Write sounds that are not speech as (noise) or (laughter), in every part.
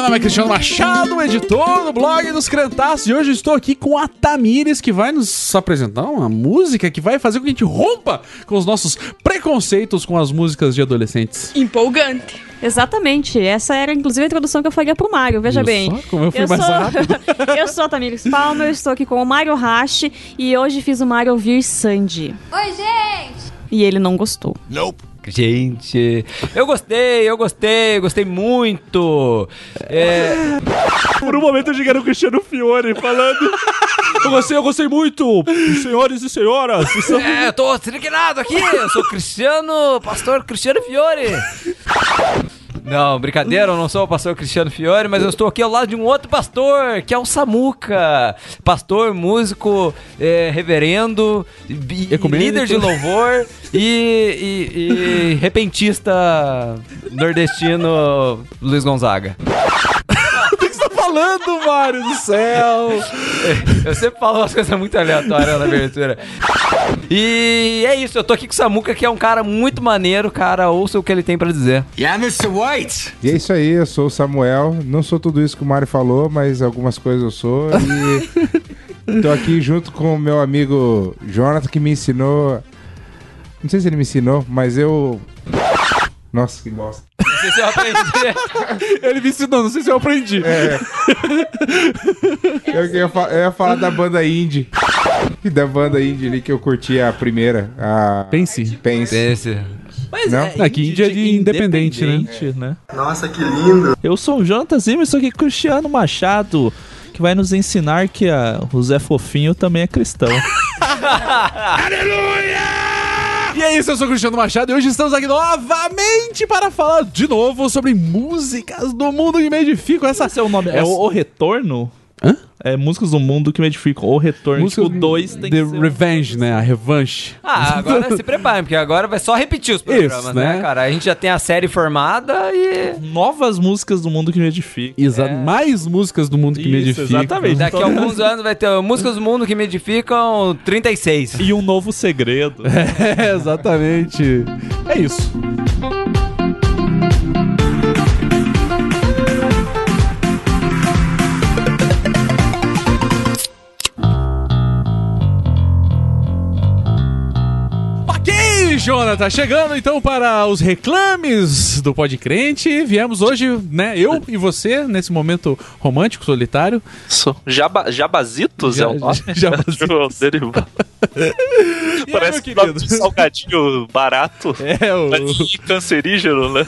meu nome é Cristiano Machado, editor do blog dos Crentaços, e hoje estou aqui com a Tamires, que vai nos apresentar uma música que vai fazer com que a gente rompa com os nossos preconceitos com as músicas de adolescentes. Empolgante. Exatamente. Essa era, inclusive, a introdução que eu faria pro Mário. Veja Viu bem. só como eu fui mais sou... rápido? (laughs) eu sou a Tamires Palma, eu estou aqui com o Mário Hashi e hoje fiz o Mário ouvir Sandy. Oi, gente! E ele não gostou. Gente, eu gostei, eu gostei, gostei muito. É, Por um momento eu cheguei no Cristiano Fiore falando. Eu gostei, eu gostei muito, senhores e senhoras. é, eu tô trignado aqui, eu sou Cristiano, pastor Cristiano Fiore. Não, brincadeira, eu não sou o pastor Cristiano Fiore, mas eu estou aqui ao lado de um outro pastor, que é o Samuca. Pastor, músico, é, reverendo, líder de louvor e, e- e repentista nordestino Luiz Gonzaga. O que você tá falando, Mário do céu? (laughs) Eu sempre falo umas coisas muito aleatórias na abertura. E é isso, eu tô aqui com o Samuca, que é um cara muito maneiro, cara. Ouça o que ele tem pra dizer. Yeah, Mr. White. E é isso aí, eu sou o Samuel. Não sou tudo isso que o Mário falou, mas algumas coisas eu sou. E tô aqui junto com o meu amigo Jonathan, que me ensinou. Não sei se ele me ensinou, mas eu. Nossa, que bosta. Não sei se eu aprendi. (laughs) Ele me ensinou, não sei se eu aprendi. (laughs) Eu, ia eu ia falar da banda indie. Da banda indie ali que eu curti a primeira. A. Pense. Pense. Esse. Mas Não? é Aqui, Índia é de independente, né? independente, né? Nossa, que lindo. Eu sou o Jonathan Zimmer, estou aqui com o Cristiano Machado, que vai nos ensinar que a, o Zé Fofinho também é cristão. (laughs) E é isso, eu sou o Cristiano Machado e hoje estamos aqui novamente para falar de novo sobre músicas do mundo que me edificam. Essa Esse é o nome, é essa- o, o Retorno? Hã? É Músicas do Mundo que me edificam. O Retorno, música tipo, dois tem The que ser... um- Revenge, né? A revanche. Ah, agora se preparem, porque agora vai só repetir os programas, Isso, né? né? cara? A gente já tem a série formada e. Novas músicas do mundo que me edificam. Exato. Mais músicas do mundo que me Isso, edificam. exatamente. Daqui a alguns anos vai ter músicas do mundo que me edificam 36. E um novo segredo. (laughs) É, exatamente. É isso. Jonathan, chegando então para os reclames do Pode Crente. Viemos hoje, né, eu e você, nesse momento romântico, solitário. Sou Jaba, Jabazitos Ja- é o nome? Jabazitos. E Parece o nome de salgadinho barato. É, o, Mas cancerígeno, né?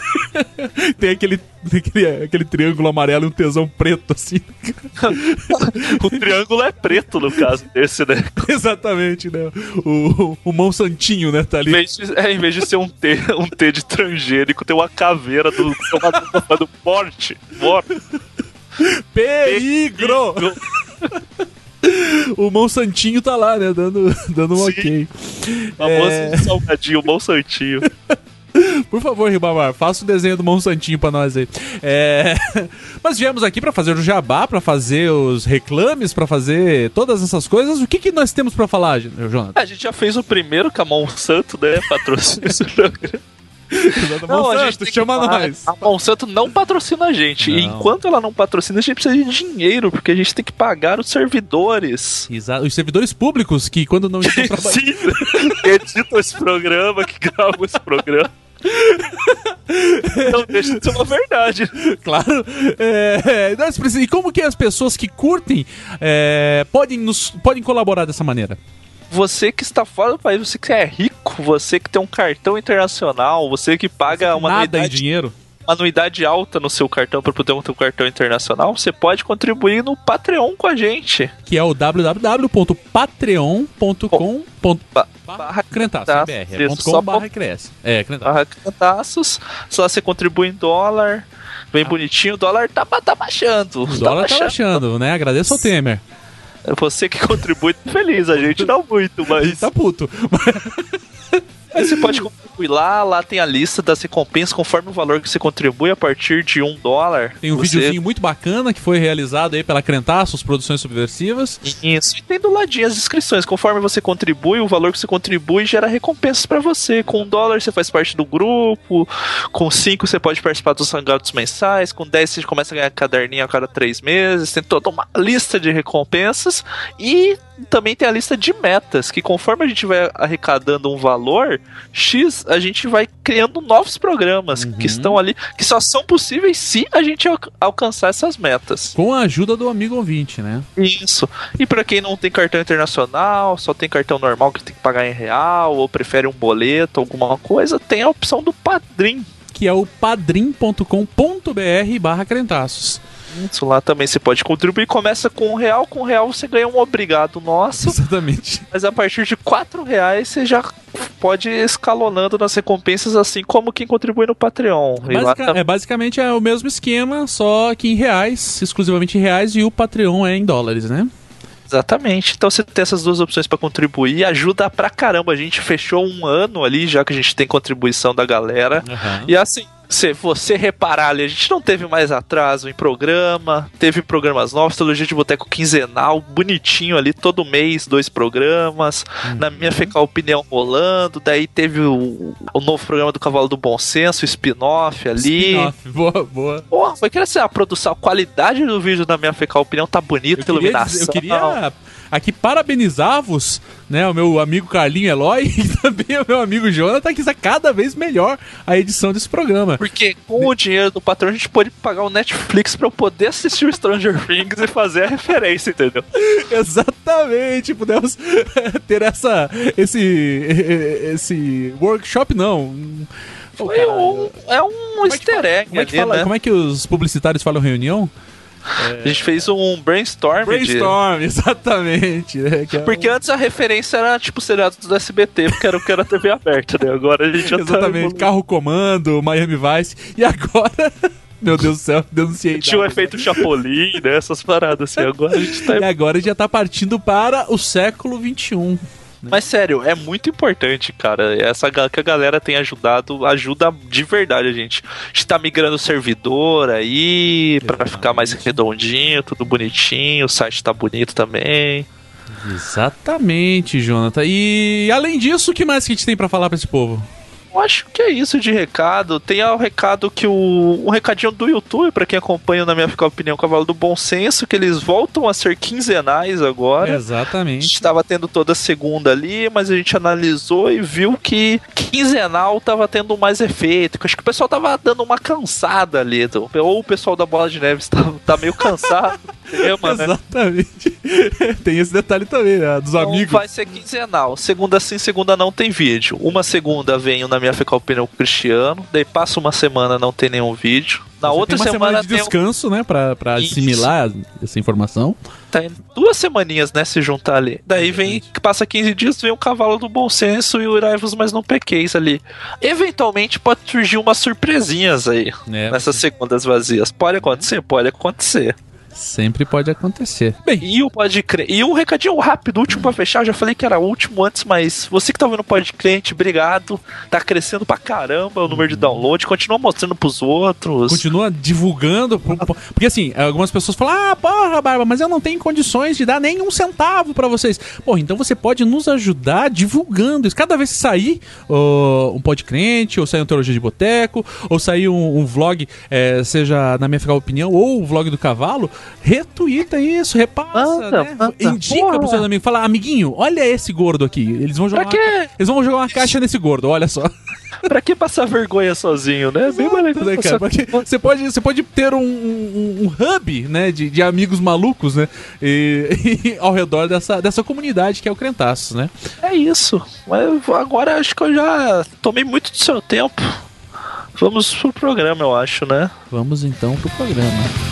(laughs) tem aquele, (laughs) tem aquele, aquele triângulo amarelo e um tesão preto, assim. (laughs) O triângulo é preto no caso desse, né? (laughs) Exatamente, né? O, o mão santinho, né? Tá Em ali. vez de, é, em vez de ser um T, um T de transgênico, tem uma caveira do Madruga falando morte, morte. Perigro! O mão santinho tá lá, né? Dando, dando um Sim. ok. Famoso É. salgadinho, bom santinho. Por favor, Ribamar, faça o desenho do mão santinho pra nós aí. É... (laughs) Mas viemos aqui pra fazer o jabá, pra fazer os reclames, pra fazer todas essas coisas. O que, que nós temos pra falar, Jonathan? A gente já fez o primeiro com a Monsanto, né? Patrocínio esse (laughs) programa. Mão a gente Santo, tem que chama falar, nós. A Monsanto não patrocina a gente. E Não. enquanto ela não patrocina, a gente precisa de dinheiro, porque a gente tem que pagar os servidores. Exato. Os servidores públicos que quando não estão (laughs) trabalhando. Que editam esse programa, que gravam esse programa. Não deixa de ser uma verdade. Claro. É, precisamos- e como que as pessoas que curtem é, podem, nos, podem colaborar dessa maneira? Você que está fora do país, você que é rico, você que tem um cartão internacional, você que paga uma Nada em anuidade, dinheiro. uma anuidade alta no seu cartão para poder ter um cartão internacional, você pode contribuir no Patreon com a gente. Que é o www.patreon.com. Ba- barra é com barra Cresce. É. Barra Cantaços, só você contribui em dólar, bem bonitinho, o dólar tá, tá baixando. O dólar tá baixando, né? Agradeço ao Temer. Você que contribui, tá feliz, a gente não muito, mas tá puto. (laughs) Aí você pode contribuir contribui lá, lá tem a lista das recompensas conforme o valor que você contribui a partir de um dólar. Tem um você... videozinho muito bacana que foi realizado aí pela Crentaços, Produções Subversivas. Isso. E tem do ladinho as inscrições. Conforme você contribui, o valor que você contribui gera recompensas pra você. Com um dólar você faz parte do grupo, com cinco você pode participar dos hangouts mensais, com 10 você começa a ganhar caderninho a cada três meses. Tem toda uma lista de recompensas e também tem a lista de metas, que conforme a gente vai arrecadando um valor X, a gente vai criando novos programas que estão ali, que só são possíveis se a gente al- alcançar essas metas. Com a ajuda do amigo ouvinte, né? Isso. E pra quem não tem cartão internacional, só tem cartão normal que tem que pagar em real, ou prefere um boleto, alguma coisa, tem a opção do Padrim. Que é o padrim.com.br barra Crentaços. Isso lá também você pode contribuir. Começa com um real, com um real você ganha um obrigado nosso. Exatamente. Mas a partir de quatro reais você já pode ir escalonando nas recompensas, assim como quem contribui no Patreon. E lá Basica- tam- é, basicamente é o mesmo esquema, só que em reais, exclusivamente em reais, e o Patreon é em dólares, né? Exatamente. Então você tem essas duas opções pra contribuir, ajuda pra caramba. A gente fechou um ano ali, já que a gente tem contribuição da galera. E assim, se você reparar ali, a gente não teve mais atraso em programa, teve programas novos, Teologia de Boteco quinzenal, bonitinho ali, todo mês, dois programas. Na minha fecal opinião rolando, daí teve o, o novo programa do Cavalo do Bom Senso, o spin-off ali. Spin-off. Boa, boa. Porra, foi que assim, a produção, a qualidade do vídeo na minha fecal opinião tá bonita, Eu iluminação. dizer- eu queria aqui parabenizar-vos, né? O meu amigo Carlinho Eloy (laughs) e também o meu amigo Jonathan, que está cada vez melhor a edição desse programa. Porque com o dinheiro do patrão a gente pode pagar o Netflix pra eu poder assistir o Stranger Things e fazer a referência, entendeu? (laughs) Exatamente, pudemos (laughs) ter essa esse esse workshop não. Foi cara, um, é um como é easter egg Como é, que fala- né? como é que os publicitários falam reunião? A gente fez um brainstorm, de- Brainstorm, (laughs) exatamente. né, é Porque antes a referência era tipo seriados do SBT, porque era o que era TV aberta, né? Agora a gente já tá Exatamente, evoluindo. carro comando, Miami Vice. E agora, (laughs) meu Deus do céu, denunciei. Tinha o dados. efeito Chapolin, né? Essas paradas assim. Agora a gente tá E agora já tá partindo para o século XXI. Mas sério, é muito importante, cara. Essa que a galera tem ajudado, ajuda de verdade a gente. A gente tá migrando o servidor aí pra ficar mais redondinho, tudo bonitinho. O site tá bonito também. Exatamente, Jonathan. E além disso, o que mais que a gente tem pra falar pra esse povo? Eu acho que é isso de recado. Tem o recado que o. Um recadinho do YouTube, pra quem acompanha na minha ficar opinião, Cavalo do Bom Senso, que eles voltam a ser quinzenais agora. A Exatamente. gente tava tendo toda segunda ali, mas a gente analisou e viu que quinzenal tava tendo mais efeito. Acho que o pessoal tava dando uma cansada ali. então, Ou o pessoal da Bola de Neve tá, tá meio cansado do (laughs) tema, né? Exatamente. (laughs) tem esse detalhe também, né? Dos Então amigos. vai ser quinzenal. Segunda sim, segunda não tem vídeo. Uma segunda venho na minha opinião com o Cristiano. Daí passa uma semana não tem nenhum vídeo. Na Você outra tem uma semana, semana de tem um- descanso, né? Pra, pra Isso. assimilar essa informação. tá em duas semaninhas, né? Se juntar ali. Daí vem, passa 15 dias, vem o cavalo do bom senso e o Iraivos, mas não pequeis ali. Eventualmente pode surgir umas surpresinhas aí. É, Nessas segundas vazias. Pode acontecer? Pode acontecer. Sempre pode acontecer. Bem, E o Pode Crer. E um recadinho rápido, último pra fechar. Eu já falei que era o último antes, mas você que tá ouvindo o Pode Crente, obrigado. Tá crescendo pra caramba o número de download. Continua mostrando pros outros. continua divulgando. pro- Porque assim, algumas pessoas falam: Ah, porra, Barba, mas eu não tenho condições de dar nem um centavo pra vocês. Porra, então você pode nos ajudar divulgando isso. Cada vez que sair ó, um podcrente, ou sair um Teologia de Boteco, ou sair um, um vlog, é, seja na minha opinião, ou o vlog do cavalo, retuita isso, repassa, Manda, né? manda. Indica Porra. pros seus amigos. Fala, amiguinho, olha esse gordo aqui. Eles vão jogar. Pra quê? Eles vão jogar uma caixa nesse gordo, olha só. (laughs) Pra que passar vergonha sozinho, né? Bem mais legal né, cara? Porque você pode, você pode ter um, um- um hub, né, de, de amigos malucos, né, e, (laughs) e ao redor dessa, dessa comunidade que é o Crentaços, né? É isso. Mas agora acho que eu já tomei muito do seu tempo. Vamos pro programa, eu acho, né? Vamos então pro programa.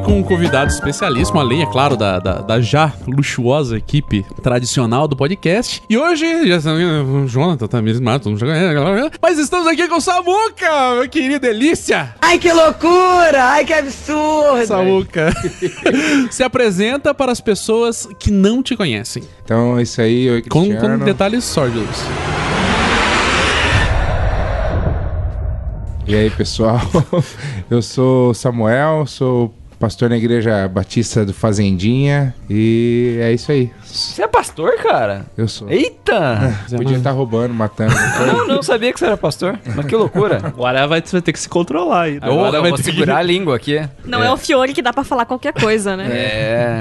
Convidado especialíssimo, além, é claro, da, da, da já luxuosa equipe tradicional do podcast. E hoje, já o Jonathan tá mesmo, mas estamos aqui com o Samuca, meu querido delícia. Ai, que loucura! Ai, que absurdo! Samuca, (laughs) se apresenta para as pessoas que não te conhecem, Então, é isso aí, oi, com, com detalhes sórdidos. E aí, pessoal? (laughs) Eu sou o Samuel, sou pastor na Igreja Batista do Fazendinha e é isso aí. Você é pastor, cara? Eu sou. Eita! (laughs) Podia estar roubando, matando. (laughs) não? Não, sabia que você era pastor. Mas que loucura. Agora vai, você vai ter que se controlar aí. né? Agora eu vai ter que- segurar a (laughs) língua aqui. Não é. o Fiore que dá pra falar qualquer coisa, né? É.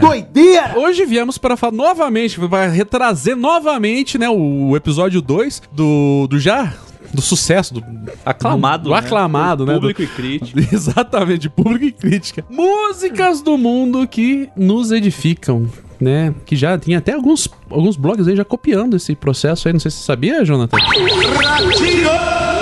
Hoje viemos para falar novamente, para retrazer novamente, né, o episódio 2 do, do já do sucesso, do Aclamado. do né? aclamado, né, Público do- e crítico. (laughs) Exatamente, de público e crítica. Músicas do mundo que nos edificam, né? Que já tinha até alguns, alguns blogs aí já copiando esse processo aí. Não sei se você sabia, Jonathan. Jo-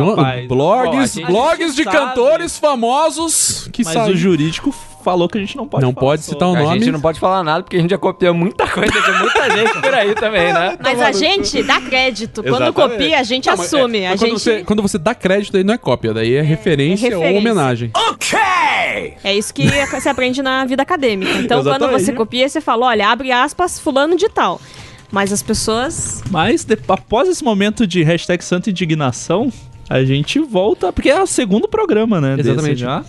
rapaz. blogs, a gente blogs de sabe. cantores famosos que Mas saem. o jurídico falou que a gente não pode Não falar pode citar o A nome. gente não pode falar nada porque a gente já copiou muita coisa de muita (laughs) gente por aí também, né? Mas a gente dá crédito. Quando Exatamente. copia, a gente Não, mas assume. é, a mas quando, gente... você, quando você dá crédito, aí não é cópia, daí é, referência, ou referência. homenagem. É isso que (laughs) se aprende na vida acadêmica. Então, quando Exatamente. você copia, você fala, olha, abre aspas, fulano de tal. Mas as pessoas... Mas de- após esse momento de hashtag Santa Indignação, a gente volta, porque é o segundo programa, né? Exatamente. já.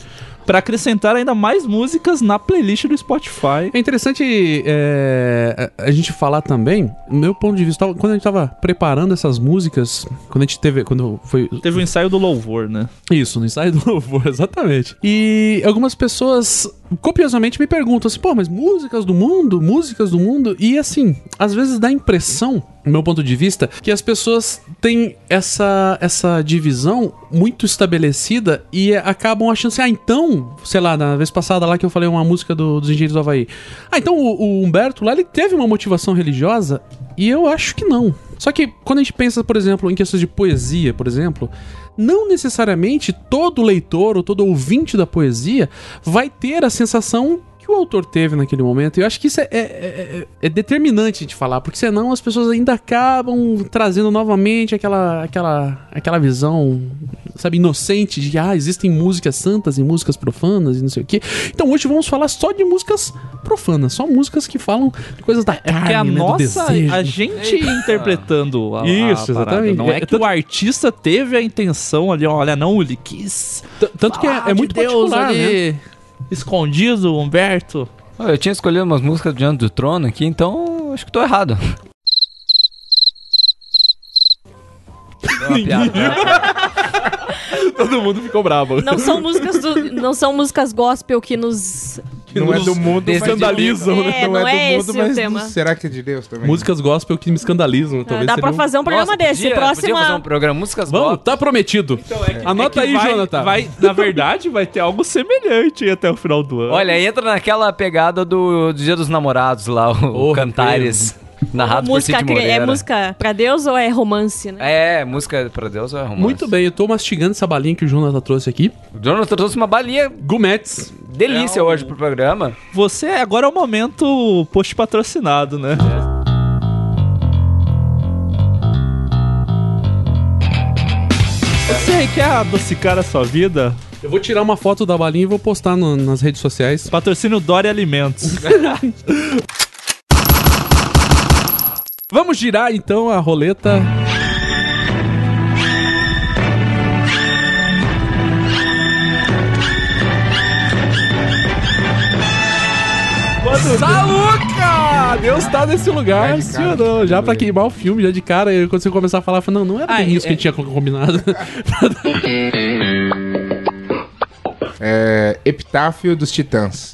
Pra acrescentar ainda mais músicas na playlist do Spotify. É interessante é, a gente falar também, meu ponto de vista, quando a gente tava preparando essas músicas, quando a gente teve, quando foi Teve o ensaio do louvor, né? isso, no ensaio do (laughs) louvor, exatamente. E algumas pessoas copiosamente me perguntam assim, pô, mas músicas do mundo, músicas do mundo, e assim, às vezes dá a impressão, do meu ponto de vista, que as pessoas têm essa, essa divisão muito estabelecida e acabam achando assim, ah, então, sei lá, na vez passada lá que eu falei uma música do, dos Engenheiros do Havaí. Ah, então o, o Humberto lá, ele teve uma motivação religiosa e eu acho que não. Só que quando a gente pensa, por exemplo, em questões de poesia, por exemplo, não necessariamente todo leitor ou todo ouvinte da poesia vai ter a sensação que o autor teve naquele momento. Eu acho que isso é, é- é- é determinante de falar, porque senão as pessoas ainda acabam trazendo novamente aquela, aquela, aquela visão, sabe, inocente de ah, existem músicas santas e músicas profanas e não sei o quê. Então hoje vamos falar só de músicas profanas, só músicas que falam de coisas da É carne, porque a né, do nossa, desejo. a gente interpretando a, Isso, a parada. exatamente. Não é É, que tanto- o artista teve a intenção ali, olha, não, ele quis T- Tanto que é, é muito Deus particular, né? Escondido, Humberto. Ó, Eu tinha escolhido umas músicas diante do trono aqui, então acho que tô errado. (laughs) Piada. (laughs) Todo mundo ficou bravo. Não são músicas do, não são músicas gospel que nos... (laughs) Não é do mundo, mas escandalizam, né? É, Não, não é é do esse mundo, o mas tema. do- será que é de Deus também? Músicas gospel que me escandalizam. Talvez Dá pra fazer um programa Nossa, desse. podia, Próxima... podia fazer um programa Músicas Vamos, Gospel. tá prometido. Anota É que aí, vai- Jonathan. Vai, na verdade, vai ter algo semelhante aí até o final do ano. Olha, entra naquela pegada do, do Dia dos Namorados lá, o Oh, Cantares, narrado por música, Cid Moreira. é música pra Deus ou é romance, né? É, música pra Deus ou é romance? Muito bem, eu tô mastigando essa balinha que o Jonathan trouxe aqui. O Jonathan trouxe uma balinha Gumetes. delícia É um- hoje pro programa. Você, agora é o momento post patrocinado, né? Você quer adocicar a sua vida? Eu vou tirar uma foto da balinha e vou postar no- nas redes sociais. Patrocínio Dória Alimentos. (laughs) Vamos girar então a roleta. Saluca! Deus tá nesse lugar, de sim ou não? Já tudo pra queimar o filme, já de cara, e quando você começar a falar, falo, não, não era Ah, bem é- isso que a gente tinha combinado. (laughs) É, Epitáfio dos Titãs.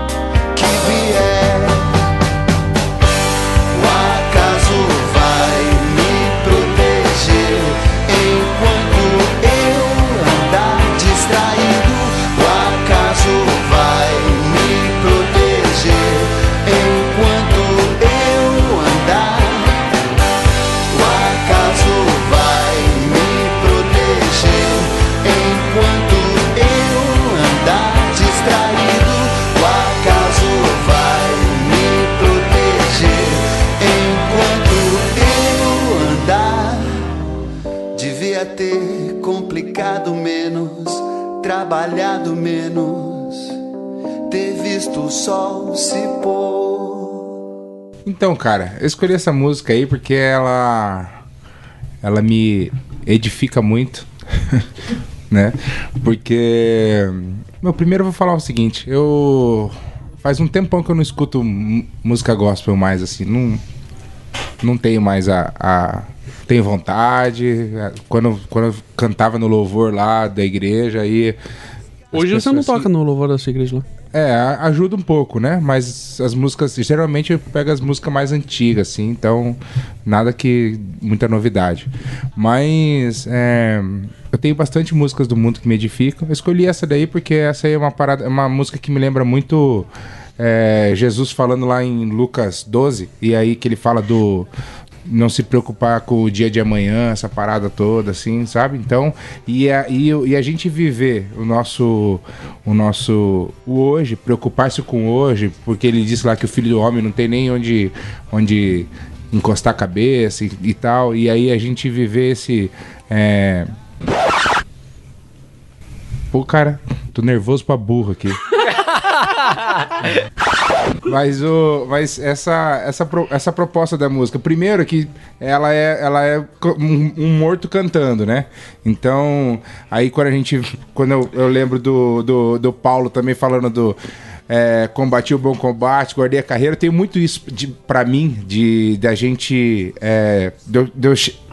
cara, eu escolhi essa música aí porque ela ela me edifica muito, (laughs) né? Porque meu, primeiro eu vou falar o seguinte, eu faz um tempão que eu não escuto música gospel mais assim, não não tenho mais a, a tenho vontade, quando quando eu cantava no louvor lá da igreja aí Hoje você não pessoas- toca no louvor da sua igreja lá. É, ajuda um pouco, né? Mas as músicas, geralmente eu pego as músicas mais antigas, assim, então nada que muita novidade. Mas é, eu tenho bastante músicas do mundo que me edificam. Eu escolhi essa daí porque essa aí é uma parada, uma música que me lembra muito é, Jesus falando lá em Lucas 12, e aí que ele fala do não se preocupar com o dia de amanhã, essa parada toda, assim, sabe? Então, e a, e, e a gente viver o nosso, o nosso o hoje, preocupar-se com hoje, porque ele disse lá que o filho do homem não tem nem onde, onde encostar a cabeça e, e tal, e aí a gente viver esse. É... Pô, cara, tô nervoso pra burro aqui. (laughs) Mas, o, mas essa, essa, essa proposta da música, primeiro que ela é, ela é um, morto cantando, né? Então, aí quando a gente. Quando eu, eu lembro do, do, do Paulo também falando do. É, combati o bom combate, guardei a carreira. Tem muito isso de, pra mim, de da gente. É, de de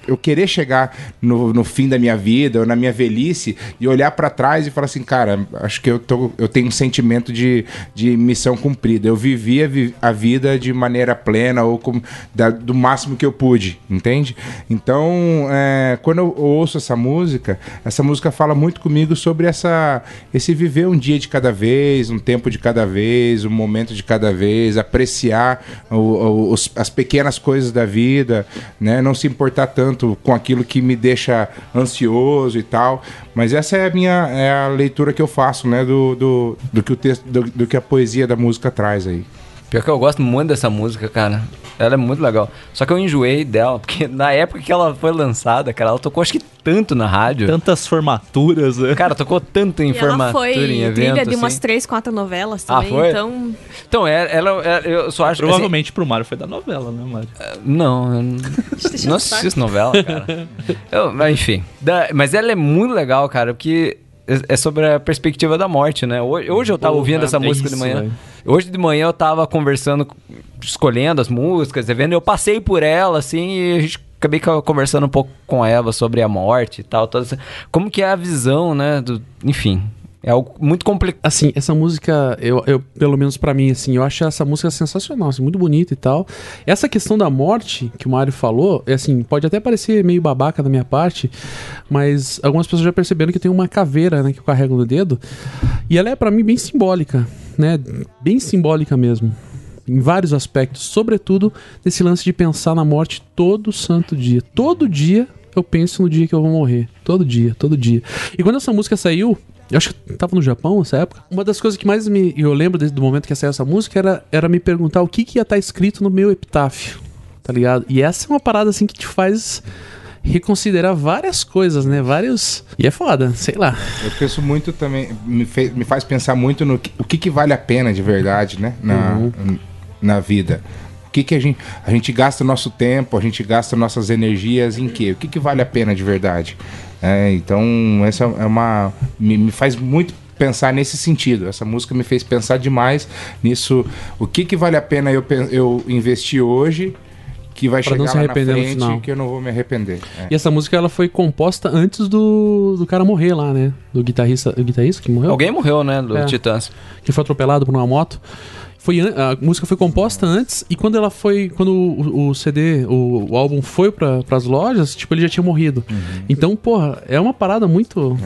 eu querer chegar no, no fim da minha vida ou na minha velhice e olhar pra trás e falar assim, cara, acho que eu, tô, eu tenho um sentimento de, de missão cumprida. Eu vivi a, a vida de maneira plena ou com, da- do máximo que eu pude, entende? Então, é, quando eu ouço essa música, essa música fala muito comigo sobre essa, esse viver um dia de cada vez, um tempo de cada vez, um momento de cada vez, apreciar o- o- os- as pequenas coisas da vida, né? Não se importar tanto com aquilo que me deixa ansioso e tal. Mas essa é a minha é a leitura que eu faço, né? Do, do, do que o texto, do, do que a poesia da música traz aí. Pior que eu gosto muito dessa música, cara. Ela é muito legal. Só que eu enjoei dela, porque (laughs) na época que ela foi lançada, cara, ela tocou acho que tanto na rádio. Tantas formaturas, né? Cara, tocou tanto em E ela formatura, foi em evento, trilha de umas assim. três, quatro novelas Ah, também, foi? então... Então, ela, ela, ela- eu só acho que... Provavelmente pro Mário foi da novela, né, Mário? assim, não, eu não, (laughs) não assisto novela, cara. (laughs) Eu- mas enfim. Da- mas ela é muito legal, cara, porque é sobre a perspectiva da morte, né? Hoje, hoje eu tava Pô, ouvindo essa música de isso, manhã. velho. Hoje de manhã eu tava conversando, escolhendo as músicas, vendo, eu passei por ela, assim, e a gente acabei co- conversando um pouco com a Eva sobre a morte e tal. toda essa- como que é a visão, né? Do, enfim, é algo muito complicado. Assim, essa música, eu, eu pelo menos pra mim, assim, eu acho essa música sensacional, assim, muito bonita e tal. Essa questão da morte que o Mário falou, é assim, pode até parecer meio babaca da minha parte, mas algumas pessoas já perceberam que tem uma caveira, né, que eu carrego no dedo, e ela é pra mim bem simbólica, né, bem simbólica mesmo. Em vários aspectos, sobretudo nesse lance de pensar na morte todo santo dia. Todo dia eu penso no dia que eu vou morrer. Todo dia, todo dia. E quando essa música saiu, eu acho que tava no Japão nessa época. Uma das coisas que mais me, eu lembro desde o momento que saiu essa música era, era me perguntar o que, que ia estar escrito no meu epitáfio, tá ligado? E essa é uma parada assim que te faz reconsiderar várias coisas, né? Vários. E é foda, sei lá. Eu penso muito também, me, fe- me faz pensar muito no que, o que, que vale a pena de verdade, né? Na, na vida. O que, que a gente. A gente gasta nosso tempo, a gente gasta nossas energias em quê? O que, que vale a pena de verdade? É, então, essa é uma. Me, me faz muito pensar nesse sentido. Essa música me fez pensar demais nisso. O que, que vale a pena eu, eu investir hoje que vai Pra chegar não se lá na arrepender no frente final. que eu não vou me arrepender. É. E essa música ela foi composta antes do, do cara morrer lá, né? Do guitarrista, o guitarrista que morreu? Alguém morreu, né? Do É. Titãs. que foi atropelado por uma moto. Foi, a música foi composta antes e quando ela foi. Quando o, o CD, o, o álbum foi para as lojas, tipo, ele já tinha morrido. Então, porra, é uma parada muito.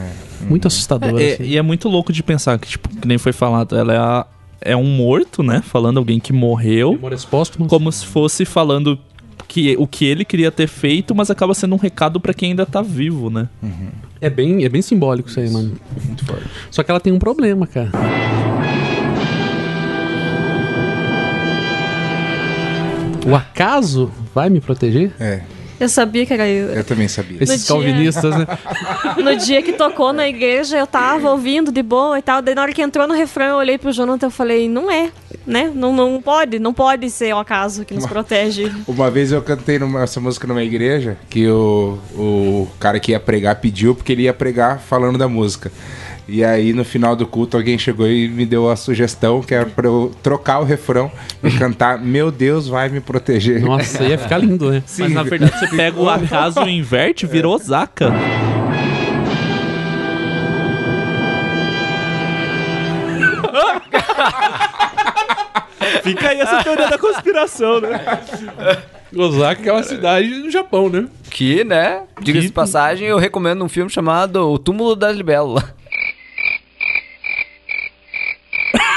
Muito assustadora. É, assim. e é muito louco de pensar que, tipo, que nem foi falado, ela é, a- é um morto, né? Falando alguém que morreu, Memórias póstumas. como se fosse falando que o que ele queria ter feito, mas acaba sendo um recado pra quem ainda tá vivo, né? É bem, é bem simbólico isso aí, mano. Muito forte. Só que ela tem um problema, cara. O acaso vai me proteger? É, Eu sabia que era eu. eu também sabia. Esses dia- calvinistas, né? (laughs) No dia que tocou na igreja, eu tava ouvindo de boa e tal. Daí na hora que entrou no refrão, eu olhei pro Jonathan e falei, não é, né? Não, não pode, não pode ser o acaso que nos protege. (laughs) Uma vez eu cantei numa- essa música numa igreja que o, o cara que ia pregar pediu porque ele ia pregar falando da música. E aí no final do culto alguém chegou e me deu a sugestão que era pra eu trocar o refrão e cantar Meu Deus vai me proteger. Nossa, ia ficar lindo, né? Mas na verdade você pega o acaso e inverte, virou Osaka. Fica aí essa teoria da conspiração, né? Osaka é uma cidade no Japão, né? Que, né? Diga-se de passagem, eu recomendo um filme chamado O Túmulo da Libélula.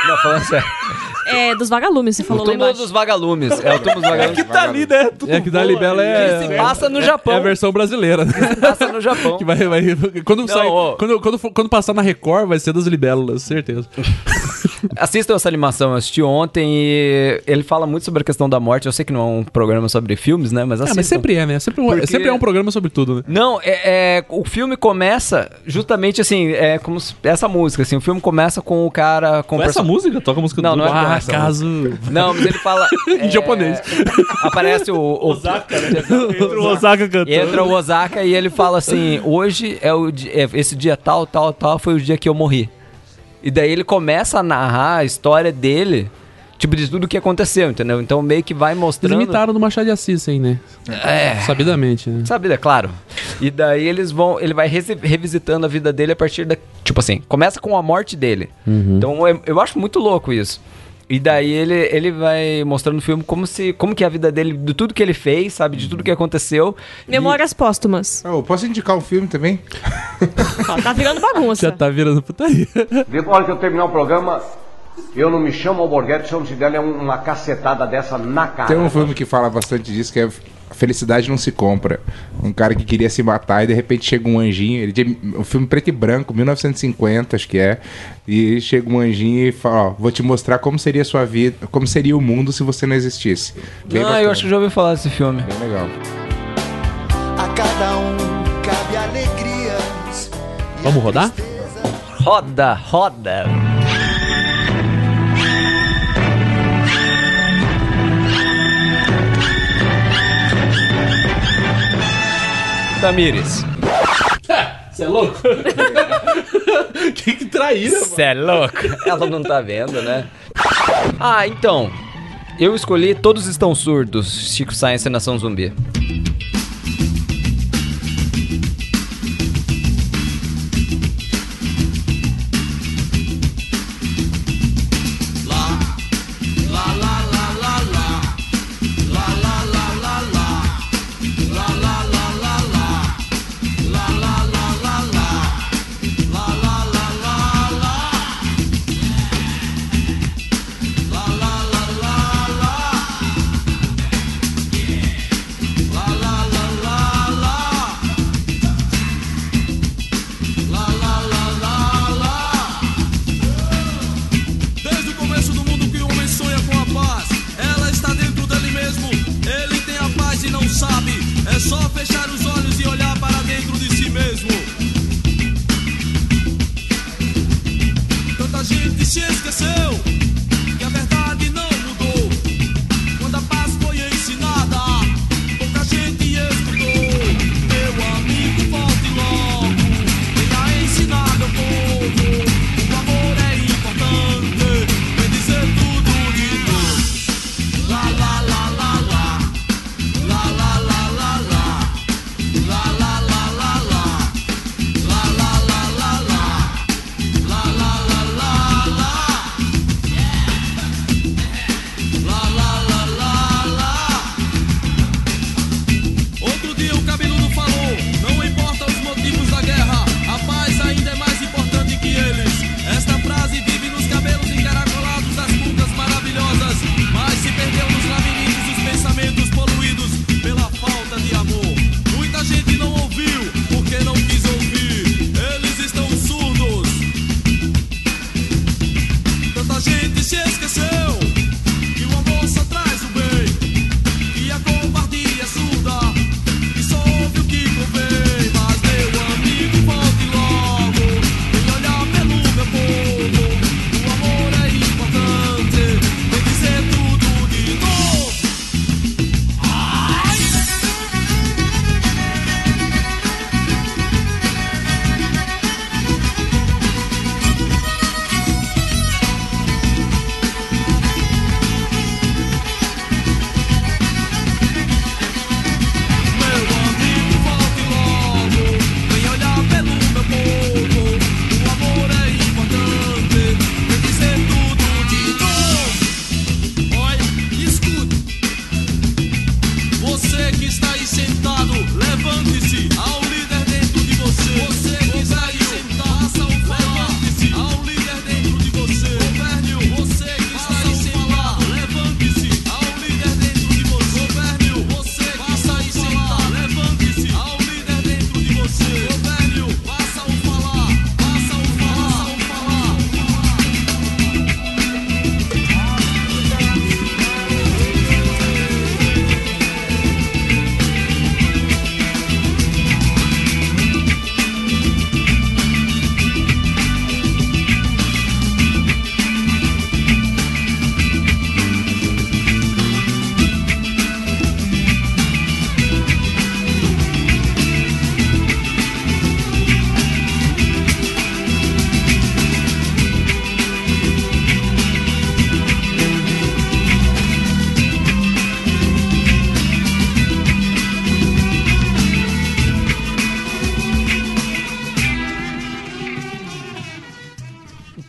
Não, falando sério. É, dos vagalumes, você O falou lá Túmulo embaixo. dos Vagalumes. É o Túmulo dos Vagalumes. Que tá ali, né? Tudo É que da bom Libela ali. é. Que se passa no é- Japão. É a versão brasileira. né? Passa no Japão. (laughs) Que vai, vai, quando, Não, sai, ó. quando, quando, quando passar na Record, vai ser das libélulas, certeza. (laughs) Assistam essa animação, eu assisti ontem e ele fala muito sobre a questão da morte. Eu sei que não é um programa sobre filmes, né? Mas Ah, assistam. mas sempre é, né? Sempre, um- Porque- sempre é um programa sobre tudo, né? Não, é, é- o filme começa justamente assim, é como se- essa música, assim, o filme começa com o cara com Com o essa perso- música? Toca a música Não, do não é Ah, caso. Não, mas ele fala (laughs) Em é, japonês. Aparece o, o Osaka, né? (laughs) Entra o Osaka cantando. Entra o Osaka e ele fala assim: hoje é o di- é, esse dia tal, tal, tal foi o dia que eu morri. E daí ele começa a narrar a história dele, tipo, de tudo que aconteceu, entendeu? Então meio que vai Eles mostrando. imitaram do Machado de Assis, hein, né? É. Sabidamente, né? Sabe, é claro. E daí eles vão, ele vai revisitando a vida dele a partir da, tipo assim, começa com a morte dele. Então eu, eu acho muito louco isso. E daí ele, ele vai mostrando no filme como se como que é a vida dele, de tudo que ele fez, sabe, de tudo que aconteceu. Memórias póstumas. Ah, eu posso indicar um filme também? Ó, tá virando bagunça. Já tá virando putaria. Depois que eu terminar o programa, eu não me chamo Alborguete se eu não te der uma cacetada dessa na cara. Tem um filme que fala bastante disso, que é A Felicidade Não Se Compra. Um cara que queria se matar e de repente chega um anjinho. Ele um filme preto e branco, 1950, acho que é. E chega um anjinho e fala: Ó, vou te mostrar como seria a sua vida, como seria o mundo se você não existisse. Bem ah, bacana, eu acho que já ouvi falar desse filme. Bem legal. A cada um cabe alegrias. Vamos rodar? Roda, roda. Tamires. (laughs) Você é louco? (laughs) que, que traíra, Cê é louco? Ela não tá vendo, né? Ah, então. Eu escolhi Todos Estão Surdos, Chico Science e Nação Zumbi.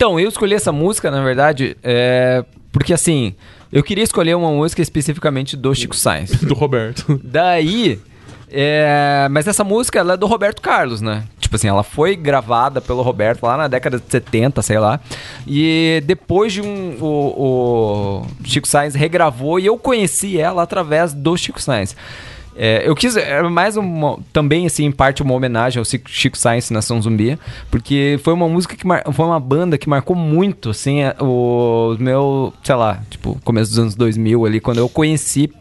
Então, eu escolhi essa música, na verdade, é, porque assim, eu queria escolher uma música especificamente do Chico Sainz. (laughs) Do Roberto. Daí, é, mas essa música ela é do Roberto Carlos, né? Tipo assim, ela foi gravada pelo Roberto lá na década de 70, sei lá. E depois de um. O, o Chico Sainz regravou e eu conheci ela através do Chico Sainz. É, eu quis, era mais uma, também assim, em parte uma homenagem ao Chico Sainz Nação Zumbi, porque foi uma música que mar, foi uma banda que marcou muito, assim, a- o meu, sei lá, tipo, começo dos anos 2000 ali, quando eu conheci,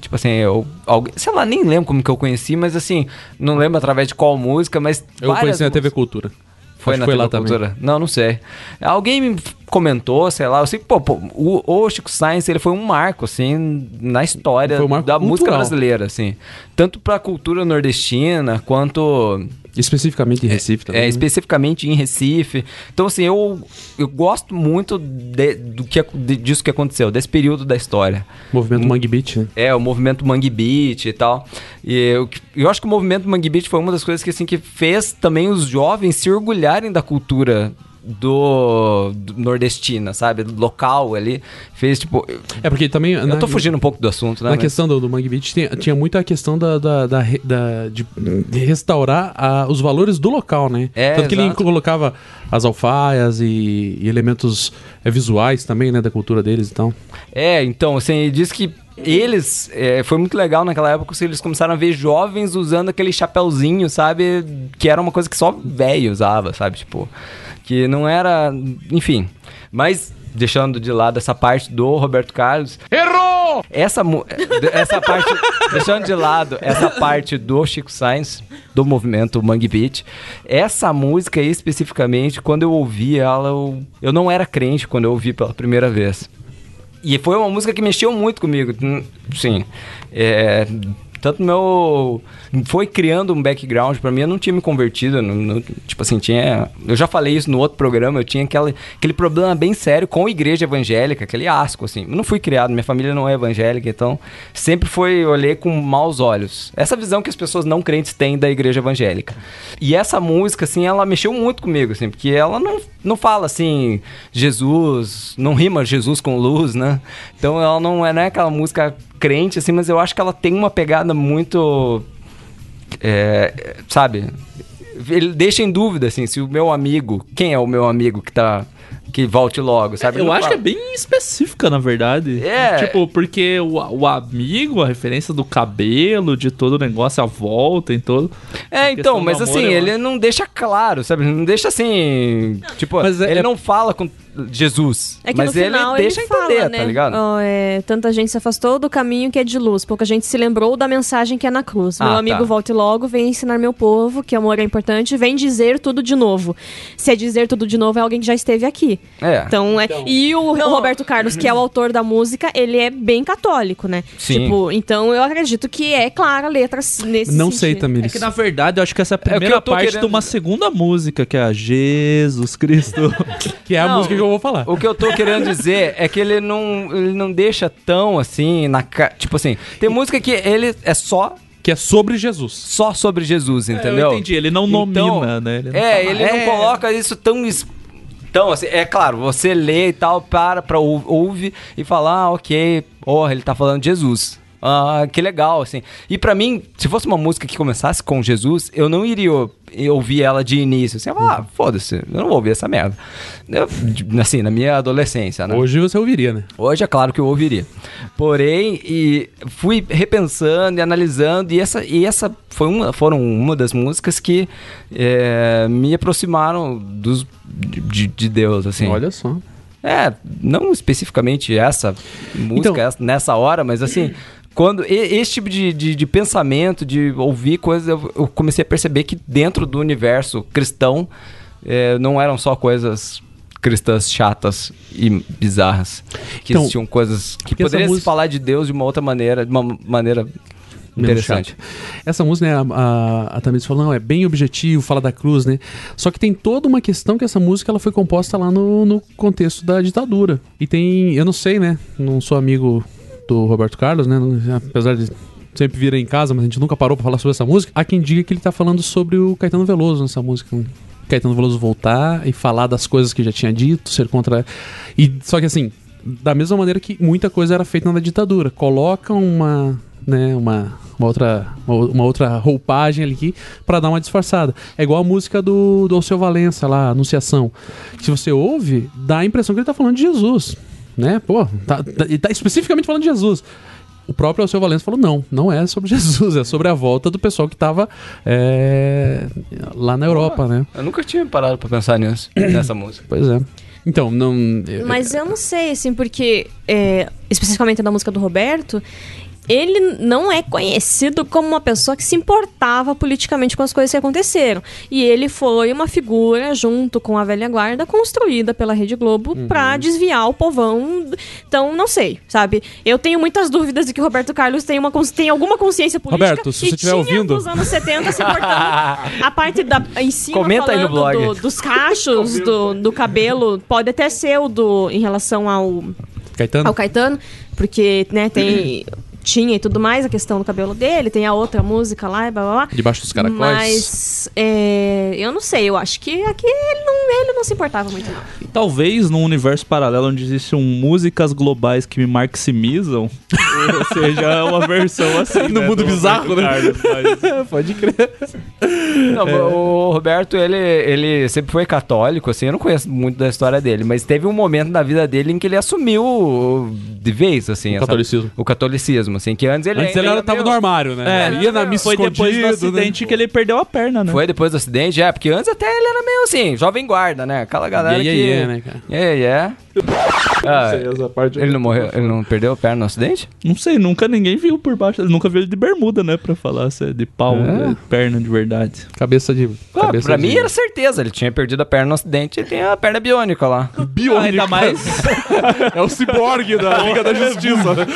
tipo assim, eu, alguém, sei lá, nem lembro como que eu conheci, mas assim, não lembro através de qual música, mas Eu conheci na TV Cultura. Foi Acho na foi TV lá também. Cultura? Não, não sei. Alguém me comentou, sei lá, que, pô, pô, o, o Chico Sainz, ele foi um marco, assim, na história um da música cultural. brasileira, assim. Tanto pra cultura nordestina, quanto... Especificamente em Recife também. É, né? especificamente em Recife. Então, assim, eu, eu gosto muito de- do que, de- disso que aconteceu, desse período da história. Movimento Mangue Beat, né? É, o movimento Mangue Beat e tal. E eu, eu acho que o movimento Mangue Beat foi uma das coisas que, assim, que fez também os jovens se orgulharem da cultura do, do nordestina, sabe? Do local ali. Fez, tipo... É porque também... Eu tô fugindo um pouco do assunto, né? Na mas- questão do, do Mangue Beach tinha, tinha muito a questão da, da, da da- de, de restaurar a- os valores do local, né? É, Tanto que ele exato. colocava as alfaias e, e elementos é, visuais também, né? Da cultura deles e tal. É, então, assim, ele diz que eles. é, foi muito legal naquela época que eles começaram a ver jovens usando aquele chapéuzinho, sabe? Que era uma coisa que só velho usava, sabe? Tipo. Que não era. Enfim. Mas. Deixando de lado essa parte do Roberto Carlos. Errou! Essa, essa parte. (laughs) deixando de lado essa parte do Chico Sainz, do movimento Mangue Beat. Essa música aí, especificamente, quando eu ouvi ela, eu, eu não era crente quando eu ouvi pela primeira vez. E foi uma música que mexeu muito comigo. Hum, Sim. É, tanto meu. Foi criando um background pra mim, eu não tinha me convertido. não- não- tipo assim, tinha. Eu já falei isso no outro programa, eu tinha aquele, aquele problema bem sério com a igreja evangélica, aquele asco, assim. Eu não fui criado, minha família não é evangélica, então sempre foi, olhei com maus olhos. Essa visão que as pessoas não crentes têm da igreja evangélica. E essa música, assim, ela mexeu muito comigo, assim, porque ela não, não fala assim, Jesus, não rima Jesus com luz, né? Então ela não é, não é aquela música crente, assim, mas eu acho que ela tem uma pegada muito. é, sabe? Ele deixa em dúvida, assim, se o meu amigo. Quem é o meu amigo que tá. Que volte logo, sabe? Eu Não acho que fala. é bem específica, na verdade. É. Tipo, porque o, o amigo, a referência do cabelo, de todo o negócio, a volta em todo. É, então, mas assim, ele não deixa claro, sabe? Não deixa assim. Tipo, Mas é- ele é- não fala com Jesus. É que mas no final ele deixa fala, entender, né? tá ligado? ó, é, tanta gente se afastou do caminho que é de luz, pouca gente se lembrou da mensagem que é na cruz. meu Ah, amigo tá. volte logo, vem ensinar meu povo que amor é importante, vem dizer tudo de novo. Se é dizer tudo de novo, é alguém que já esteve aqui. É. Então, é, e o, o Roberto Carlos, que é o autor da música, ele é bem católico, né? Sim. Tipo, então eu acredito que é clara a letra nesse Não sei sentido. também. É que na verdade eu acho que essa é a primeira parte querendo- de uma segunda música, que é a Jesus Cristo. (laughs) Que é a Não, música que eu vou falar. O que eu tô querendo dizer é que ele não, ele não deixa tão assim na ca... Tipo assim, tem música que ele é só Que é sobre Jesus. só sobre Jesus, É, entendeu? eu entendi, ele não nomina, Então, né? Ele não é, fala, ele não coloca isso tão. es- Então, assim, é claro, você lê e tal, para ou- ouve e fala, ah, ok, porra, ele tá falando de Jesus. Ah, que legal, assim. E pra mim, se fosse uma música que começasse com Jesus, eu não iria ou- ouvir ela de início. Assim, ah, foda-se, eu não vou ouvir essa merda. Eu, assim, na minha adolescência, né? Hoje você ouviria, né? Hoje é claro que eu ouviria. Porém, e fui repensando e analisando, e essa, e essa foi uma, foram uma das músicas que é, me aproximaram dos, de, de Deus, assim. Olha só. É, não especificamente essa música Então- essa- nessa hora, mas assim, quando esse tipo de, de, de pensamento, de ouvir coisas, eu, eu comecei a perceber que dentro do universo cristão é, não eram só coisas cristãs chatas e bizarras. Que Então, existiam coisas que poderiam música- falar de Deus de uma outra maneira, de uma maneira interessante. Essa música, né, a, a, a Tamiris falou, não, é bem objetivo, fala da cruz, né? Só que tem toda uma questão que essa música ela foi composta lá no, no contexto da ditadura. E tem, eu não sei, né? Não sou amigo do Roberto Carlos, né? apesar de sempre vir em casa, mas a gente nunca parou pra falar sobre essa música. Há quem diga que ele tá falando sobre o Caetano Veloso nessa música. Caetano Veloso voltar e falar das coisas que já tinha dito, ser contra. E só que assim, da mesma maneira que muita coisa era feita na ditadura, coloca uma, né, uma, uma outra uma, uma outra roupagem ali para dar uma disfarçada. É igual a música do do Alceu Valença lá, Anunciação. Se você ouve, dá a impressão que ele tá falando de Jesus, né? Pô, tá, tá, ele tá especificamente falando de Jesus. O próprio Alceu Valença falou: não, não é sobre (laughs) Jesus, é sobre a volta do pessoal que tava é, lá na Europa, né? Eu nunca tinha parado pra pensar nisso, (clears throat) nessa música. Pois é. Então, não. eu- Mas eu não sei, assim, porque, é, especificamente na música do Roberto, ele não é conhecido como uma pessoa que se importava politicamente com as coisas que aconteceram. E ele foi uma figura, junto com a velha guarda, construída pela Rede Globo pra desviar o povão. Então, não sei, sabe? Eu tenho muitas dúvidas de que o Roberto Carlos tem, uma, tem alguma consciência política. Roberto, se você estiver tinha ouvindo- nos anos 70 se importando. (laughs) A parte da, em cima Comenta aí no blog. do- dos cachos, do, do cabelo, pode até ser o do em relação ao, Caetano? ao Caetano, porque, né, tem. (clears throat) Tinha e tudo mais a questão do cabelo dele, tem a outra música lá e blá blá blá. Debaixo dos caracóis. Mas é, eu não sei, eu acho que aqui ele não, ele não se importava muito, não. Talvez num universo paralelo onde existam músicas globais que me marximizam, ou (laughs) seja, é uma versão assim. No né, mundo do bizarro, né? Roberto Carlos, mas- Pode crer. Não, o Roberto, ele, ele sempre foi católico, assim, eu não conheço muito da história dele, mas teve um momento na vida dele em que ele assumiu de vez, assim, O essa- catolicismo. o catolicismo, assim, que antes ele Antes ele ia tava meio- no armário, né? É, Ia na missa Foi depois do né? acidente que ele perdeu a perna, né? Foi depois do acidente, é, porque antes até ele era meio assim, jovem guarda, né? Aquela galera Yeah, que... yeah, né, cara? Yeah, yeah. Ah, essa parte ele não morreu, ele não perdeu a perna no acidente? Não sei, nunca ninguém viu por baixo. Nunca viu ele de bermuda, né? Pra falar se é de pau, É. né, perna de verdade. Cabeça de. Ah, cabeça pra de- mim era certeza, ele tinha perdido a perna no acidente e tem a perna biônica lá. (laughs) Biônica. Ainda mais. (laughs) É o ciborgue da Liga da (laughs) Justiça.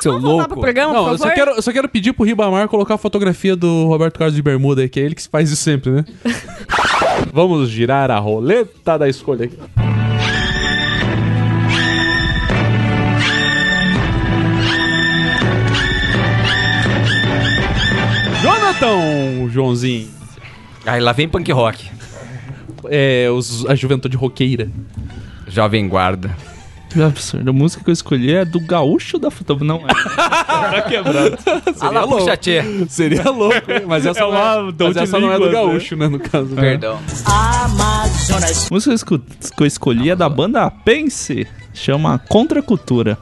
Seu Voltar programa, Não, por eu só, quero, eu só quero pedir pro Ribamar colocar a fotografia do Roberto Carlos de Bermuda aí, que é ele que faz isso sempre, né? (laughs) Vamos girar a roleta da escolha aqui. Jonathan, Joãozinho. Aí lá vem punk rock. É, os, a juventude roqueira. Jovem guarda. Que absurdo. A música que eu escolhi é do gaúcho da foto. Não é. (laughs) tá quebrado. Lá, louco. puxa tchê. Seria louco, hein? Mas essa, É não, é, uma dom mas de essa não é do né? gaúcho, né? No caso. Perdão. A música que eu escolhi é da banda Pense. Chama Contra Cultura.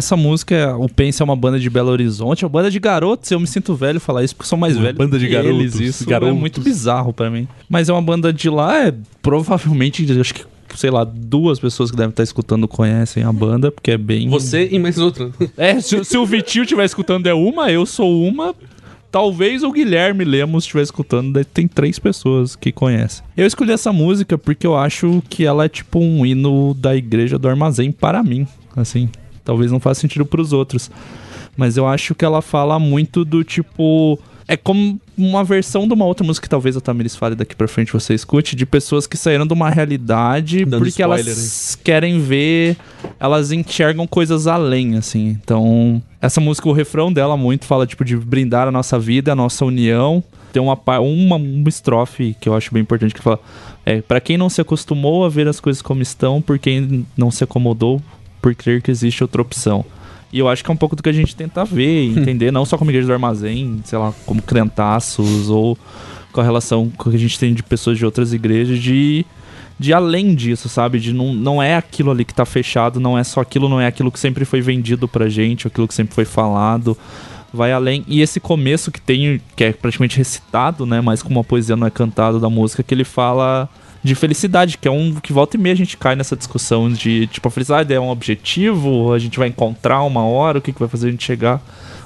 Essa música, o Pense é uma banda de Belo Horizonte, é uma banda de garotos. Eu me sinto velho falar isso porque sou mais Uma velho. banda de que garotos, Eles. Isso é garotos. muito bizarro pra mim. Mas é uma banda de lá, é provavelmente, acho que, sei lá, duas pessoas que devem estar escutando conhecem a banda, porque é bem. Você e mais outra. (laughs) É, se, se o Vitinho estiver escutando é uma, eu sou uma. Talvez o Guilherme Lemos estiver escutando, daí tem três pessoas que conhecem. Eu escolhi essa música porque eu acho que ela é tipo um hino da igreja do armazém para mim, assim. Talvez não faça sentido pros outros. Mas eu acho que ela fala muito do tipo. É como uma versão de uma outra música que talvez a Tamiris fale daqui pra frente você escute, de pessoas que saíram de uma realidade Dando porque spoiler, elas querem ver, elas enxergam coisas além, assim. Então, essa música, o refrão dela muito fala, tipo, de brindar a nossa vida, a nossa união. Tem uma, uma, uma estrofe que eu acho bem importante que fala: é, para quem não se acostumou a ver as coisas como estão, por quem não se acomodou, por crer que existe outra opção. E eu acho que é um pouco do que a gente tenta ver e (laughs) entender, não só como igreja do armazém, sei lá, como crentaços ou com a relação que a gente tem de pessoas de outras igrejas, de, de além disso, sabe? De não, não é aquilo ali que tá fechado, não é só aquilo, não é aquilo que sempre foi vendido pra gente, aquilo que sempre foi falado. Vai além. E esse começo que tem, que é praticamente recitado, né? Mas como a poesia não é cantada da música, que ele fala de felicidade, que é um que volta e meia a gente cai nessa discussão de tipo, a felicidade é um objetivo, a gente vai encontrar uma hora, o que, que vai fazer a gente chegar.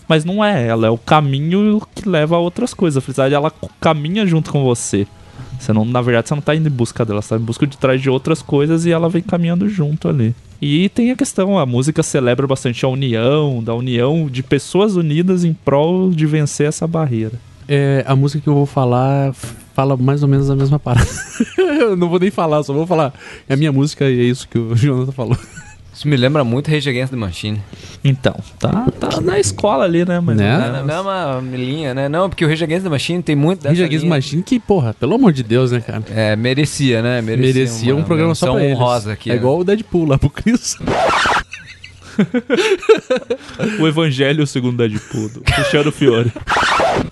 Mas não é, ela é o caminho que leva a outras coisas. A felicidade ela caminha junto com você. Você não, na verdade, você não tá indo em busca dela, você tá em busca de trás de outras coisas e ela vem caminhando junto ali. E tem a questão, a música celebra bastante a união, da união de pessoas unidas em prol de vencer essa barreira. É, a música que eu vou falar fala mais ou menos a mesma parada. (laughs) eu não vou nem falar, só vou falar. É a minha música e é isso que o (laughs) Jonathan falou. Isso me lembra muito Rage Against the Machine. Então, tá, tá na escola ali, né? Mas Né? É na mesma linha, né? Não, porque o Rage Against the Machine tem muito dessa Rage Against the. Machine que, porra, pelo amor de Deus, né, cara? É, merecia, né? Merecia, Merecia, um programa só pra eles. honrosa aqui. É né? igual o Deadpool lá pro Chris. (laughs) (laughs) o Evangelho segundo Deadpool, do Cristiano Fiore.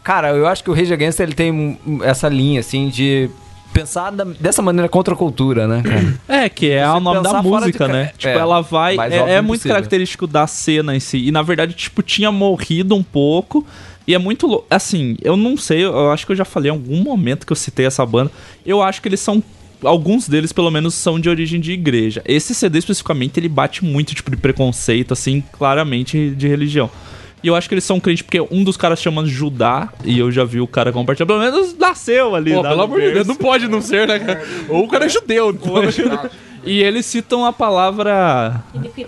Cara, eu acho que o Rage Against ele tem essa linha, assim, de pensar da- dessa maneira contra a cultura, né, cara? É, que é o nome da música, de né? é, tipo, ela vai. É, é muito característico da cena em si. E na verdade, tipo, tinha morrido um pouco. E é muito. Assim, eu não sei, eu acho que eu já falei em algum momento que eu citei essa banda. Eu acho que eles são. Alguns deles, pelo menos, são de origem de igreja. Esse CD especificamente, ele bate muito, tipo, de preconceito, assim, claramente de religião. E eu acho que eles são crentes, porque um dos caras chama Judá, e eu já vi o cara compartilhar, pelo menos nasceu ali. Pô, lá pelo amor de Deus, não pode não ser, né, cara? Ou o cara é judeu. E eles citam a palavra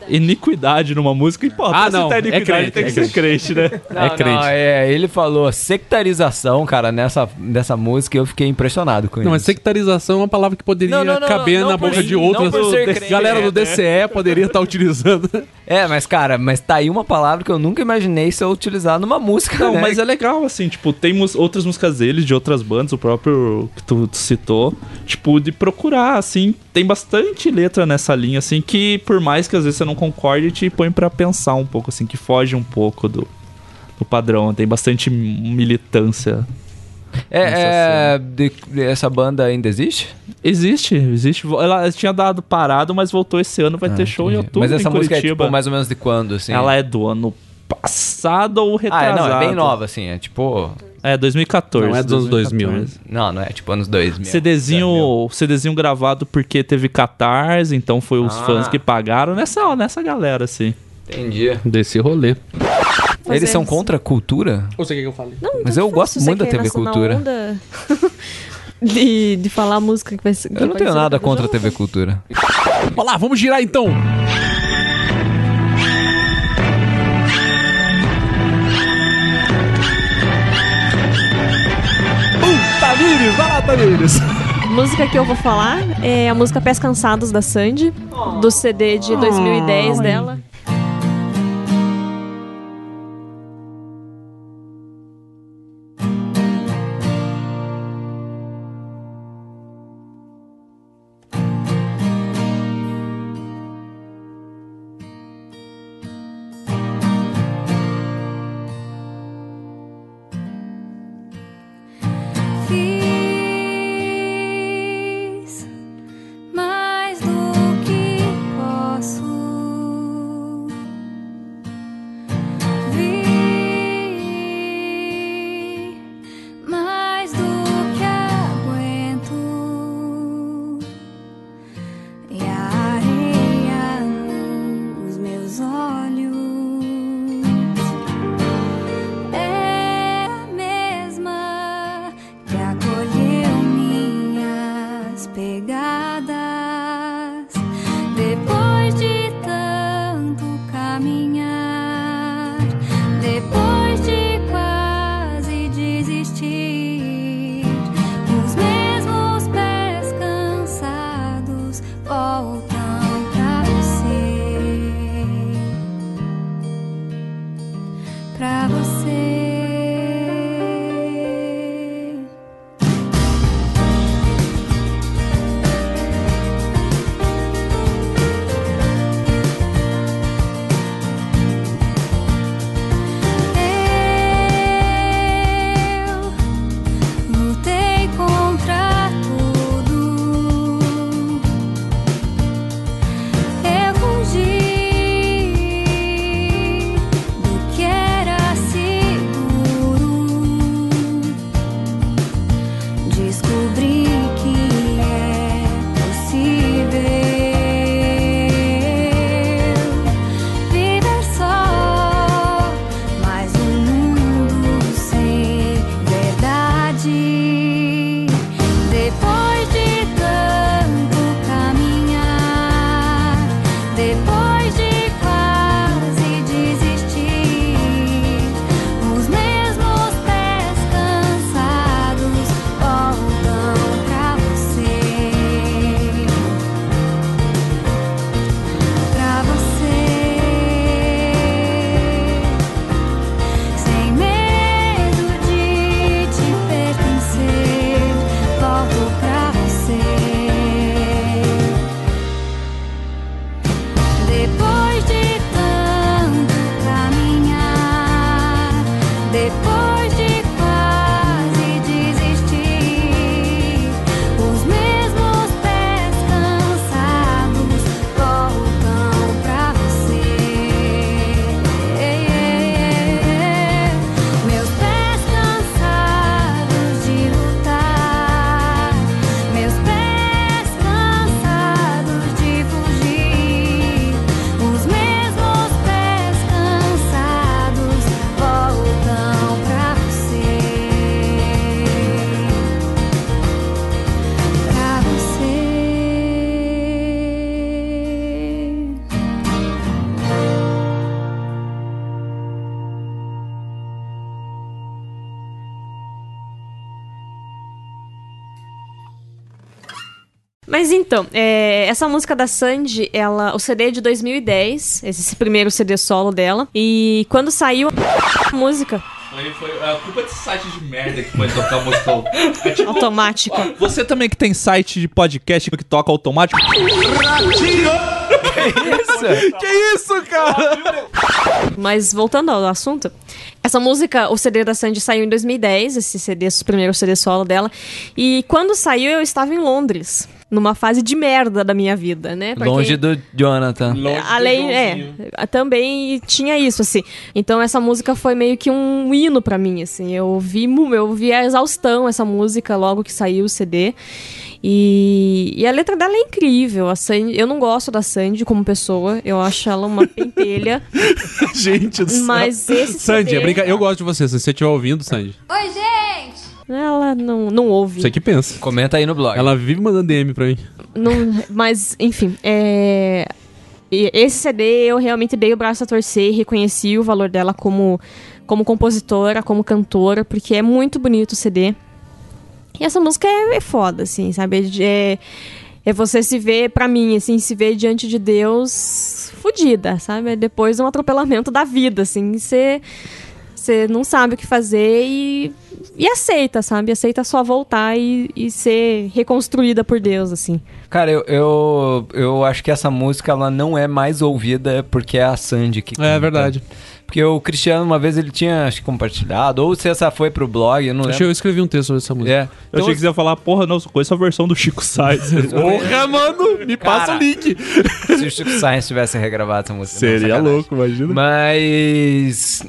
iniquidade, numa música. E, pô, Ah, não, citar é iniquidade crente, tem que é ser crente, né? (laughs) Não, É não, crente. é, ele falou sectarização, cara, nessa, nessa música e eu fiquei impressionado com Não, mas isso. sectarização é uma palavra que poderia Não, não, não, caber não na boca de não outras. crente, galera do é, né? DCE poderia estar utilizando. É, mas cara, mas tá aí uma palavra que eu nunca imaginei ser utilizada numa música, Não, né? mas é legal, assim, tipo, tem mus- outras músicas deles, de outras bandas, o próprio que tu, tu citou, tipo, de procurar, assim, tem bastante letra nessa linha, assim, que por mais que às vezes você não concorde, te põe pra pensar um pouco, assim, que foge um pouco do, do padrão, tem bastante militância. É, é, de- essa banda ainda existe? Existe, existe. Ela tinha dado parado, mas voltou esse ano, vai ter show em Entendi. outubro Mas essa em música é Curitiba. tipo mais ou menos de quando, assim? Ela é do ano passado ou Ah, retrasado. é, não, é bem nova, assim, é tipo... É, 2014. Não é dos anos 2000, né? Não, não é tipo anos 2000. CDzinho, CDzinho gravado porque teve catarse, então foi os Ah. fãs que pagaram nessa, nessa galera, assim. Entendi. Desse rolê. Eles são contra a cultura? Ou você quer que eu fale? Não, Mas eu gosto muito da TV Cultura. onda (laughs) de, de falar a música que vai ser. que Eu não tenho nada contra a. TV Cultura. Vamos lá, vamos girar então. Tamires, vai lá, Tamires. A música que eu vou falar é a música Pés Cansados da Sandy, do CD de 2010 dela. Mas então, é, essa música da Sandy, ela, o CD é de 2010, esse primeiro CD solo dela. E quando saiu a música Foi a culpa desse site de merda que pode tocar música. É tipo, automática, ó, (laughs) você também que tem site de podcast que toca automático. Que isso, cara? Mas voltando ao assunto, essa música, o CD da Sandy saiu em 2010, esse CD, o primeiro CD solo dela. E quando saiu, eu estava em Londres, numa fase de merda da minha vida, né? Pra Longe quem- do Jonathan. Além, é, também tinha isso, assim. Então essa música foi meio que um hino pra mim, assim. Eu ouvi, eu ouvi a exaustão essa música logo que saiu o CD. E, e a letra dela é incrível. A Sandy, eu não gosto da Sandy como pessoa, eu acho ela uma pentelha. (laughs) Gente do céu. Mas esse Sandy, CD é brinca... eu gosto de você. Se você estiver ouvindo, Sandy, Oi, gente! Ela não, não ouve. você que pensa. Comenta aí no blog. Ela vive mandando DM pra mim. Não- mas, enfim, é. Esse CD eu realmente dei o braço a torcer e reconheci o valor dela como, como compositora, como cantora, porque é muito bonito o CD. E essa música é, é foda, assim, sabe? É, é você se ver, pra mim, assim, se ver diante de Deus fodida, sabe? É depois de um atropelamento da vida, assim, você. Você não sabe o que fazer e, e aceita, sabe? Aceita só voltar e, e ser reconstruída por Deus, assim. Cara, eu, eu, eu acho que essa música ela não é mais ouvida porque é a Sandy que É verdade. Porque o Cristiano, uma vez, ele tinha, acho compartilhado, ou se essa foi pro blog, eu não lembro. eu escrevi um texto sobre essa música. É. Eu Então, achei que você ia falar, porra, não, só conheço a versão do Chico Sainz. (laughs) Porra, mano, me passa Cara. o link. se o Chico Sainz tivesse regravado essa música. não, Seria sacanagem. louco, imagina. Mas.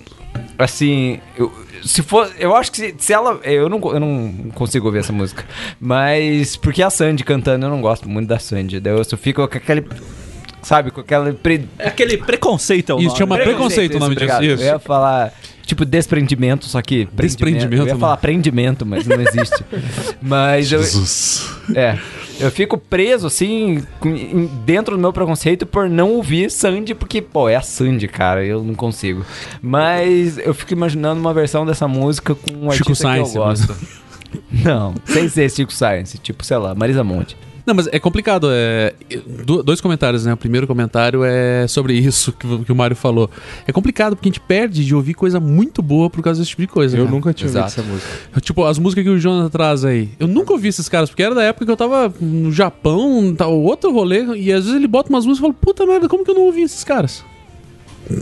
Assim. Eu, se for. Eu acho que se, se ela. Eu não, eu não consigo ouvir essa música. Mas. Porque a Sandy cantando, eu não gosto muito da Sandy. Daí eu só fico com aquele. Sabe, com aquele. Pre... É aquele preconceito, é o Isso, chama preconceito o nome disso. Isso. Eu ia falar. Tipo, desprendimento, só que. prendimento. Desprendimento, Eu ia mano. falar prendimento, mas não existe. (laughs) mas eu. Jesus. É. Eu fico preso, assim, dentro do meu preconceito por não ouvir Sandy, porque, pô, é a Sandy, cara, eu não consigo. Mas eu fico imaginando uma versão dessa música com um Chico artista Science, que eu gosto. Não, sem ser Chico Science, tipo, sei lá, Marisa Monte. Não, mas é complicado. É... do- Dois comentários, né? O primeiro comentário é sobre isso que, o- Mário falou. É complicado porque a gente perde de ouvir coisa muito boa por causa desse tipo de coisa. Eu cara. nunca tinha ouvido Exato. essa música. Tipo, as músicas que o Jonathan traz aí. Eu nunca ouvi esses caras, porque era da época que eu tava no Japão, tal, outro rolê, e às vezes ele bota umas músicas e fala, puta merda, como que eu não ouvi esses caras?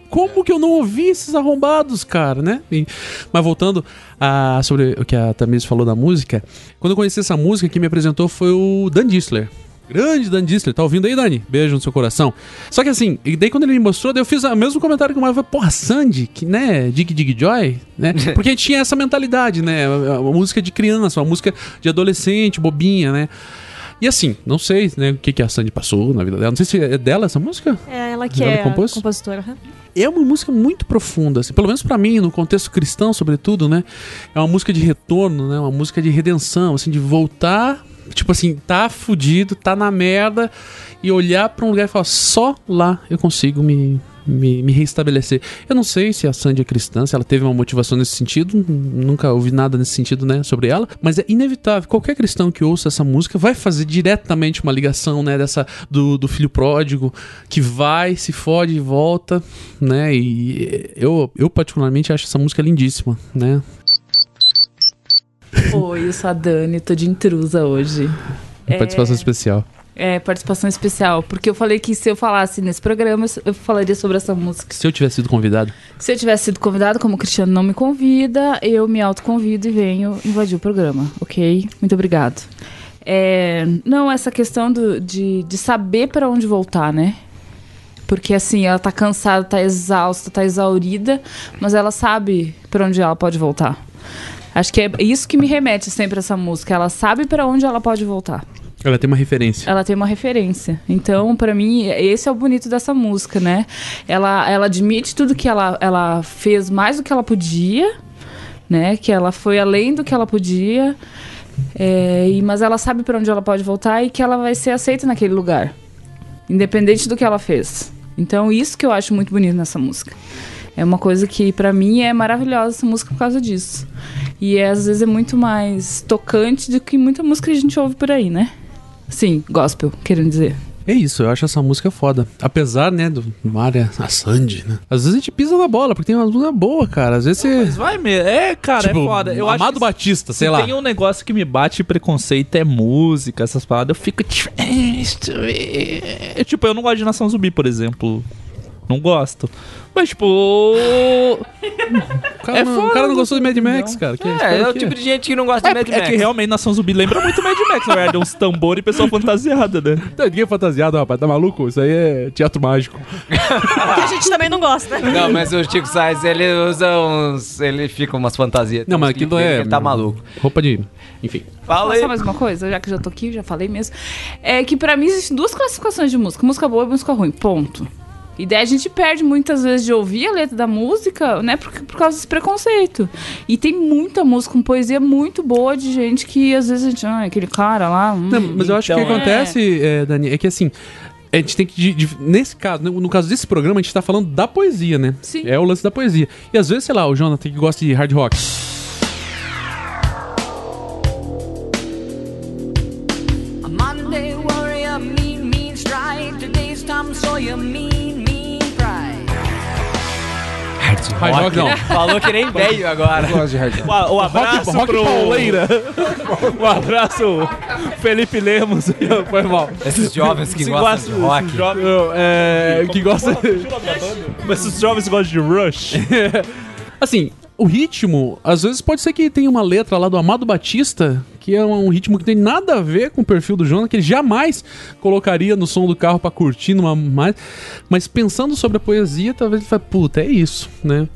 Como que eu não ouvi esses arrombados, cara, né? E- mas voltando a, sobre o que a Tamires falou da música, quando eu conheci essa música, quem me apresentou foi o Dan Distler. Grande Dan Distler, tá ouvindo aí, Dani? Beijo no seu coração. Só que assim, e daí quando ele me mostrou, eu fiz o mesmo comentário que o falou, porra, Sandy, que, né, Dig Dig Joy, né? (laughs) Porque a gente tinha essa mentalidade, né? Uma música de criança, uma música de adolescente, bobinha, né? E assim, não sei né, o que, que a Sandy passou na vida dela. Não sei se é dela essa música. É ela que Ela é a compôs? compositora. aham. É uma música muito profunda, assim, pelo menos pra mim, no contexto cristão, sobretudo, né? É uma música de retorno, né? Uma música de redenção, assim, de voltar, tipo assim, tá fudido, tá na merda e olhar pra um lugar e falar, só lá eu consigo me, me, me reestabelecer. Eu não sei se a Sandy é cristã, se ela teve uma motivação nesse sentido, nunca ouvi nada nesse sentido, né, sobre ela, mas é inevitável. Qualquer cristão que ouça essa música vai fazer diretamente uma ligação, né, dessa do, do filho pródigo que vai, se fode e volta, né? E eu, eu particularmente acho essa música lindíssima, né? Oi, eu sou a Dani, tô de intrusa hoje. Uma participação especial. É, participação especial, porque eu falei que se eu falasse nesse programa, eu falaria sobre essa música. Se eu tivesse sido convidado, Se eu tivesse sido convidado, como o Cristiano não me convida, eu me autoconvido e venho invadir o programa, ok? Muito obrigado. É, não, essa questão do- de, de saber pra onde voltar, né? Porque assim, ela tá cansada, tá exausta, tá exaurida, mas ela sabe pra onde ela pode voltar. Acho que é isso que me remete sempre a essa música. Ela sabe pra onde ela pode voltar. Ela tem uma referência. Ela tem uma referência. Então, pra mim, esse é o bonito dessa música, né? Ela, ela admite tudo que ela, ela fez mais do que ela podia, né? Que ela foi além do que ela podia. é, e, mas ela sabe pra onde ela pode voltar e que ela vai ser aceita naquele lugar. Independente do que ela fez. Então, isso que eu acho muito bonito nessa música. É uma coisa que, pra mim, é maravilhosa essa música por causa disso. E às vezes é muito mais tocante do que muita música que a gente ouve por aí, né? Sim, gospel, querendo dizer. É isso, eu acho essa música foda. Apesar, né, do Maria, a Sandy, né? Às vezes a gente pisa na bola, porque tem uma música boa, cara. Às vezes você. Mas vai mesmo. É, cara, tipo, é foda. Eu Amado acho Batista, se sei lá. tem um negócio que me bate preconceito é música, essas paradas. Eu fico. É, tipo, eu não gosto de Nação Zumbi, por exemplo. Não gosto. Mas, tipo. O (laughs) cara, É não, foda, o cara não gostou de Mad não. Max, cara. Que- É, é o que- tipo de gente que não gosta de Mad É, é Max. que realmente Nação Zumbi lembra muito Mad Max, na verdade. Uns tambor e pessoa fantasiada, né? (laughs) Não, Ninguém é fantasiado, rapaz. Tá maluco? Isso aí é teatro mágico. Que a gente também não gosta. (laughs) Não, mas o Chico Sainz, ele usa uns... Ele fica umas fantasias. Não, mas uns aquilo clipes dele é. que Ele tá maluco. Roupa de. Enfim. Fala aí. falar mais uma coisa? Já que já tô aqui, já falei mesmo. É que pra mim existem duas classificações de música: música boa e música ruim. Ponto. E daí a gente perde muitas vezes de ouvir a letra da música, né, por, por causa desse preconceito. E tem muita música com poesia muito boa de gente que às vezes a gente, ah, aquele cara lá. hum, Não, mas eu acho que o que então, acontece, é, Dani, é que assim. A gente tem que. nesse caso, no, no caso desse programa, a gente tá falando da poesia, né? Sim. É o lance da poesia. E às vezes, sei lá, o Jonathan que gosta de hard rock. Hard rock não. (laughs) Falou que nem veio agora. Eu gosto de hard rock. O, o abraço rock pro... pauleira. (laughs) Um abraço, Felipe Lemos. (laughs) Foi mal. Esses jovens que gostam de rock. esses jovens- é, que gosta. Mas esses jovens gostam de Rush. Assim, o ritmo, às vezes pode ser que tenha uma letra lá do Amado Batista, que é um ritmo que tem nada a ver com o perfil do Jonathan, que ele jamais colocaria no som do carro pra curtir numa mais. Mas pensando sobre a poesia, talvez ele fale, puta, é isso, né?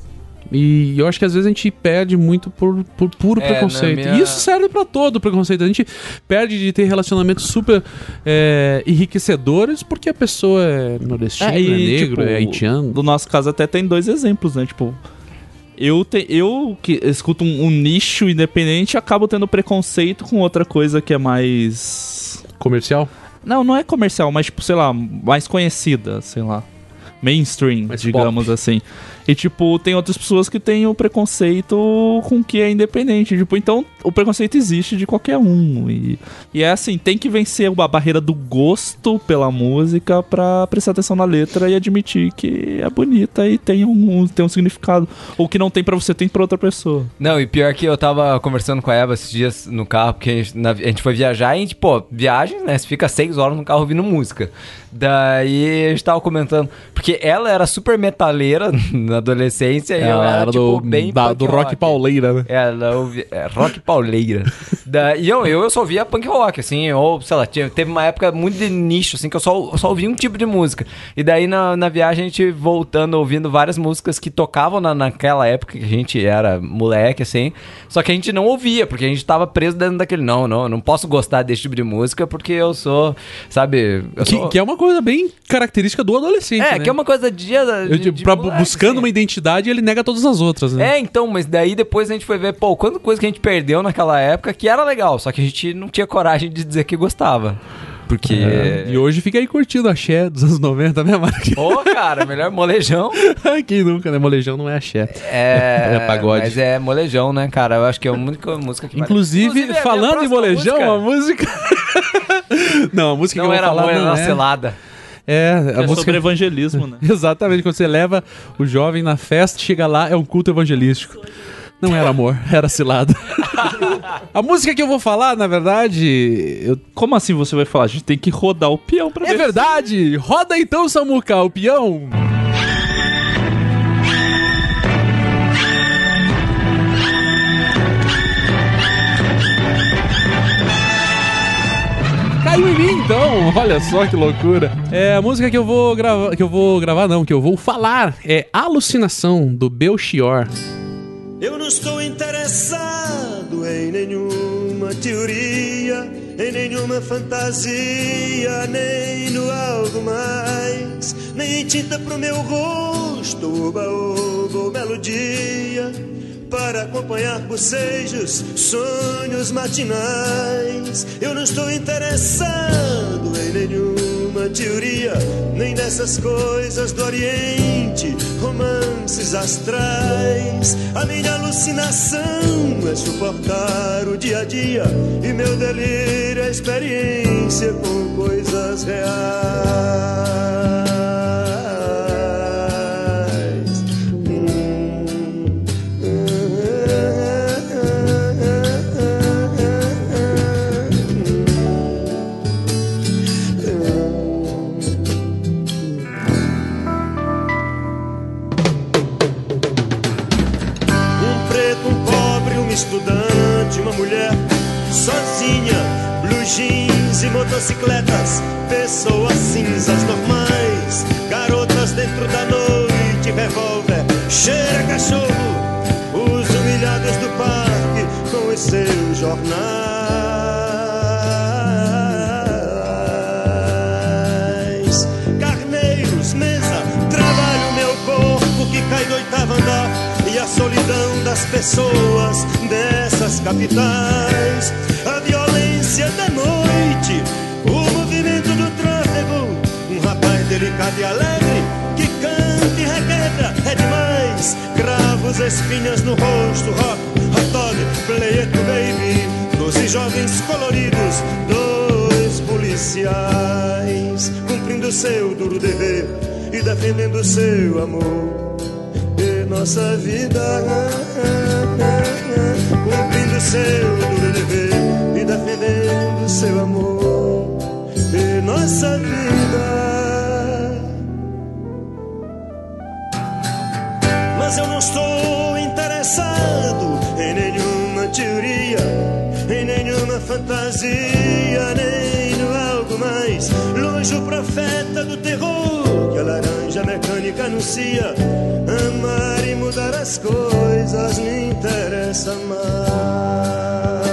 E eu acho que às vezes a gente perde muito por, por puro É, preconceito. minha- E isso serve pra todo preconceito. A gente perde de ter relacionamentos super é, enriquecedores porque a pessoa é nordestina, é, e, negro, tipo, é haitiano. No nosso caso até tem dois exemplos, né? Tipo, eu, te, eu que escuto um, um nicho independente acabo tendo preconceito com outra coisa que é mais Comercial? Não, não é comercial, mas, tipo, sei lá, mais conhecida, sei lá. Mainstream, Mais digamos pop. assim. E, tipo, tem outras pessoas que têm o preconceito com que é independente. Tipo, então o preconceito existe de qualquer um. E, e é assim, tem que vencer a barreira do gosto pela música pra prestar atenção na letra e admitir que é bonita e tem um, tem um significado. Ou que não tem pra você, tem pra outra pessoa. Não, e pior que eu tava conversando com a Eva esses dias no carro, porque a gente, na- a gente foi viajar e a gente, pô, viagem, né? Você fica seis horas no carro ouvindo música. Daí a gente tava comentando, porque ela era super metaleira (laughs) na adolescência e eu era, tipo, do, bem da- do rock pauleira, né? Ela ouvia, é, rock pauleira. (laughs) Da, e eu, eu, eu só ouvia punk rock, assim, ou, sei lá, tinha- teve uma época muito de nicho, assim, que eu só, eu só ouvia um tipo de música. E daí na, na viagem a gente voltando, ouvindo várias músicas que tocavam na, naquela época que a gente era moleque, assim, só que a gente não ouvia, porque a gente tava preso dentro daquele, não, não, eu não posso gostar desse tipo de música porque eu sou, sabe... Eu Que, sou- que é uma coisa bem característica do adolescente. é, né? que é uma coisa de... Eu, de, tipo, de pra- moleque, buscando assim. uma identidade, ele nega todas as outras, né? É, então, mas daí depois a gente foi ver, pô, quanta coisa que a gente perdeu naquela época que era legal, só que a gente não tinha coragem de dizer que gostava. Porque. E hoje fica aí curtindo a axé dos anos 90, né, Mark? Ô, cara, melhor molejão. (laughs) Quem nunca, né? Molejão não é axé. É, (laughs) É pagode. Mas é molejão, né, cara? Eu acho que é a única música que. Inclusive, minha falando em molejão, a música. (laughs) não, a música Não que eu era vou falar amor, era não uma é. É, a É música. sobre evangelismo, né? (laughs) Exatamente, quando você leva o jovem na festa, chega lá, é um culto evangelístico. Não era amor, (laughs) era cilada. (laughs) a música que eu vou falar, na verdade, eu- Como assim você vai falar? A gente tem que rodar o peão pra é ver. verdade. Roda então, Samuca, o peão. Caiu em mim então, olha só que loucura. É a música que eu vou gravar, que eu vou gravar não, que eu vou falar é Alucinação do Belchior. Eu não estou interessado em nenhuma teoria, em nenhuma fantasia, nem no algo mais, nem em tinta pro meu rosto, ou melodia, para acompanhar bocejos, sonhos matinais. Eu não estou interessado em nenhuma teoria, nem nessas coisas do Oriente, romances astrais. A minha alucinação é suportar o dia a dia, e meu delírio é experiência com coisas reais. Jeans e motocicletas, pessoas cinzas normais, garotas dentro da noite, revólver, cheira cachorro, os humilhados do parque com os seus jornais. Carneiros, mesa, trabalho meu corpo que cai do oitavo andar e a solidão das pessoas dessas capitais. A violência da noite, o movimento do tráfego, um rapaz delicado e alegre que canta e requebra, é demais. Cravos, espinhas no rosto, rock, hot dog, play it baby, doze jovens coloridos, dois policiais, cumprindo seu duro dever e defendendo seu amor e nossa vida, cumprindo seu duro dever defendendo seu amor e nossa vida. Mas eu não estou interessado em nenhuma teoria, em nenhuma fantasia, nem no algo mais. Longe o profeta do terror que a laranja mecânica anuncia. Amar e mudar as coisas me interessa mais.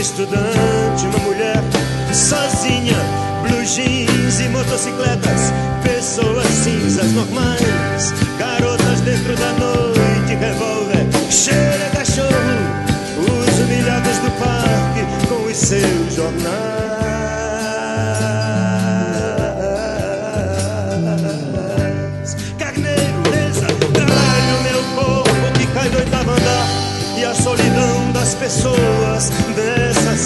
Estudante, uma mulher sozinha, blue jeans e motocicletas, pessoas cinzas normais, garotas dentro da noite, revólver, cheira cachorro, os humilhados do parque com os seus jornais. Pessoas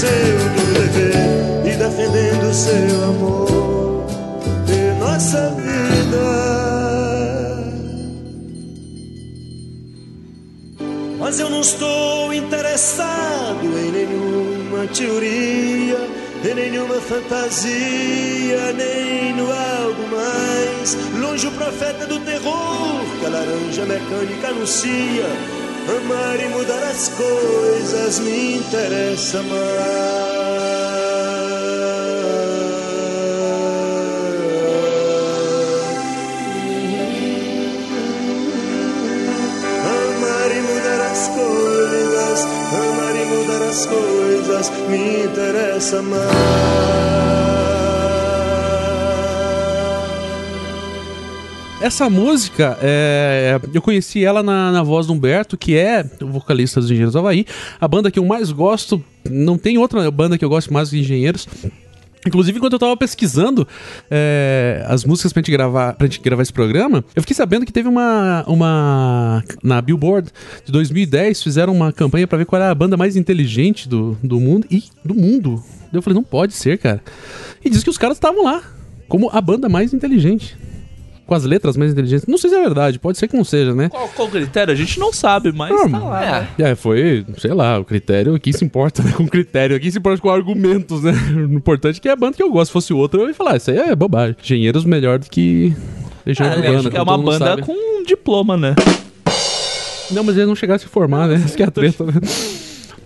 seu duro dever e defendendo seu amor e nossa vida. Mas eu não estou interessado em nenhuma teoria em nenhuma fantasia nem no algo mais. Longe o profeta do terror que a laranja mecânica anuncia Amar e mudar as coisas me interessa mais. Amar e mudar as coisas, amar e mudar as coisas me interessa mais. Essa música, é, eu conheci ela na, na voz do Humberto, que é o vocalista dos Engenheiros do Havaí. A banda que eu mais gosto, não tem outra banda que eu gosto mais dos Engenheiros. Inclusive, enquanto eu tava pesquisando é, as músicas pra gente, gravar, pra gente gravar esse programa, eu fiquei sabendo que teve uma. uma na Billboard de 2010, fizeram uma campanha pra ver qual era a banda mais inteligente do, do mundo. E do mundo. Eu falei, não pode ser, cara. E diz que os caras estavam lá, como a banda mais inteligente. Com as letras mais inteligentes. Não sei se é verdade, pode ser que não seja, né? Qual, qual o critério? A gente não sabe, mas Não, tá lá. né? É, foi, sei lá, o critério, quem se importa né, com critério, quem se importa com argumentos, né? O importante é que é a banda que eu gosto, se fosse outra, eu ia falar, isso aí é bobagem. Engenheiros melhor do que Legião É, Urbana. acho que é uma banda sabe. com um diploma, né? Não, mas eles não chegaram a se formar, né? Isso que é a treta, né?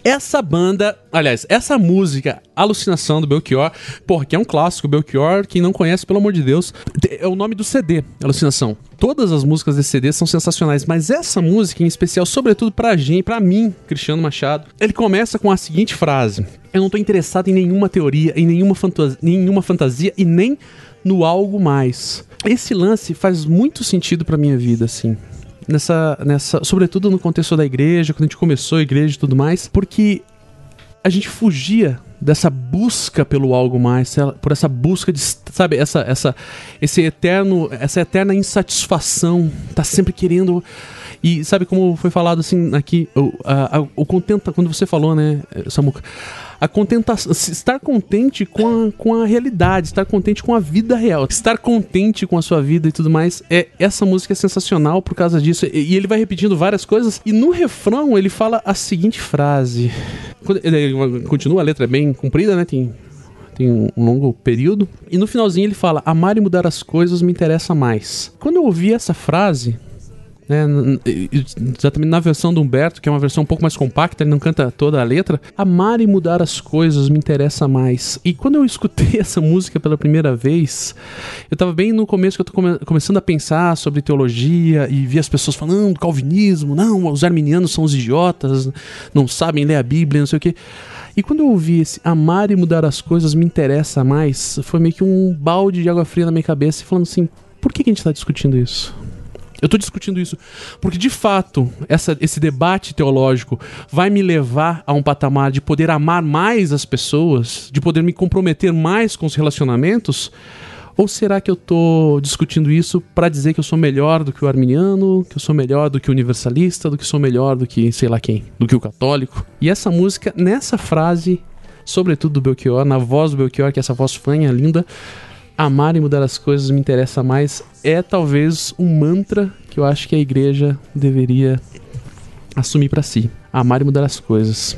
Essa banda, aliás, essa música, Alucinação do Belchior, porra, que é um clássico, Belchior, quem não conhece, pelo amor de Deus, é o nome do CD, Alucinação. Todas as músicas desse CD são sensacionais, mas essa música em especial, sobretudo pra gente, pra mim, Cristiano Machado, ele começa com a seguinte frase: Eu não tô interessado em nenhuma teoria, em nenhuma, fantas nenhuma fantasia e nem no algo mais. Esse lance faz muito sentido pra minha vida, assim nessa, nessa, sobretudo no contexto da igreja, quando a gente começou a igreja e tudo mais, porque a gente fugia dessa busca pelo algo mais, por essa busca de, sabe, essa, essa, esse eterno, essa eterna insatisfação, tá sempre querendo e sabe como foi falado assim aqui, o, a- o contenta, quando você falou, né, Samuca, a contentação, estar contente com a, com a realidade, estar contente com a vida real, estar contente com a sua vida e tudo mais. É essa música é sensacional por causa disso. E, e ele vai repetindo várias coisas e no refrão ele fala a seguinte frase. Continua a letra é bem comprida, né? Tem tem um longo período. E no finalzinho ele fala: Amar e mudar as coisas me interessa mais. Quando eu ouvi essa frase, né, exatamente na versão do Humberto, que é uma versão um pouco mais compacta, ele não canta toda a letra. Amar e mudar as coisas me interessa mais. E quando eu escutei (laughs) essa música pela primeira vez, eu tava bem no começo que eu tô come- começando a pensar sobre teologia e vi as pessoas falando calvinismo, não, os arminianos são os idiotas, não sabem ler a Bíblia, não sei o quê. E quando eu ouvi esse amar e mudar as coisas me interessa mais, foi meio que um balde de água fria na minha cabeça, e falando assim: por que, que a gente tá discutindo isso? Eu tô discutindo isso porque, de fato, essa- esse debate teológico vai me levar a um patamar de poder amar mais as pessoas, de poder me comprometer mais com os relacionamentos? Ou será que eu tô discutindo isso para dizer que eu sou melhor do que o arminiano, que eu sou melhor do que o universalista, do que sou melhor do que sei lá quem, do que o católico? E essa música, nessa frase, sobretudo do Belchior, na voz do Belchior, que é essa voz fanha linda, amar e mudar as coisas me interessa mais, é talvez um mantra que eu acho que a igreja deveria assumir para si. Amar e mudar as coisas.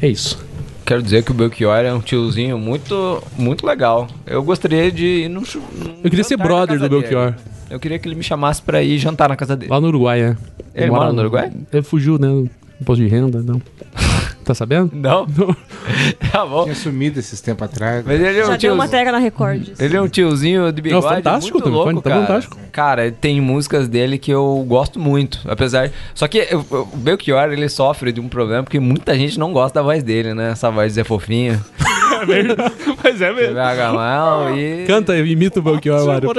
É isso. quero dizer que o Belchior é um tiozinho muito, muito legal. Eu gostaria de ir num, num Eu queria ser brother do Belchior. dele. Eu queria que ele me chamasse pra ir jantar na casa dele. Lá no Uruguai, é. Ele mora no Uruguai? Ele fugiu, né? Imposto de renda, não. (laughs) Tá sabendo? Não. (laughs) tá bom. Tinha sumido esses tempos atrás. Mas ele é Já um deu tio. matéria na Record. Ele é um tiozinho de bigode fantástico muito também, louco, tá cara. fantástico. Cara, tem músicas dele que eu gosto muito, apesar... Só que eu- eu- o Belchior, ele sofre de um problema porque muita gente não gosta da voz dele, né? Essa voz de Zé Fofinho. (laughs) É verdade. Mas é mesmo. Gamal (laughs) e... Canta, imita o Belchior, Mário.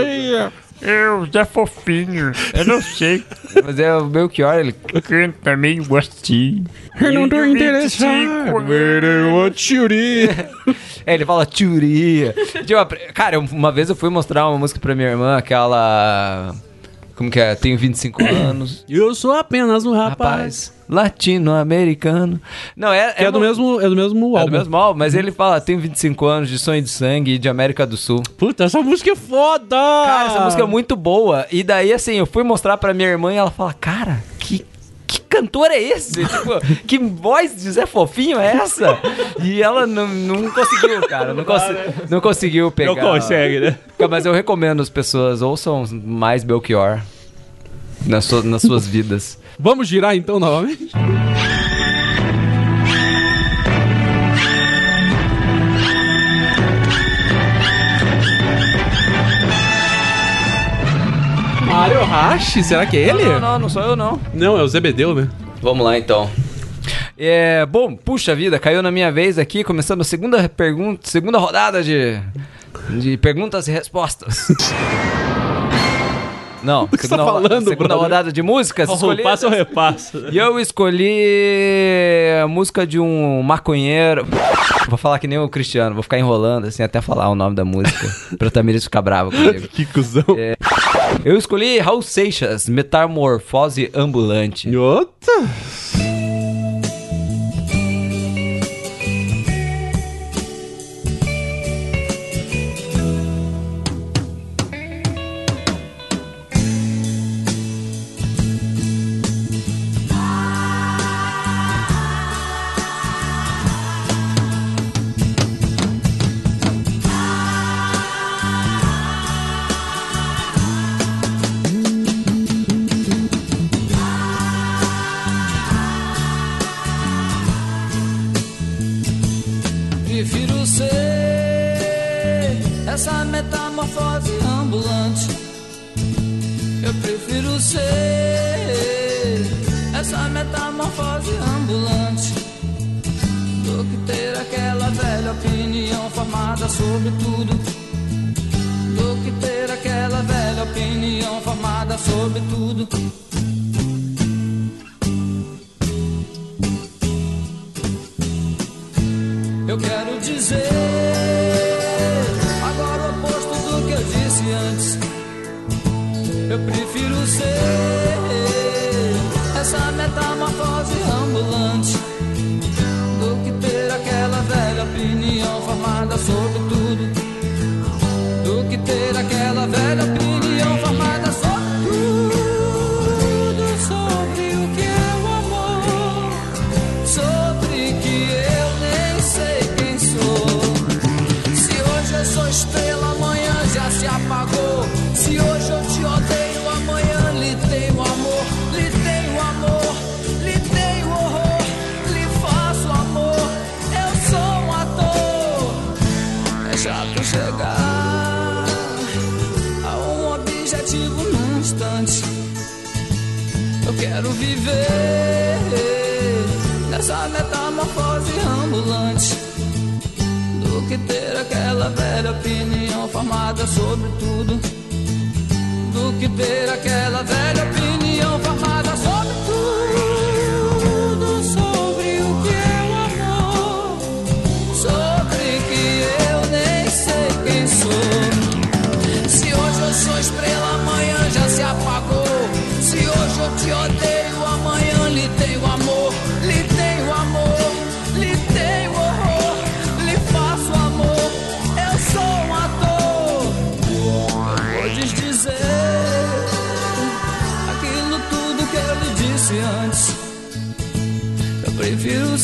Eu, Zé Fofinho, eu não sei. Mas é o Belchior, ele... Canta meio assim. Eu não tô interessado. É, ele fala tchuria. Tipo, Cara, uma vez eu fui mostrar uma música pra minha irmã, aquela... Como que é? Tenho 25 (coughs) anos. Eu sou apenas um rapaz. Rapaz, latino-americano. Não, é, Que é, do uma- mesmo, é do mesmo É álbum. do mesmo álbum, mas ele fala, tenho 25 anos de sonho de sangue e de América do Sul. Puta, essa música é foda! Cara, essa música é muito boa. E daí, assim, eu fui mostrar pra minha irmã e ela fala, cara, que, que cantor é esse? tipo, que voz de Zé Fofinho é essa? E ela não, não conseguiu, cara. Não, consi- não conseguiu pegar. Não consegue, né? Mas eu recomendo as pessoas ouçam mais Belchior nas, su- nas suas vidas. Vamos girar então novamente? Mário Hashi, será que é ele? Não, não, não sou eu, não. Não, é o Zebedeu, né? Vamos lá então. É, bom, puxa vida, caiu na minha vez aqui, começando a segunda pergunta, segunda rodada de, de perguntas e respostas. (laughs) Não, que você segunda, tá falando, segunda brother? rodada de músicas. escolhidas. Passa ou repassa? (laughs) E eu escolhi a música de um maconheiro. Vou falar que nem o Cristiano, vou ficar enrolando assim até falar o nome da música. (laughs) pra Tamires ficar brava comigo. Que cuzão. É, eu escolhi Raul Seixas, Metamorfose Ambulante. Outra?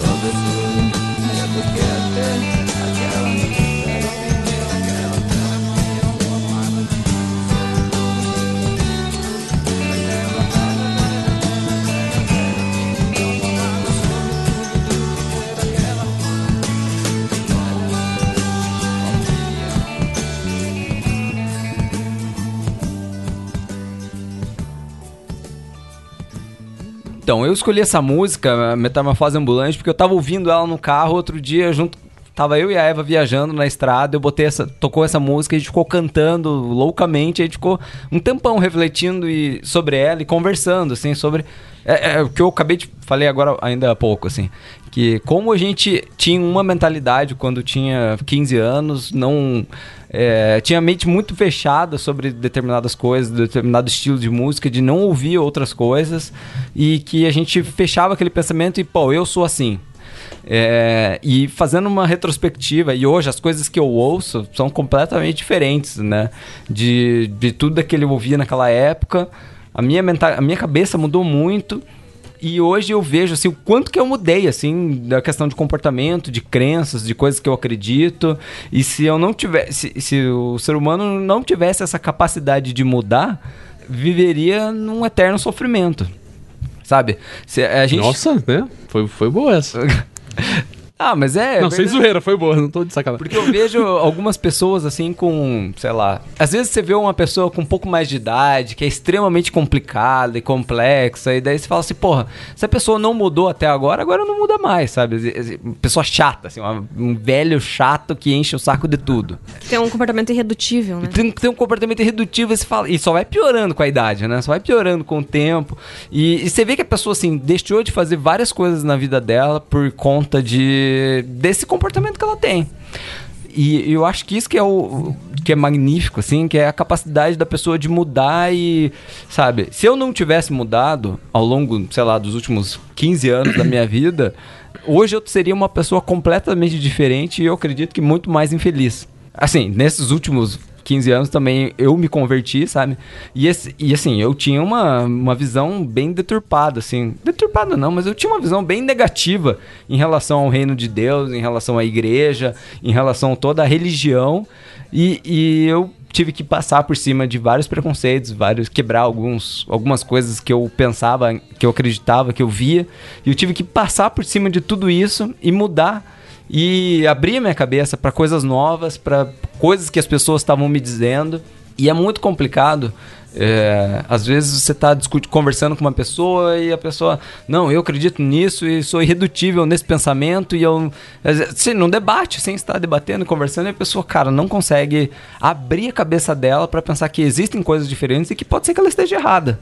sobre tudo. É do que ter Então, eu escolhi essa música, Metamorfose Ambulante, porque eu tava ouvindo ela no carro outro dia, junto. Tava eu e a Eva viajando na estrada, eu botei essa. Tocou essa música, a gente ficou cantando loucamente, a gente ficou um tempão refletindo e, sobre ela e conversando, assim, sobre. É, é o que eu acabei de. Falei agora ainda há pouco, assim. Que como a gente tinha uma mentalidade quando tinha 15 anos, não. É, tinha a mente muito fechada sobre determinadas coisas, determinado estilo de música, de não ouvir outras coisas, e que a gente fechava aquele pensamento e, pô, eu sou assim. É, e fazendo uma retrospectiva, e hoje as coisas que eu ouço são completamente diferentes, né? De, de tudo que eu ouvia naquela época. A minha, a minha cabeça mudou muito. E hoje eu vejo assim, o quanto que eu mudei, assim, da questão de comportamento, de crenças, de coisas que eu acredito. E se eu não tivesse. Se, se o ser humano não tivesse essa capacidade de mudar, viveria num eterno sofrimento. Sabe? Se a gente... Nossa, né? Foi, foi boa essa. (laughs) Ah, mas é. não, sem verdade. zoeira, foi boa, não tô de sacanagem. Porque eu vejo (laughs) algumas pessoas assim com, sei lá. Às vezes você vê uma pessoa com um pouco mais de idade, que é extremamente complicada e complexa, e daí você fala assim, porra, se a pessoa não mudou até agora, agora não muda mais, sabe? Pessoa chata, assim, uma- um velho chato que enche o saco de tudo. Tem um comportamento irredutível, né? Tem, tem um comportamento irredutível e, você fala, e só vai piorando com a idade, né? Só vai piorando com o tempo. E, e você vê que a pessoa, assim, deixou de fazer várias coisas na vida dela por conta de desse comportamento que ela tem. E eu acho que isso que é o que é magnífico, assim, que é a capacidade da pessoa de mudar e, sabe, se eu não tivesse mudado ao longo, sei lá, dos últimos 15 anos da minha vida, hoje eu seria uma pessoa completamente diferente e eu acredito que muito mais infeliz. Assim, nesses últimos 15 anos também eu me converti, sabe? E, esse, e assim, eu tinha uma, uma visão bem deturpada, assim. Deturpada não, mas eu tinha uma visão bem negativa em relação ao reino de Deus, em relação à igreja, em relação a toda a religião. E, e eu tive que passar por cima de vários preconceitos, vários quebrar alguns, algumas coisas que eu pensava, que eu acreditava, que eu via. E eu tive que passar por cima de tudo isso e mudar e abrir a minha cabeça para coisas novas, para coisas que as pessoas estavam me dizendo. E é muito complicado. É, às vezes você está conversando com uma pessoa e a pessoa, não, eu acredito nisso e sou irredutível nesse pensamento. E eu, assim, num debate, sem estar debatendo, conversando, e a pessoa, cara, não consegue abrir a cabeça dela para pensar que existem coisas diferentes e que pode ser que ela esteja errada.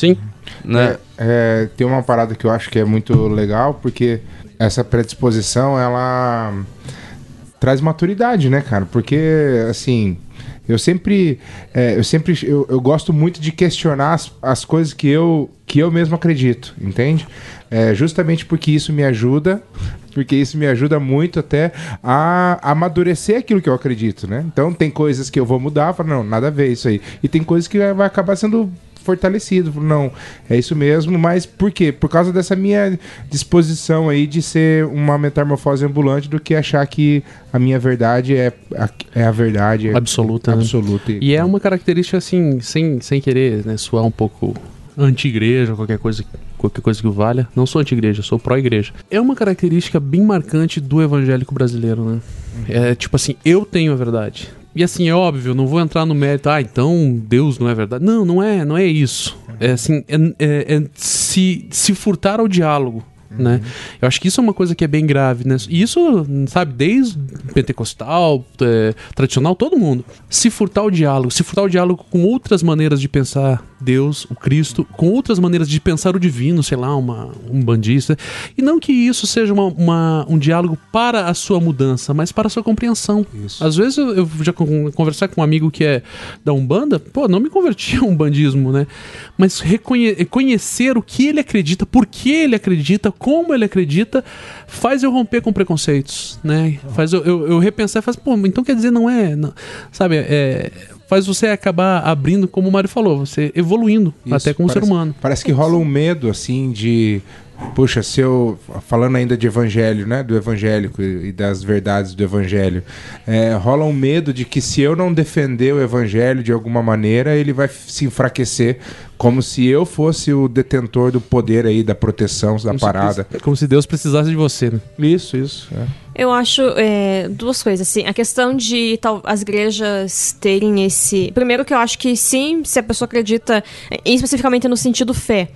Sim. Né? É, tem uma parada que eu acho que é muito legal, porque essa predisposição, ela traz maturidade, né, cara? Porque, assim, eu sempre, é, eu sempre, eu, eu gosto muito de questionar as, as coisas que eu, que eu mesmo acredito, entende? É, justamente porque isso me ajuda, porque isso me ajuda muito até a amadurecer aquilo que eu acredito, né? Então tem coisas que eu vou mudar, falo, não, nada a ver isso aí. E tem coisas que vai acabar sendo fortalecido. Não, é isso mesmo, mas por quê? Por causa dessa minha disposição aí de ser uma metamorfose ambulante do que achar que a minha verdade é a, é a verdade. é Absoluta. né? Absoluta. E é uma característica, assim, sem, sem querer né, soar um pouco anti-igreja, qualquer coisa, qualquer coisa que o valha. Não sou anti-igreja, sou pró-igreja. É uma característica bem marcante do evangélico brasileiro, né? É tipo assim, eu tenho a verdade. E assim, é óbvio, não vou entrar no mérito, ah, então Deus não é verdade. Não, não é, não é isso. É assim, é, é- é se, se furtar ao diálogo. Né? Eu acho que isso é uma coisa que é bem grave, né? E isso, sabe, desde pentecostal, é, tradicional, todo mundo. Se furtar o diálogo, se furtar o diálogo com outras maneiras de pensar Deus, o Cristo, com outras maneiras de pensar o divino, sei lá, uma, um bandista. E não que isso seja uma, uma- um diálogo para a sua mudança, mas para a sua compreensão. Às vezes eu, eu já con- conversar com um amigo que é da Umbanda, pô, não me converti a um bandismo, né? Mas reconhe- conhecer o que ele acredita, por que ele acredita, como ele acredita, faz eu romper com preconceitos, né? Faz eu, eu, eu repensar e faz, pô, então quer dizer, não é. não- sabe, é. Faz você acabar abrindo, como o Mário falou, você evoluindo Isso, até como parece- ser humano. Parece que rola um medo, assim, de. Puxa, se eu. Falando ainda de evangelho, né? Do evangélico e das verdades do evangelho. é, rola um medo de que se eu não defender o evangelho de alguma maneira, ele vai se enfraquecer. Como se eu fosse o detentor do poder aí, da proteção, da Como se parada. preci- como se Deus precisasse de você, né? Isso, isso. é. Eu acho é, duas coisas, assim. A questão de tal, as igrejas terem esse. Primeiro, que eu acho que sim, se a pessoa acredita, especificamente no sentido fé.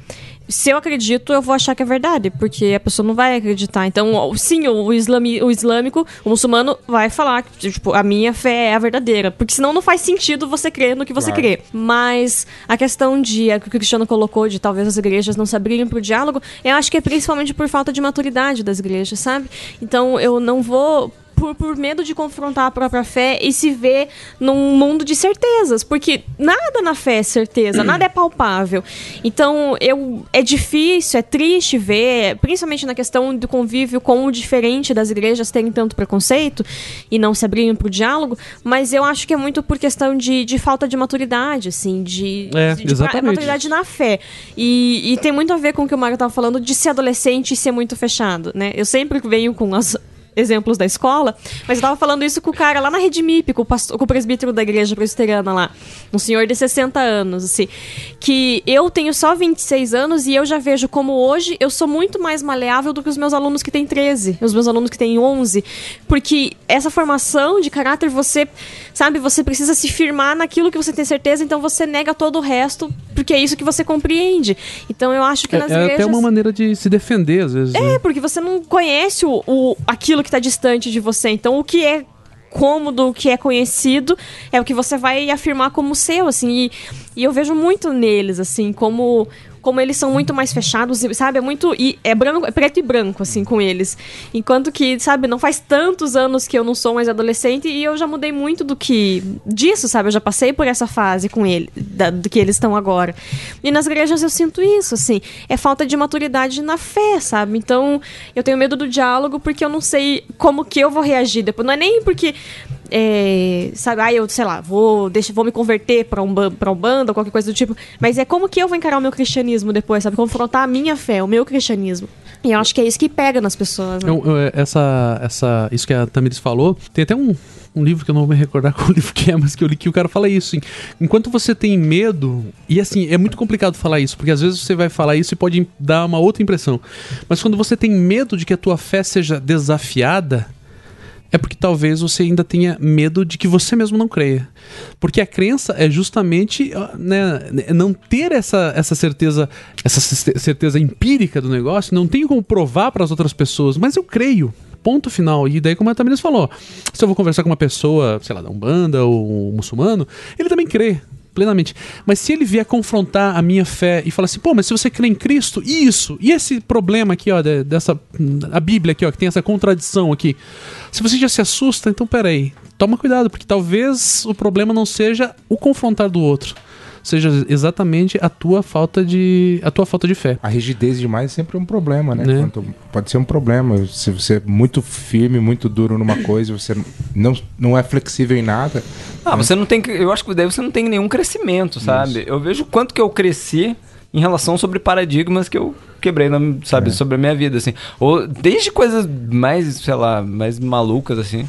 Se eu acredito, eu vou achar que é verdade, porque a pessoa não vai acreditar. Então, o- sim, o, islami, o islâmico, o muçulmano, vai falar que, tipo, a minha fé é a verdadeira. Porque senão não faz sentido você crer no que você Claro. crê. Mas a questão de, a que o Cristiano colocou, de talvez as igrejas não se abrirem pro diálogo, eu acho que é principalmente por falta de maturidade das igrejas, sabe? Então eu não vou. Por, por medo de confrontar a própria fé e se ver num mundo de certezas. Porque nada na fé é certeza, (clears throat) nada é palpável. Então, eu é difícil, é triste ver, principalmente na questão do convívio com o diferente das igrejas terem tanto preconceito e não se abrirem pro diálogo, mas eu acho que é muito por questão de, de falta de maturidade, assim, de, É, de, de maturidade na fé. E, e tem muito a ver com o que o Mário tava falando de ser adolescente e ser muito fechado, né? Eu sempre venho com as exemplos da escola, mas eu tava falando isso com o cara lá na Rede MIP, com o, pastor, com o presbítero da igreja presbiteriana lá, um senhor de 60 anos, assim, que eu tenho só 26 anos e eu já vejo como hoje eu sou muito mais maleável do que os meus alunos que têm 13, os meus alunos que têm 11, porque essa formação de caráter você, sabe, você precisa se firmar naquilo que você tem certeza, então você nega todo o resto, porque é isso que você compreende. Então eu acho que É, nas é igrejas até uma maneira de se defender, às vezes. né? é, porque você não conhece o, o- aquilo que tá distante de você. Então, o que é cômodo, o que é conhecido, é o que você vai afirmar como seu, assim. E, e eu vejo muito neles, assim, como como eles são muito mais fechados, sabe? É muito. E é, branco, é preto e branco, assim, com eles. Enquanto que, sabe, não faz tantos anos que eu não sou mais adolescente e eu já mudei muito do que. disso, sabe? Eu já passei por essa fase com ele, da- do que eles estão agora. E nas igrejas eu sinto isso, assim. É falta de maturidade na fé, sabe? Então, eu tenho medo do diálogo porque eu não sei como que eu vou reagir depois. Não é nem porque. É, sabe, ah, eu, sei lá, vou, deixa, vou me converter pra um, pra um bando ou qualquer coisa do tipo. Mas é como que eu vou encarar o meu cristianismo depois, sabe? Confrontar a minha fé, o meu cristianismo. E eu acho que é isso que pega nas pessoas. Né? Eu- eu- essa, essa, isso que a Tamiris falou, tem até um, um livro que eu não vou me recordar (laughs) qual livro que é, mas que eu li que o cara fala isso. assim, enquanto você tem medo, e assim, é muito complicado falar isso, porque às vezes você vai falar isso e pode dar uma outra impressão. Mas quando você tem medo de que a tua fé seja desafiada, é porque talvez você ainda tenha medo de que você mesmo não creia. Porque a crença é justamente né, não ter essa, essa certeza, essa cer- certeza empírica do negócio, não tenho como provar para as outras pessoas, mas eu creio. Ponto final. E daí, como a Tamiris falou, se eu vou conversar com uma pessoa, sei lá, da Umbanda ou um muçulmano, ele também crê plenamente. Mas se ele vier confrontar a minha fé e falar assim, pô, mas se você crê em Cristo, isso, e esse problema aqui, ó, de- dessa a Bíblia aqui, ó, que tem essa contradição aqui. Se você já se assusta, então peraí, toma cuidado, porque talvez o problema não seja o confrontar do outro, seja exatamente a tua falta de a tua falta de fé. A rigidez demais é sempre um problema, né? Né? Quanto- pode ser um problema. Se você é muito firme, muito duro numa coisa, você não, não é flexível em nada. Ah, você não tem. que- Eu acho que daí você não tem nenhum crescimento, sabe? Eu vejo quanto que eu cresci em relação sobre paradigmas que eu quebrei, na- sabe, sobre a minha vida, assim. Ou desde coisas mais, sei lá, mais malucas, assim.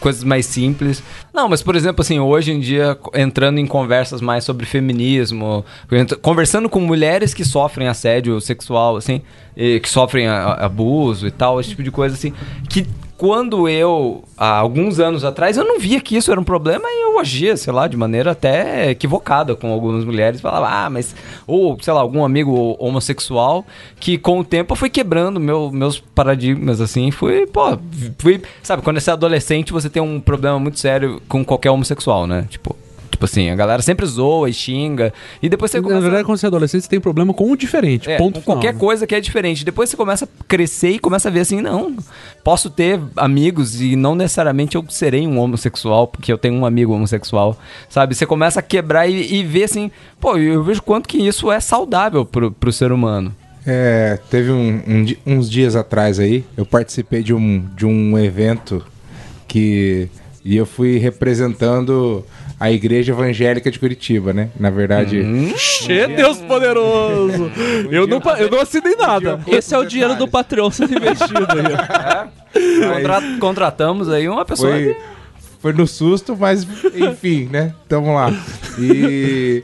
Coisas mais simples. Não, mas por exemplo, assim, hoje em dia, entrando em conversas mais sobre feminismo, conversando com mulheres que sofrem assédio sexual, assim, que sofrem a- a- abuso e tal, esse tipo de coisa, assim, que quando eu, há alguns anos atrás, eu não via que isso era um problema e eu agia, sei lá, de maneira até equivocada com algumas mulheres. Falava, ah, mas. Ou, sei lá, algum amigo homossexual que com o tempo foi quebrando meu, meus paradigmas, assim. Fui, pô, fui. Sabe, quando você é adolescente, você tem um problema muito sério com qualquer homossexual, né? Tipo. Tipo assim, a galera sempre zoa e xinga. E depois você Na começa. verdade, quando você é adolescente, você tem problema com o diferente. É, ponto com final. qualquer coisa que é diferente. Depois você começa a crescer e começa a ver assim, não, posso ter amigos e não necessariamente eu serei um homossexual, porque eu tenho um amigo homossexual, sabe? Você começa a quebrar e, e ver assim, pô, eu vejo quanto que isso é saudável pro, pro ser humano. É, teve um- um uns dias atrás aí, eu participei de um, de um evento que. E eu fui representando a Igreja Evangélica de Curitiba, né? Na verdade. Che Deus poderoso! (laughs) Eu não, eu não assinei nada. Esse é o dinheiro do patrão sendo investido aí. ó. Contra- contratamos aí uma pessoa. Foi, que- foi no susto, mas enfim, né? Tamo lá. E,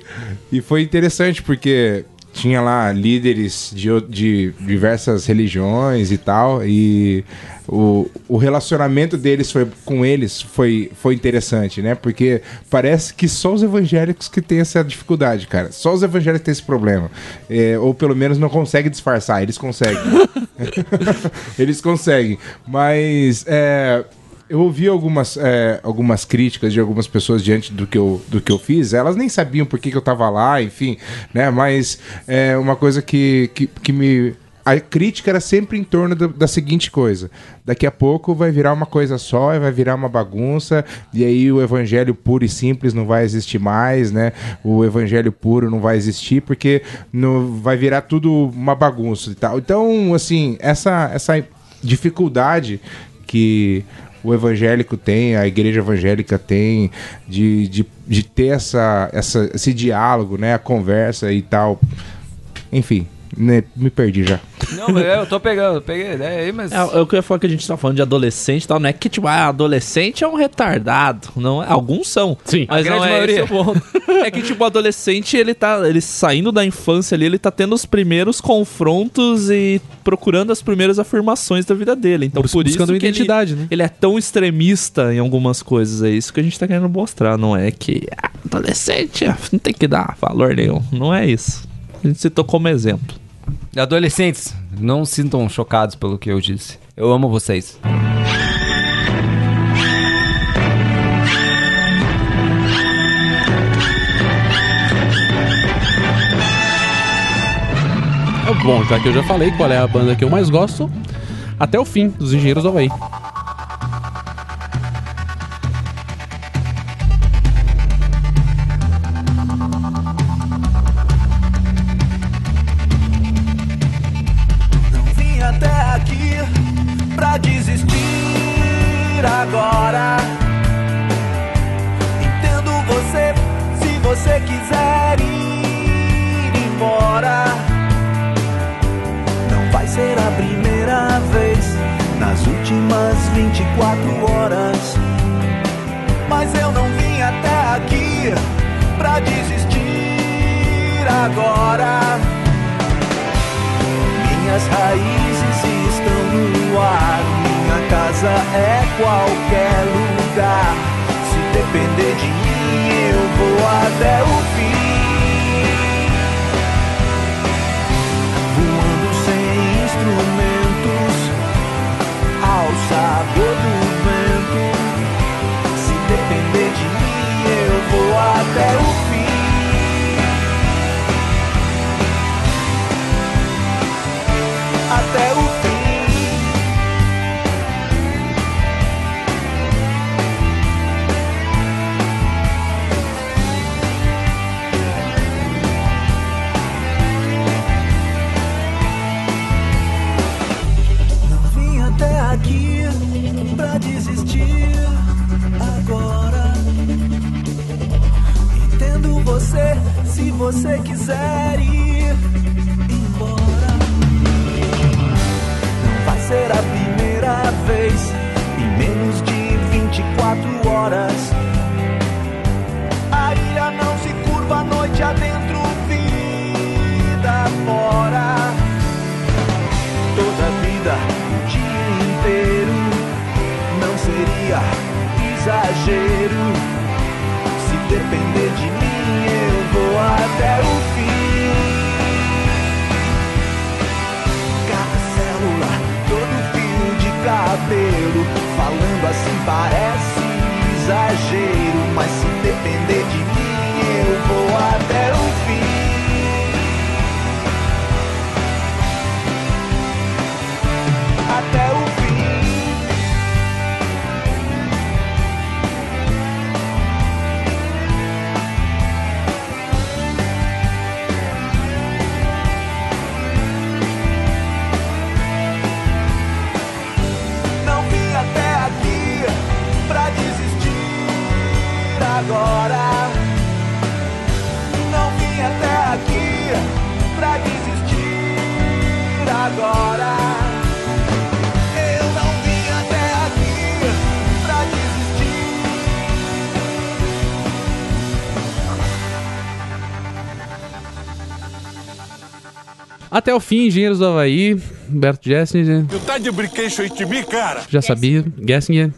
e foi interessante porque tinha lá líderes de, de diversas religiões e tal, e o, o relacionamento deles foi, com eles foi, foi interessante, né? Porque parece que só os evangélicos que têm essa dificuldade, cara. Só os evangélicos têm esse problema. É, ou pelo menos não conseguem disfarçar, eles conseguem. (laughs) (laughs) eles conseguem. Mas é, eu ouvi algumas, é, algumas críticas de algumas pessoas diante do que eu, do que eu fiz. Elas nem sabiam por que, que eu tava lá, enfim, né? Mas é uma coisa que, que, que me. A crítica era sempre em torno do- da seguinte coisa: daqui a pouco vai virar uma coisa só, vai virar uma bagunça, e aí o evangelho puro e simples não vai existir mais, né? O evangelho puro não vai existir porque no, vai virar tudo uma bagunça e tal. Então, assim, essa, essa dificuldade que o evangélico tem, a igreja evangélica tem, de, de, de ter essa, essa, esse diálogo, né? A conversa e tal. Enfim, né, me perdi já. Não, mas eu tô pegando, eu peguei a ideia aí, mas. É, é o que eu ia falar que a gente tá falando de adolescente e tal. Não é que, tipo, ah, adolescente é um retardado. Não, é- alguns são. Sim. Mas A não grande é maioria. esse o ponto. É que, tipo, o adolescente, ele tá. Ele saindo da infância ali, ele tá tendo os primeiros confrontos e procurando as primeiras afirmações da vida dele. Então, Bus- por isso buscando que ele- identidade, né? Ele é tão extremista em algumas coisas. É isso que a gente tá querendo mostrar. Não é que ah, adolescente não tem que dar valor nenhum. Não é isso. A gente citou como exemplo. Adolescentes, não sintam chocados pelo que eu disse. Eu amo vocês. Bom, já que eu já falei qual é a banda que eu mais gosto, até o fim, dos Engenheiros do Havaí. Até o fim, Engenheiros do Havaí, Humberto Gessinger. Tu tá de brinquedo de mim, cara? Já sabia, Gessinger.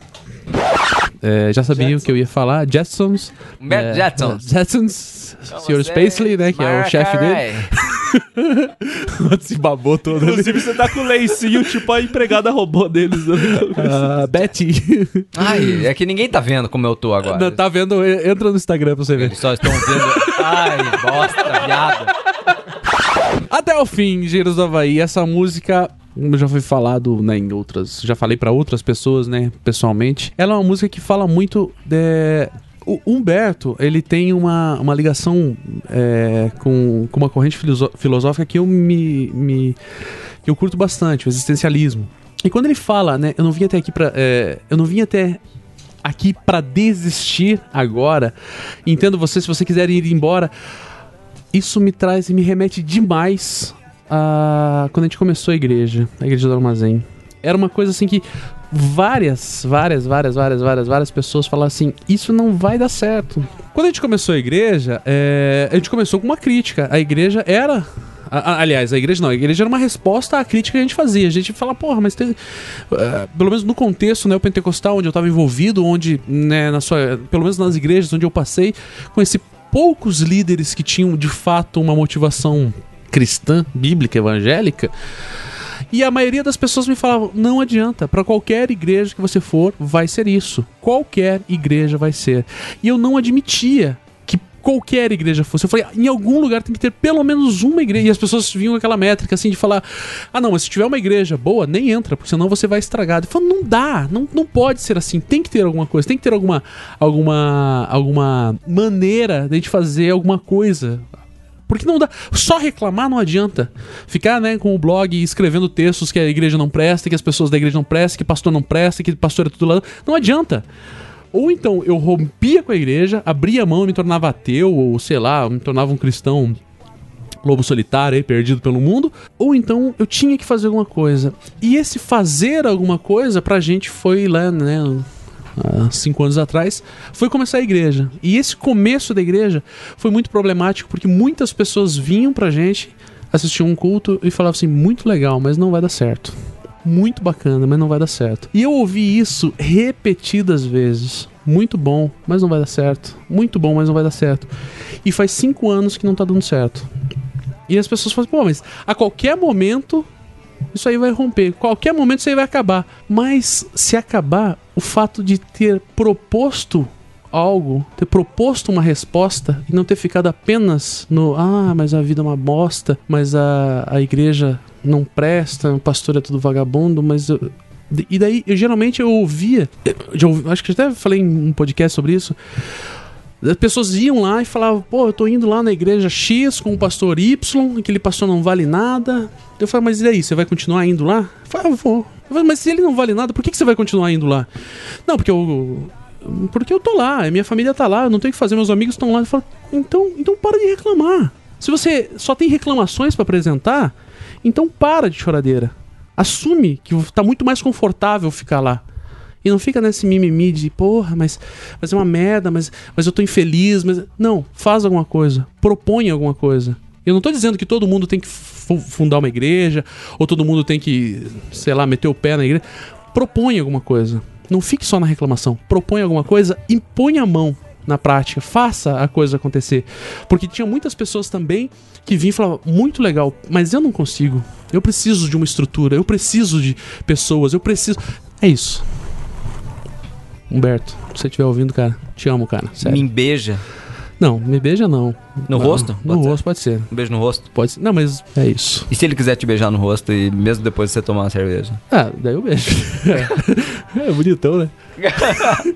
É, já sabia o que eu ia falar. Jetsons. Humberto é, Jetsons. Jetsons. Sr. Spacely, né? Que é o chefe dele. (laughs) Se babou todo ali. Inclusive, você tá com o leicinho, tipo a empregada robô deles. né? Ah, Betty. Ai, é que ninguém tá vendo como eu tô agora. Não, tá vendo? Entra no Instagram pra você ver. Eles só estão vendo. Ai, bosta, viado. Até o fim, Engenheiros do Havaí. Essa música, como já foi falado né, em outras. Já falei pra outras pessoas, né? Pessoalmente. Ela é uma música que fala muito de. O Humberto, ele tem uma, uma ligação é, com, com uma corrente filosófica que eu me, me. que eu curto bastante, o existencialismo. E quando ele fala, né? Eu não vim até aqui pra. é, eu não vim até aqui pra desistir agora. Entendo você, se você quiser ir embora isso me traz e me remete demais a quando a gente começou a igreja, a igreja do armazém. Era uma coisa assim que várias, várias, várias, várias, várias, várias pessoas falavam assim: isso não vai dar certo. Quando a gente começou a igreja, é, a gente começou com uma crítica. A igreja era. aliás, a igreja não, a igreja era uma resposta à crítica que a gente fazia. A gente fala, porra, mas tem. eh, pelo menos no contexto né, o pentecostal, onde eu estava envolvido, onde, né, na sua, pelo menos nas igrejas onde eu passei, conheci poucos líderes que tinham de fato uma motivação cristã, bíblica, evangélica. E a maioria das pessoas me falavam: não adianta, para qualquer igreja que você for, vai ser isso. Qualquer igreja vai ser. E eu não admitia qualquer igreja fosse. Eu falei: em algum lugar tem que ter pelo menos uma igreja. E as pessoas vinham com aquela métrica assim de falar: ah, não, mas se tiver uma igreja boa, nem entra, porque senão você vai estragar. Eu falo: não dá, não, não pode ser assim. Tem que ter alguma coisa, tem que ter alguma, alguma, alguma maneira de a gente fazer alguma coisa. Porque não dá. Só reclamar não adianta. Ficar, né, com o blog escrevendo textos que a igreja não presta, que as pessoas da igreja não prestam, que pastor não presta, que pastor é tudo lá. Não adianta. Ou então eu rompia com a igreja, abria a mão e me tornava ateu, ou sei lá, me tornava um cristão lobo solitário aí, perdido pelo mundo, ou então eu tinha que fazer alguma coisa. E esse fazer alguma coisa pra gente foi lá, né, cinco anos atrás, foi começar a igreja. E esse começo da igreja foi muito problemático porque muitas pessoas vinham pra gente, assistiam um culto e falavam assim: muito legal, mas não vai dar certo. Muito bacana, mas não vai dar certo. E eu ouvi isso repetidas vezes. Muito bom, mas não vai dar certo. Muito bom, mas não vai dar certo. E faz cinco anos que não tá dando certo. E as pessoas falam, pô, mas a qualquer momento isso aí vai romper. Qualquer momento isso aí vai acabar. Mas se acabar, o fato de ter proposto algo, ter proposto uma resposta e não ter ficado apenas no ah, mas a vida é uma bosta, mas a, a igreja não presta, o pastor é tudo vagabundo, mas eu- e daí, eu, geralmente eu ouvia, (coughs) eu ouvi- acho que eu até falei em um podcast sobre isso. As pessoas iam lá e falavam, pô, eu tô indo lá na igreja X com o pastor Y, aquele pastor não vale nada. Eu falei, mas e daí, você vai continuar indo lá? Eu falei, ah, vou. Eu mas se ele não vale nada, por que, que você vai continuar indo lá? Não, porque eu. Porque eu tô lá, minha família tá lá, eu não tenho o que fazer, meus amigos estão lá. Eu falo, então, então para de reclamar. Se você só tem reclamações pra apresentar, então para de choradeira. Assume que tá muito mais confortável ficar lá. E não fica nesse mimimi de, porra, mas, mas é uma merda, mas, mas eu tô infeliz. Mas... Não, faz alguma coisa. Propõe alguma coisa. Eu não tô dizendo que todo mundo tem que fu- fundar uma igreja, ou todo mundo tem que, sei lá, meter o pé na igreja. Propõe alguma coisa. Não fique só na reclamação. Propõe alguma coisa e põe a mão na prática. Faça a coisa acontecer. Porque tinha muitas pessoas também que vinham e falavam, muito legal, mas eu não consigo. Eu preciso de uma estrutura, eu preciso de pessoas, eu preciso. É isso. Humberto, se você estiver ouvindo, cara, te amo, cara. Sério. Me beija. Não, me beija não. No Não, rosto? No Pode ser? rosto pode ser. Um beijo no rosto? Pode ser. Não, mas é isso. E se ele quiser te beijar no rosto e mesmo depois de você tomar uma cerveja? Ah, daí eu beijo. (laughs) é bonitão, né? (laughs)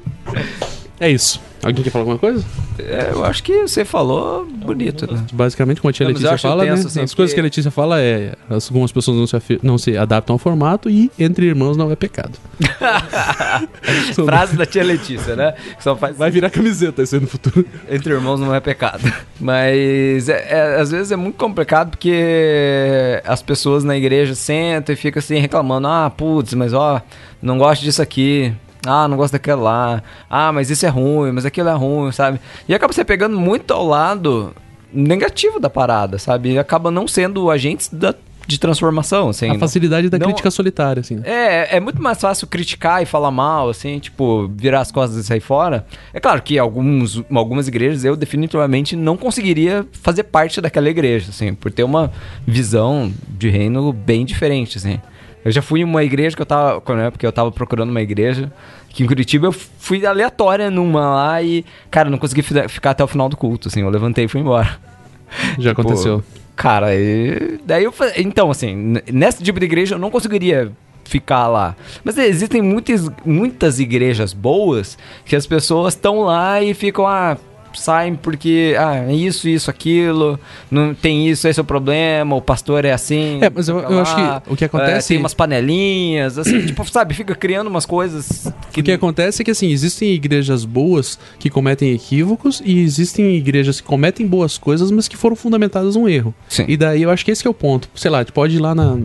é isso. Alguém quer falar alguma coisa? É, eu acho que você falou bonito, né? Basicamente, como a tia Não, Letícia fala, né? assim, as coisas porque- que a Letícia fala é algumas pessoas não se, não se adaptam ao formato e entre irmãos não é pecado. (laughs) Frase da tia Letícia, né? Que só faz Vai virar camiseta isso aí no futuro. entre irmãos não é pecado. Mas é- é- às vezes é muito complicado porque as pessoas na igreja sentam e ficam assim reclamando: ah, putz, mas ó, não gosto disso aqui. Ah, não gosto daquilo lá. Ah, mas isso é ruim, mas aquilo é ruim, sabe? E acaba você pegando muito ao lado negativo da parada, sabe? E acaba não sendo agentes da, de transformação, assim. A facilidade da não- crítica solitária, assim. é, é muito mais fácil criticar e falar mal, assim, tipo, virar as costas e sair fora. É claro que alguns, algumas igrejas eu definitivamente não conseguiria fazer parte daquela igreja, assim, por ter uma visão de reino bem diferente, assim. Eu já fui em uma igreja que eu tava, quando é porque eu tava procurando uma igreja, que em Curitiba eu fui aleatória numa lá e, cara, não consegui fi- ficar até o final do culto, assim, eu levantei e fui embora. (laughs) Já Tipo, aconteceu. Cara, e... daí eu Então, assim, nesse tipo de igreja eu não conseguiria ficar lá. Mas existem muitas, muitas igrejas boas que as pessoas estão lá e ficam, ah, saem porque, ah, é isso, isso, aquilo, não tem isso, esse é o problema, o pastor é assim. É, mas eu- eu acho que o que acontece- é, tem umas panelinhas, assim, (clears throat) tipo, sabe, fica criando umas coisas que. O que acontece é que, assim, existem igrejas boas que cometem equívocos e existem igrejas que cometem boas coisas, mas que foram fundamentadas num erro. Sim. E daí eu acho que esse que é o ponto. Sei lá, pode ir lá na...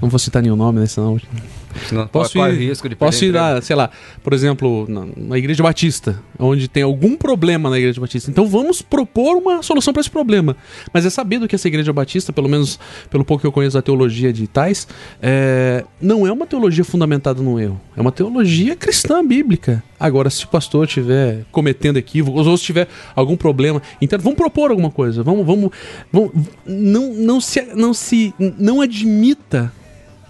Não vou citar nenhum nome, né? Senão... Senão Posso ir, risco de posso ir lá, sei lá, por exemplo, na, na Igreja Batista, onde tem algum problema na Igreja Batista. Então vamos propor uma solução para esse problema. Mas é sabido que essa Igreja Batista, pelo menos pelo pouco que eu conheço da teologia de Tais, é, não é uma teologia fundamentada no erro. É uma teologia cristã bíblica. Agora, se o pastor estiver cometendo equívocos ou se tiver algum problema, então vamos propor alguma coisa. Vamos, vamos, vamos não, não se, não se, não admita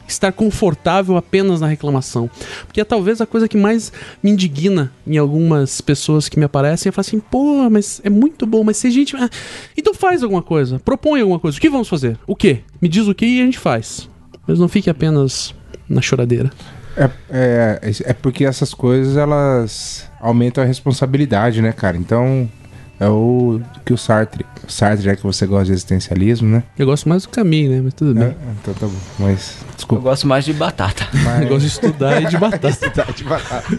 estar confortável apenas na reclamação. Porque é talvez a coisa que mais me indigna em algumas pessoas que me aparecem é falar assim, pô, mas é muito bom, mas se a gente. ah, Então faz alguma coisa, propõe alguma coisa. O que vamos fazer? O quê? Me diz o que e a gente faz. Mas não fique apenas na choradeira. É, é, é porque essas coisas elas aumentam a responsabilidade, né, cara? Então é o que o Sartre, o Sartre, já que você gosta de existencialismo, né? Eu gosto mais do caminho, né? Mas tudo bem. É, então tá bom. Mas Eu desculpa. gosto mais de batata. Mas... (laughs) Eu gosto de estudar e de batata. (laughs) Estudar de batata.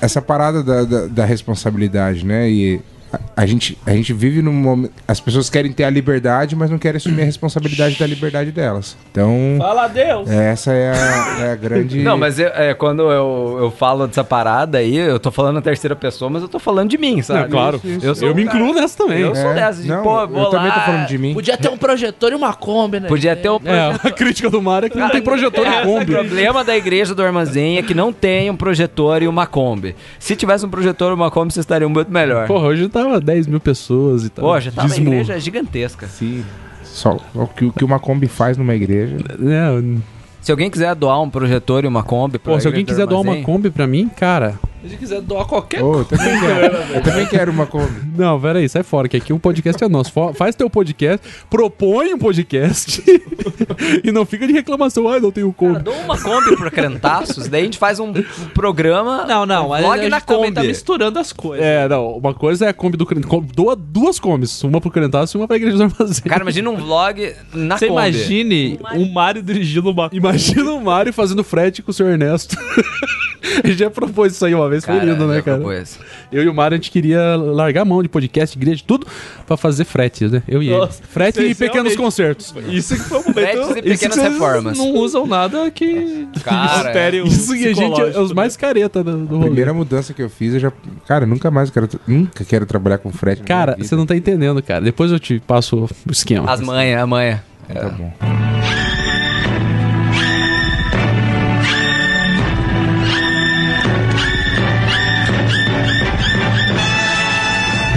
Essa parada da, da, da responsabilidade, né? E a, a gente, a gente vive num momento. As pessoas querem ter a liberdade, mas não querem assumir a responsabilidade da liberdade delas. Então. Fala Deus! Essa é a, é a (laughs) grande. Não, mas eu- é, quando eu, eu falo dessa parada aí, eu tô falando na terceira pessoa, mas eu tô falando de mim, sabe? Não, claro. Eu, sou Eu me cara- incluo nessa também. Eu sou É, dessa, de, não, pô, eu também tô falando de mim. Podia ter um projetor e uma Kombi, né? Podia ter um É, a crítica do Mário é que não tem projetor É, de O Kombi. problema da igreja do armazém é que não tem um projetor e uma Kombi. Se tivesse um projetor e uma Kombi, vocês estariam muito melhor. Porra, hoje tava 10 mil pessoas e tal. Pô, já tava a Desmo- igreja gigantesca. Sim. Só o que, o que uma Kombi faz numa igreja. É, Se alguém quiser doar um projetor e uma Kombi pra pô, se alguém quiser doar uma Kombi pra mim, cara. Se quiser doar qualquer Ô, eu também (laughs) quero. Eu também quero uma Kombi. Não, peraí, sai fora, que aqui o podcast é nosso. Faz teu podcast, propõe um podcast (laughs) e não fica de reclamação. Ai, não tenho Cara, Kombi. dou uma Kombi pro Crentaços, daí a gente faz um, um programa. Não, não, um vlog a gente na também Kombi. tá misturando as coisas. É, não, uma coisa é a Kombi do Crentaço. Doa duas Kombis, uma pro Crentaço e uma pra Igreja do Armazém. Cara, imagina um vlog na Você Kombi. imagine um Mario dirigindo uma. Imagina o Mário fazendo frete com o seu Ernesto. (laughs) a (laughs) gente já propôs isso aí uma vez, foi Cara, lindo, né, cara? propôs. Eu e o Mário, a gente queria largar a mão de podcast, igreja, tudo, pra fazer fretes, né? Eu e Nossa, ele. Frete e pequenos realmente- concertos. Isso que foi um momento. Fretes e isso pequenas que vocês reformas. Não usam nada que. (laughs) Cara, altere o Isso que a gente é os mais careta do, do A rolê. primeira mudança que eu fiz, eu já. Cara, nunca mais quero. Nunca quero trabalhar com frete. Cara, você não tá entendendo, cara. Depois eu te passo o esquema. As manhas, a manha. Tá bom.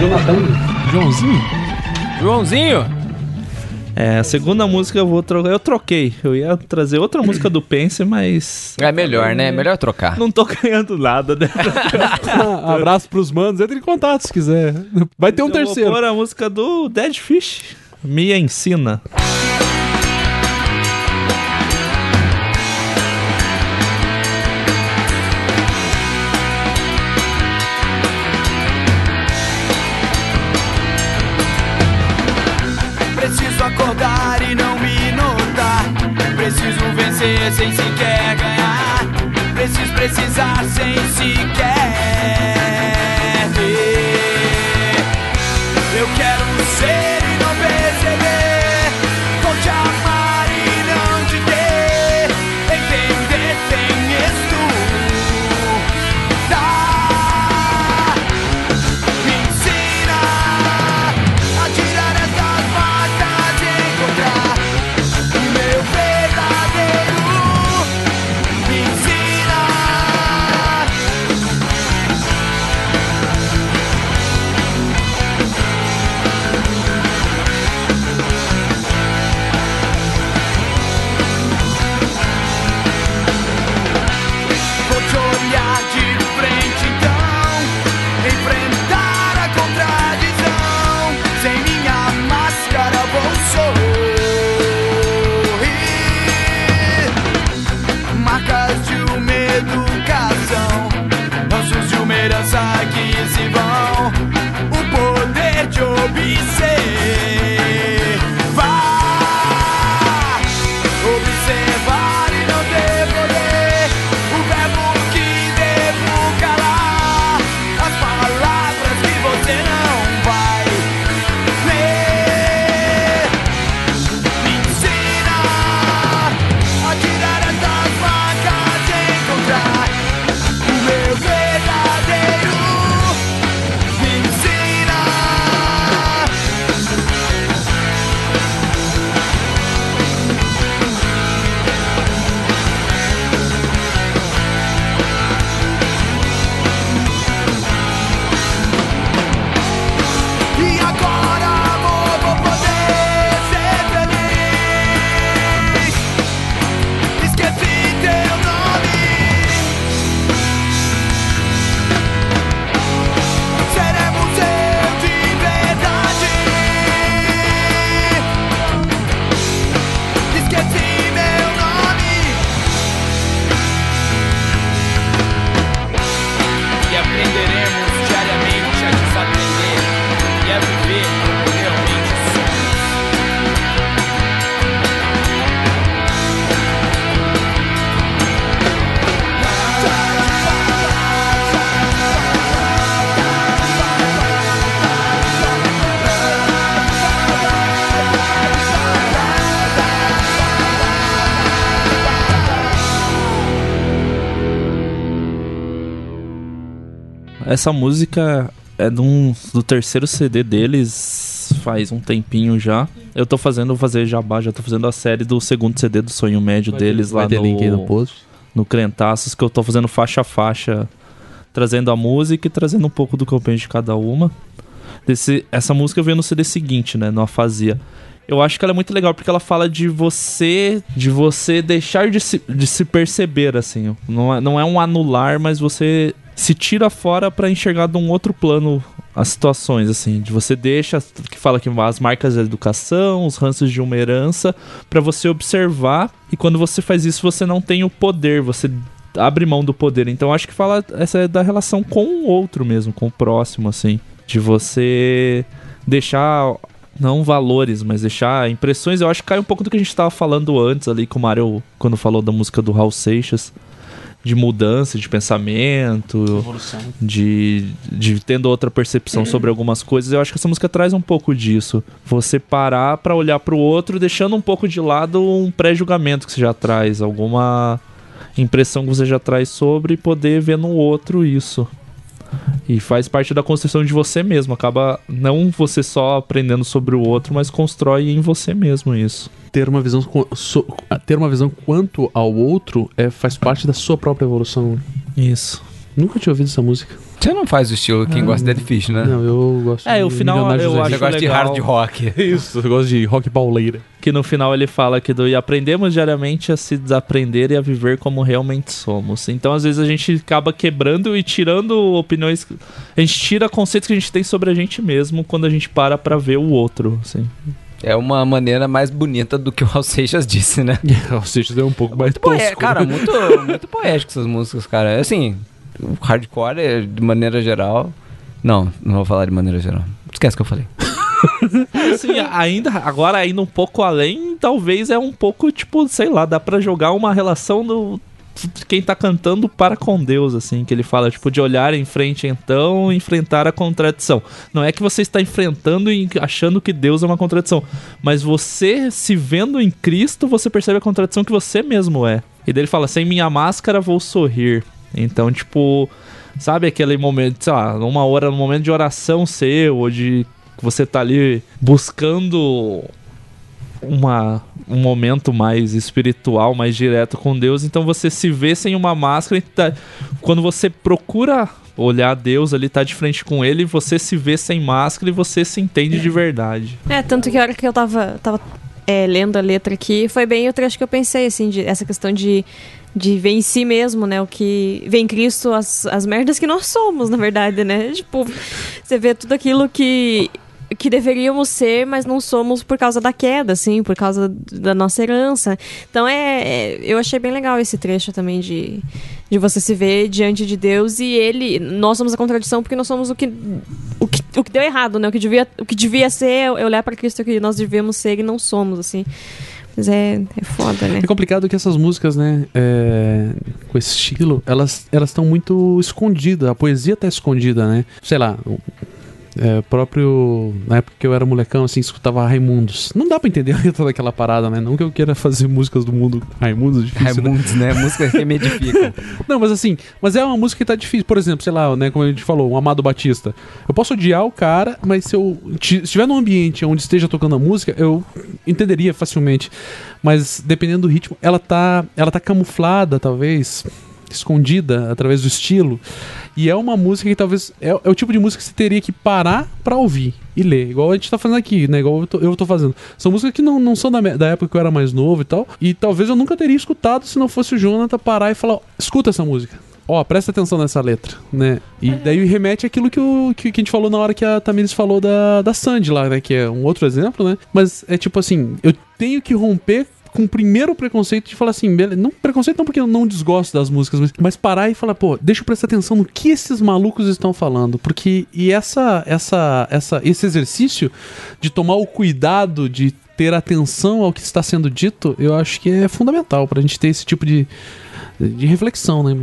Jonathan, Joãozinho? Joãozinho? É, a segunda música eu vou trocar. Eu troquei. Eu ia trazer outra música do Pense, mas. É melhor, né? Melhor trocar. Não tô (laughs) ganhando nada, né? (laughs) Abraço pros manos, entre em contato se quiser. Vai ter um eu terceiro. Pôr a música do Dead Fish. Me ensina. Vencer sem sequer ganhar. Preciso precisar sem sequer. Eu quero ser Essa música é um- do terceiro CD deles faz um tempinho já. Eu tô fazendo, vou fazer jabá, já tô fazendo a série do segundo CD do Sonho Médio deles vai lá ter no, link aí no post. no Crentaços, que eu tô fazendo faixa a faixa, trazendo a música e trazendo um pouco do que eu penso de cada uma. Desse, essa música veio no CD seguinte, né, no Afasia. Eu acho que ela é muito legal porque ela fala de você, de você deixar de se, de se perceber, assim. Não é, não é um anular, mas você se tira fora pra enxergar de um outro plano as situações, assim. De você deixa, que fala que as marcas da educação, os ranços de uma herança, pra você observar. E quando você faz isso, você não tem o poder, você abre mão do poder. Então acho que fala essa é da relação com o outro mesmo, com o próximo, assim. De você deixar não valores, mas deixar impressões. Eu acho que cai um pouco do que a gente tava falando antes ali com o Mario, quando falou da música do Raul Seixas. De mudança de pensamento, de, de tendo outra percepção sobre algumas coisas. Eu acho que essa música traz um pouco disso. Você parar pra olhar pro outro, deixando um pouco de lado um pré-julgamento que você já traz, alguma impressão que você já traz sobre e poder ver no outro isso. E faz parte da construção de você mesmo. Acaba não você só aprendendo sobre o outro, mas constrói em você mesmo isso. Ter uma visão, so- ter uma visão quanto ao outro é, faz parte da sua própria evolução. Isso. Nunca tinha ouvido essa música. Você não faz o estilo quem Ah, gosta de Dead Fish, né? Não, eu gosto É, de o final eu acho Você gosta de legal. hard rock. (laughs) Isso, eu gosto de rock pauleira. Que no final ele fala que do e aprendemos diariamente a se desaprender e a viver como realmente somos. Então, às vezes, a gente acaba quebrando e tirando opiniões. A gente tira conceitos que a gente tem sobre a gente mesmo quando a gente para pra ver o outro. Assim. É uma maneira mais bonita do que o Raul Seixas disse, né? (laughs) Ou seja, é um pouco mais Poé- tosco. cara, muito, muito poético essas músicas, cara. Assim, o hardcore, é, de maneira geral. Não, não vou falar de maneira geral. Esquece que eu falei. (laughs) assim, ainda, agora ainda um pouco além, talvez é um pouco, tipo, sei lá, dá pra jogar uma relação do quem tá cantando para com Deus, assim, que ele fala, tipo, de olhar em frente então, enfrentar a contradição. Não é que você está enfrentando e achando que Deus é uma contradição, mas você se vendo em Cristo, você percebe a contradição que você mesmo é. E daí ele fala, sem minha máscara vou sorrir. Então, tipo, sabe aquele momento, sei lá, numa hora, num momento de oração seu, ou de você tá ali buscando uma, um momento mais espiritual, mais direto com Deus, então você se vê sem uma máscara e tá- quando você procura olhar Deus ali, tá de frente com ele, você se vê sem máscara e você se entende de verdade. É, tanto que a hora que eu tava, tava é, lendo a letra aqui, foi bem o trecho que eu pensei, assim, de, essa questão de, de ver em si mesmo, né? O que. Ver em Cristo as, as merdas que nós somos, na verdade, né? (laughs) Tipo, você vê tudo aquilo que. Que deveríamos ser, mas não somos por causa da queda, assim, por causa da nossa herança. Então é, é- eu achei bem legal esse trecho também de, de você se ver diante de Deus e ele. Nós somos a contradição porque nós somos o que o que, o que deu errado, né? O que devia, o que devia ser é olhar pra Cristo que nós devemos ser e não somos, assim. Mas é, é foda, né? É complicado que essas músicas, né, é, com esse estilo, elas estão muito escondidas. A poesia tá escondida, né? Sei lá, é, próprio na época que eu era molecão, assim, escutava Raimundos. Não dá pra entender (laughs) a letra daquela parada, né? Não que eu queira fazer músicas do mundo Raimundos, difícil, Raimundos, né? (laughs) Músicas que me edificam. Não, mas assim, mas é uma música que tá difícil. Por exemplo, sei lá, né, como a gente falou, o Amado Batista. Eu posso odiar o cara, mas se eu estiver num ambiente onde esteja tocando a música, eu entenderia facilmente. Mas dependendo do ritmo, ela tá, ela tá camuflada, talvez, escondida através do estilo. E é uma música que talvez é, é o tipo de música que você teria que parar pra ouvir e ler, igual a gente tá fazendo aqui, né? Igual eu tô, eu tô fazendo. São músicas que não, não são da, da época que eu era mais novo e tal. E talvez eu nunca teria escutado se não fosse o Jonathan parar e falar: "Ó, escuta essa música. Ó, presta atenção nessa letra, né? E daí remete àquilo que, o, que, que a gente falou na hora que a Tamiris falou da, da Sandy lá, né? Que é um outro exemplo, né? Mas é tipo assim, eu tenho que romper com o primeiro preconceito de falar assim, não preconceito não porque eu não desgosto das músicas, mas, mas parar e falar, pô, deixa eu prestar atenção no que esses malucos estão falando, porque e essa essa essa esse exercício de tomar o cuidado de ter atenção ao que está sendo dito, eu acho que é fundamental pra gente ter esse tipo de de reflexão, né?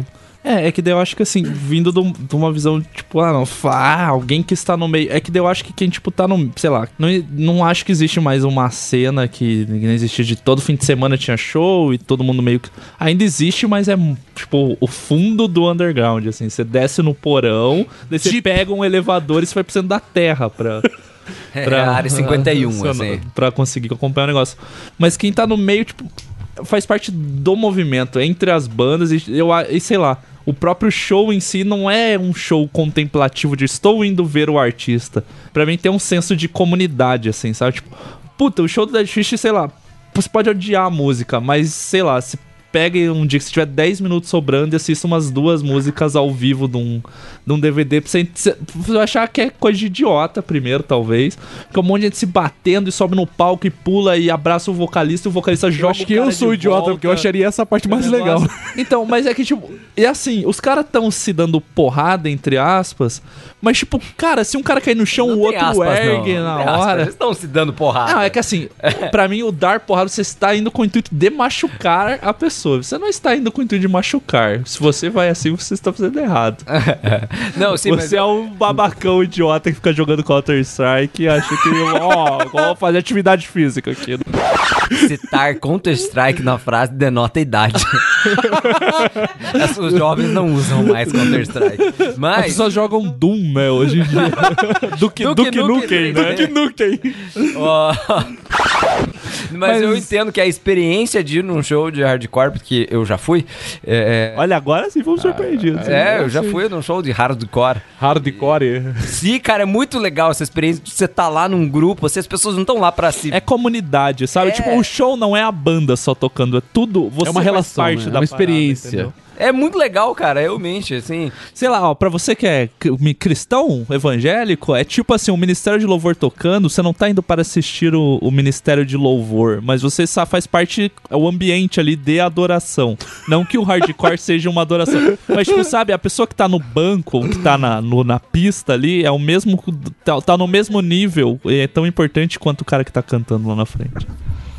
É, é que daí eu acho que assim, vindo de, um- de uma visão, tipo, ah, não, ah, alguém que está no meio. É que daí eu acho que quem, tipo, tá no. Sei lá, não, não acho que existe mais uma cena que não existia de todo fim de semana tinha show e todo mundo meio que. Ainda existe, mas é, tipo, o fundo do underground, assim. Você desce no porão, daí você pega um elevador e você vai precisando da terra pra. (laughs) É, a área 51, funcionar, assim. Pra conseguir acompanhar o negócio. Mas quem tá no meio, tipo, faz parte do movimento entre as bandas e eu e sei lá. O próprio show em si não é um show contemplativo de estou indo ver o artista. Pra mim tem um senso de comunidade, assim, sabe? Tipo, puta, o show do Dead Fish, sei lá, você pode odiar a música, mas sei lá, se pega um dia que você tiver 10 minutos sobrando e assista umas duas músicas ao vivo de um, de um DVD pra você, você vai achar que é coisa de idiota primeiro, talvez. Porque um monte de gente se batendo e sobe no palco e pula e abraça o vocalista e o vocalista joga Eu acho o que eu sou idiota, volta. porque eu acharia essa parte mais legal. (laughs) Então, mas é que, tipo, e assim, os caras tão se dando porrada, entre aspas, mas, tipo, cara, se um cara cair no chão, o outro aspas, ergue não. na Não hora. eles estão se dando porrada. Não, é que assim, (laughs) pra mim, o dar porrada, você está indo com o intuito de machucar a pessoa. Você não está indo com o intuito de machucar. Se você vai assim, você está fazendo errado. (laughs) Não, sim, mas Você é um babacão idiota que fica jogando Counter-Strike e acha que, ó, (laughs) vou fazer atividade física aqui. citar Counter-Strike na frase denota idade. (laughs) Os jovens não usam mais Counter-Strike. As Mas. pessoas jogam Doom, né, hoje em dia. Duke, Duke Duke, Nukem, Nukem, né? Duke Nukem. Ó. Mas, eu Mas- entendo que a experiência de ir num show de hardcore, porque eu já fui. É, Olha, agora sim fomos surpreendidos. é, eu já fui num show de hardcore. Hardcore. Sim, cara, é muito legal essa experiência de você tá lá num grupo, assim, as pessoas não estão lá pra se. É comunidade, sabe? É. Tipo, o show não é a banda só tocando, é tudo. Você é uma relação, parte né? da é uma parada, experiência. entendeu? É muito legal, cara, realmente, assim. Sei lá, ó, pra você que é cristão evangélico, é tipo assim, o Ministério de Louvor tocando, você não tá indo para assistir o, o Ministério de Louvor, mas você só faz parte, é o ambiente ali de adoração. Não que o hardcore (laughs) seja uma adoração. Mas, tipo, sabe, a pessoa que tá no banco, que tá na, no- na pista ali, é o mesmo. Tá, tá no mesmo nível, é tão importante quanto o cara que tá cantando lá na frente.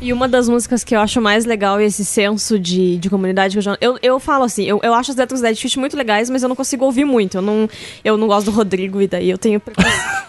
E uma das músicas que eu acho mais legal é esse senso de, de comunidade que o Jonas. Eu, eu falo assim, eu, eu acho as letras da Dead Fish muito legais, mas eu não consigo ouvir muito. Eu não, eu não gosto do Rodrigo e daí eu tenho.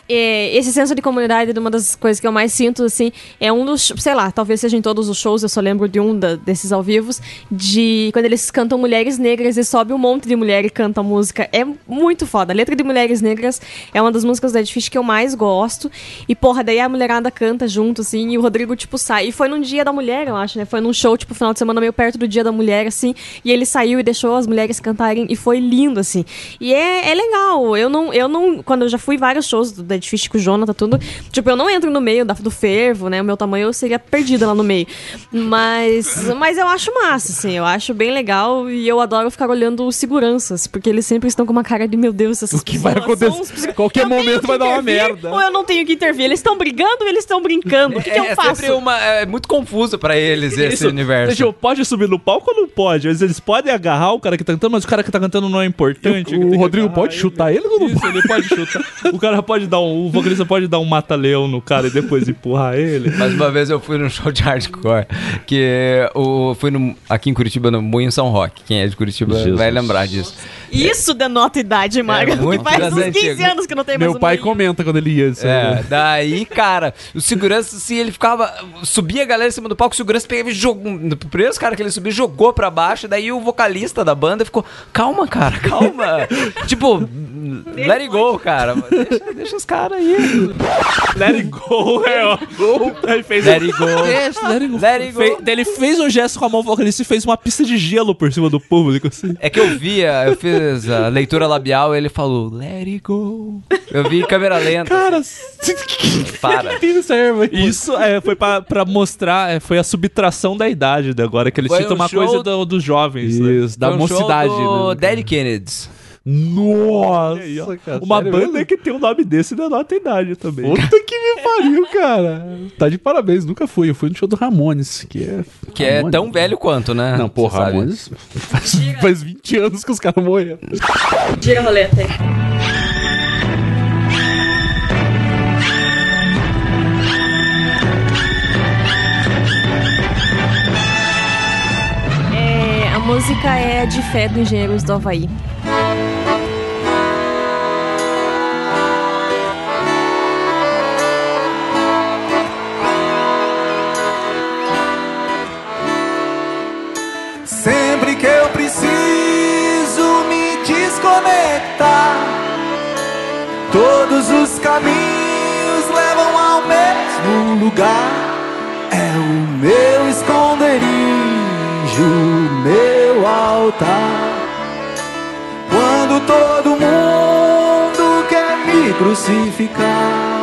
É, (laughs) esse senso de comunidade é uma das coisas que eu mais sinto, assim. É um dos. Sei lá, talvez seja em todos os shows, eu só lembro de um da- desses ao vivos. De quando eles cantam Mulheres Negras e sobe um monte de mulher e canta a música. É muito foda. A letra de Mulheres Negras é uma das músicas da Dead Fish que eu mais gosto. E, porra, daí a mulherada canta junto, assim, e o Rodrigo, tipo, sai. E foi num dia da mulher, eu acho, né? Foi num show, tipo, final de semana meio perto do dia da mulher, assim. E ele saiu e deixou as mulheres cantarem. E foi lindo, assim. E é, é legal. Eu não, eu não. Quando eu já fui vários shows do Dead Fish com o Jonathan, tudo. Tipo, eu não entro no meio da, do fervo, né? O meu tamanho eu seria perdida lá no meio. Mas. Mas eu acho massa, assim. Eu acho bem legal. E eu adoro ficar olhando os seguranças. Porque eles sempre estão com uma cara de, meu Deus, essas O que vai acontecer? Qualquer momento vai dar uma merda. Ou eu não tenho que intervir. Eles estão brigando ou eles estão brincando? O que, que é, eu faço? sempre uma. É muito confuso pra eles esse Isso. universo. Eu, pode subir no palco ou não pode? Mas eles podem agarrar o cara que tá cantando, mas o cara que tá cantando não é importante. O Rodrigo pode chutar ele ou não Isso, ele pode (laughs) chutar. O cara pode dar um. O vocalista pode dar um mata-leão no cara e depois empurrar ele. Mas uma vez eu fui num show de hardcore, que o, fui no, aqui em Curitiba, no Moinho São Roque. Quem é de Curitiba Jesus. vai lembrar disso. Isso denota idade, Maga. É muito que faz uns 15 antigas. anos que não tem mais Meu um pai meio. comenta quando ele ia. assim, É, né? daí, cara, o segurança, assim, ele ficava. Subia a galera em cima do palco, o segurança pegava e jogou. O primeiro cara que ele subiu jogou pra baixo, daí o vocalista da banda ficou: Calma, cara, calma. (laughs) tipo, let it go, cara. Deixa, deixa os caras aí. Let it go, é, ó. Ele fez Let it go. Deixa, let it go. Let it go. Fe- Ele fez um gesto com a mão vocalista e fez uma pista de gelo por cima do público, assim. É que eu via, eu fiz a leitura labial e ele falou, let it go. Eu vi em câmera lenta. Cara, (laughs) Para. Serva aí. isso é, foi pra, pra mostrar, é, foi a subtração da idade de agora, que eles Foi citam um uma show- coisa do- dos jovens. né? Isso, da Foi um show mocidade. do né? Dead Kennedys. Nossa, cara, Uma sério banda que tem um nome desse denota a idade também. Puta que me pariu, cara. Tá de parabéns, nunca fui. Eu fui no show do Ramones, que é. Que é Ramones. tão velho quanto, né? Não, porra. Ramones. Faz, faz 20 anos que os caras morreram. Gira a roleta aí. É, a música é de fé do Engenheiros do Havaí. Me desconectar, todos os caminhos levam ao mesmo lugar. É o meu esconderijo, meu altar. Quando todo mundo quer me crucificar.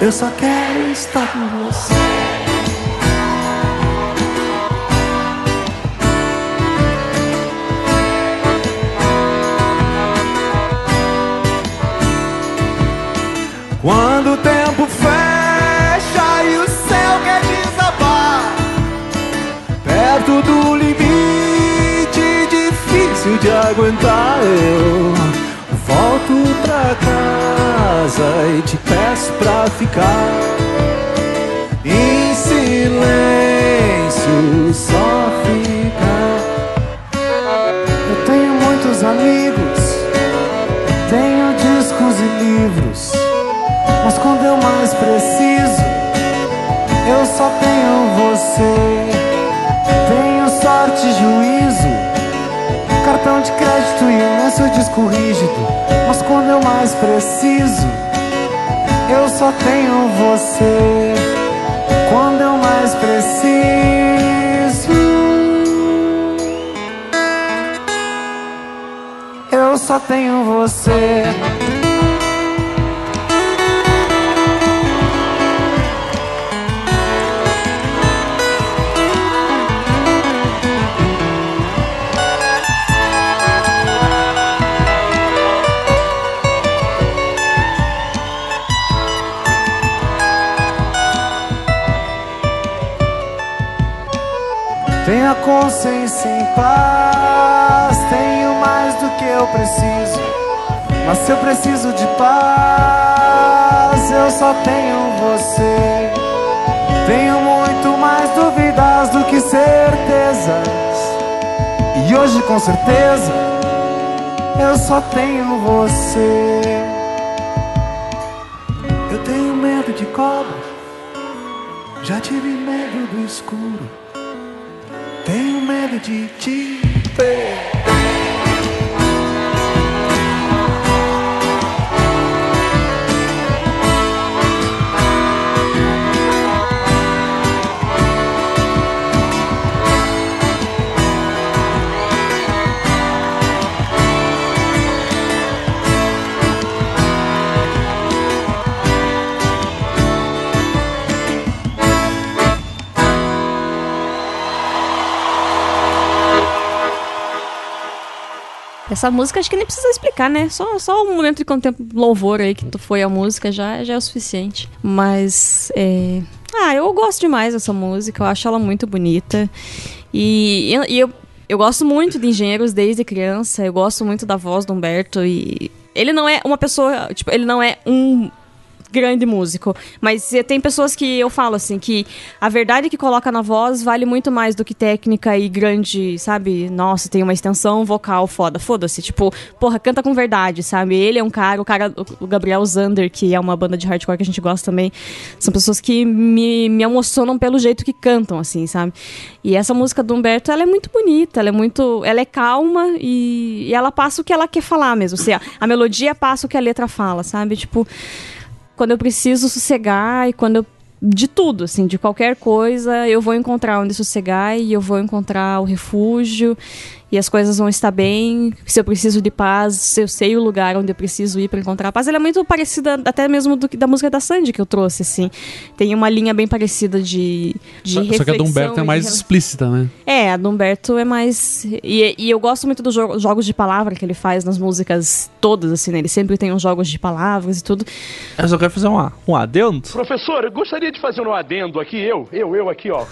Eu só quero estar com você. Quando o tempo fecha e o céu quer desabar, perto do limite difícil de aguentar, eu volto pra casa e te peço pra ficar em silêncio, só ficar. Eu só tenho você. Tenho sorte juízo, cartão de crédito e imenso disco rígido, mas quando eu mais preciso, eu só tenho você. Quando eu mais preciso. Eu só tenho você. Tenho a consciência em paz, tenho mais do que eu preciso. Mas se eu preciso de paz, eu só tenho você. Tenho muito mais dúvidas do que certezas. E hoje, com certeza, eu só tenho você. Eu tenho medo de cobra, já tive medo do escuro. Medo de ti. Essa música acho que nem precisa explicar, né? Só, só um momento de contemplo, louvor aí que tu foi a música já, já é o suficiente. Mas, é... Ah, eu gosto demais dessa música, eu acho ela muito bonita. E, e- e eu, eu gosto muito de Engenheiros desde criança, eu gosto muito da voz do Humberto e... Ele não é uma pessoa, tipo, ele não é um grande músico. Mas eh, tem pessoas que eu falo assim, que a verdade que coloca na voz vale muito mais do que técnica e grande, sabe? Nossa, tem uma extensão vocal foda. Foda-se. Tipo, porra, canta com verdade, sabe? Ele é um cara, o cara, o Gabriel Zander, que é uma banda de hardcore que a gente gosta também. São pessoas que me, me emocionam pelo jeito que cantam, assim, sabe? E essa música do Humberto, ela é muito bonita, ela é muito. Ela é calma e, e ela passa o que ela quer falar mesmo. Assim, a, a melodia passa o que a letra fala, sabe? Tipo quando eu preciso sossegar e quando eu de tudo, assim, de qualquer coisa, eu vou encontrar onde sossegar e eu vou encontrar o refúgio e as coisas vão estar bem. Se eu preciso de paz, eu sei o lugar onde eu preciso ir para encontrar paz. Ela é muito parecida até mesmo do, que- da música da Sandy que eu trouxe, assim. Tem uma linha bem parecida de, de Só, só que a do Humberto é de mais rela- explícita, né? é, a do Humberto é mais. E, e eu gosto muito dos jo- jogos de palavra que ele faz nas músicas todas, assim, né? Ele sempre tem uns jogos de palavras e tudo. Eu só quero fazer um, um adendo. Professor, eu gostaria de fazer um adendo aqui, eu, eu, eu aqui, ó.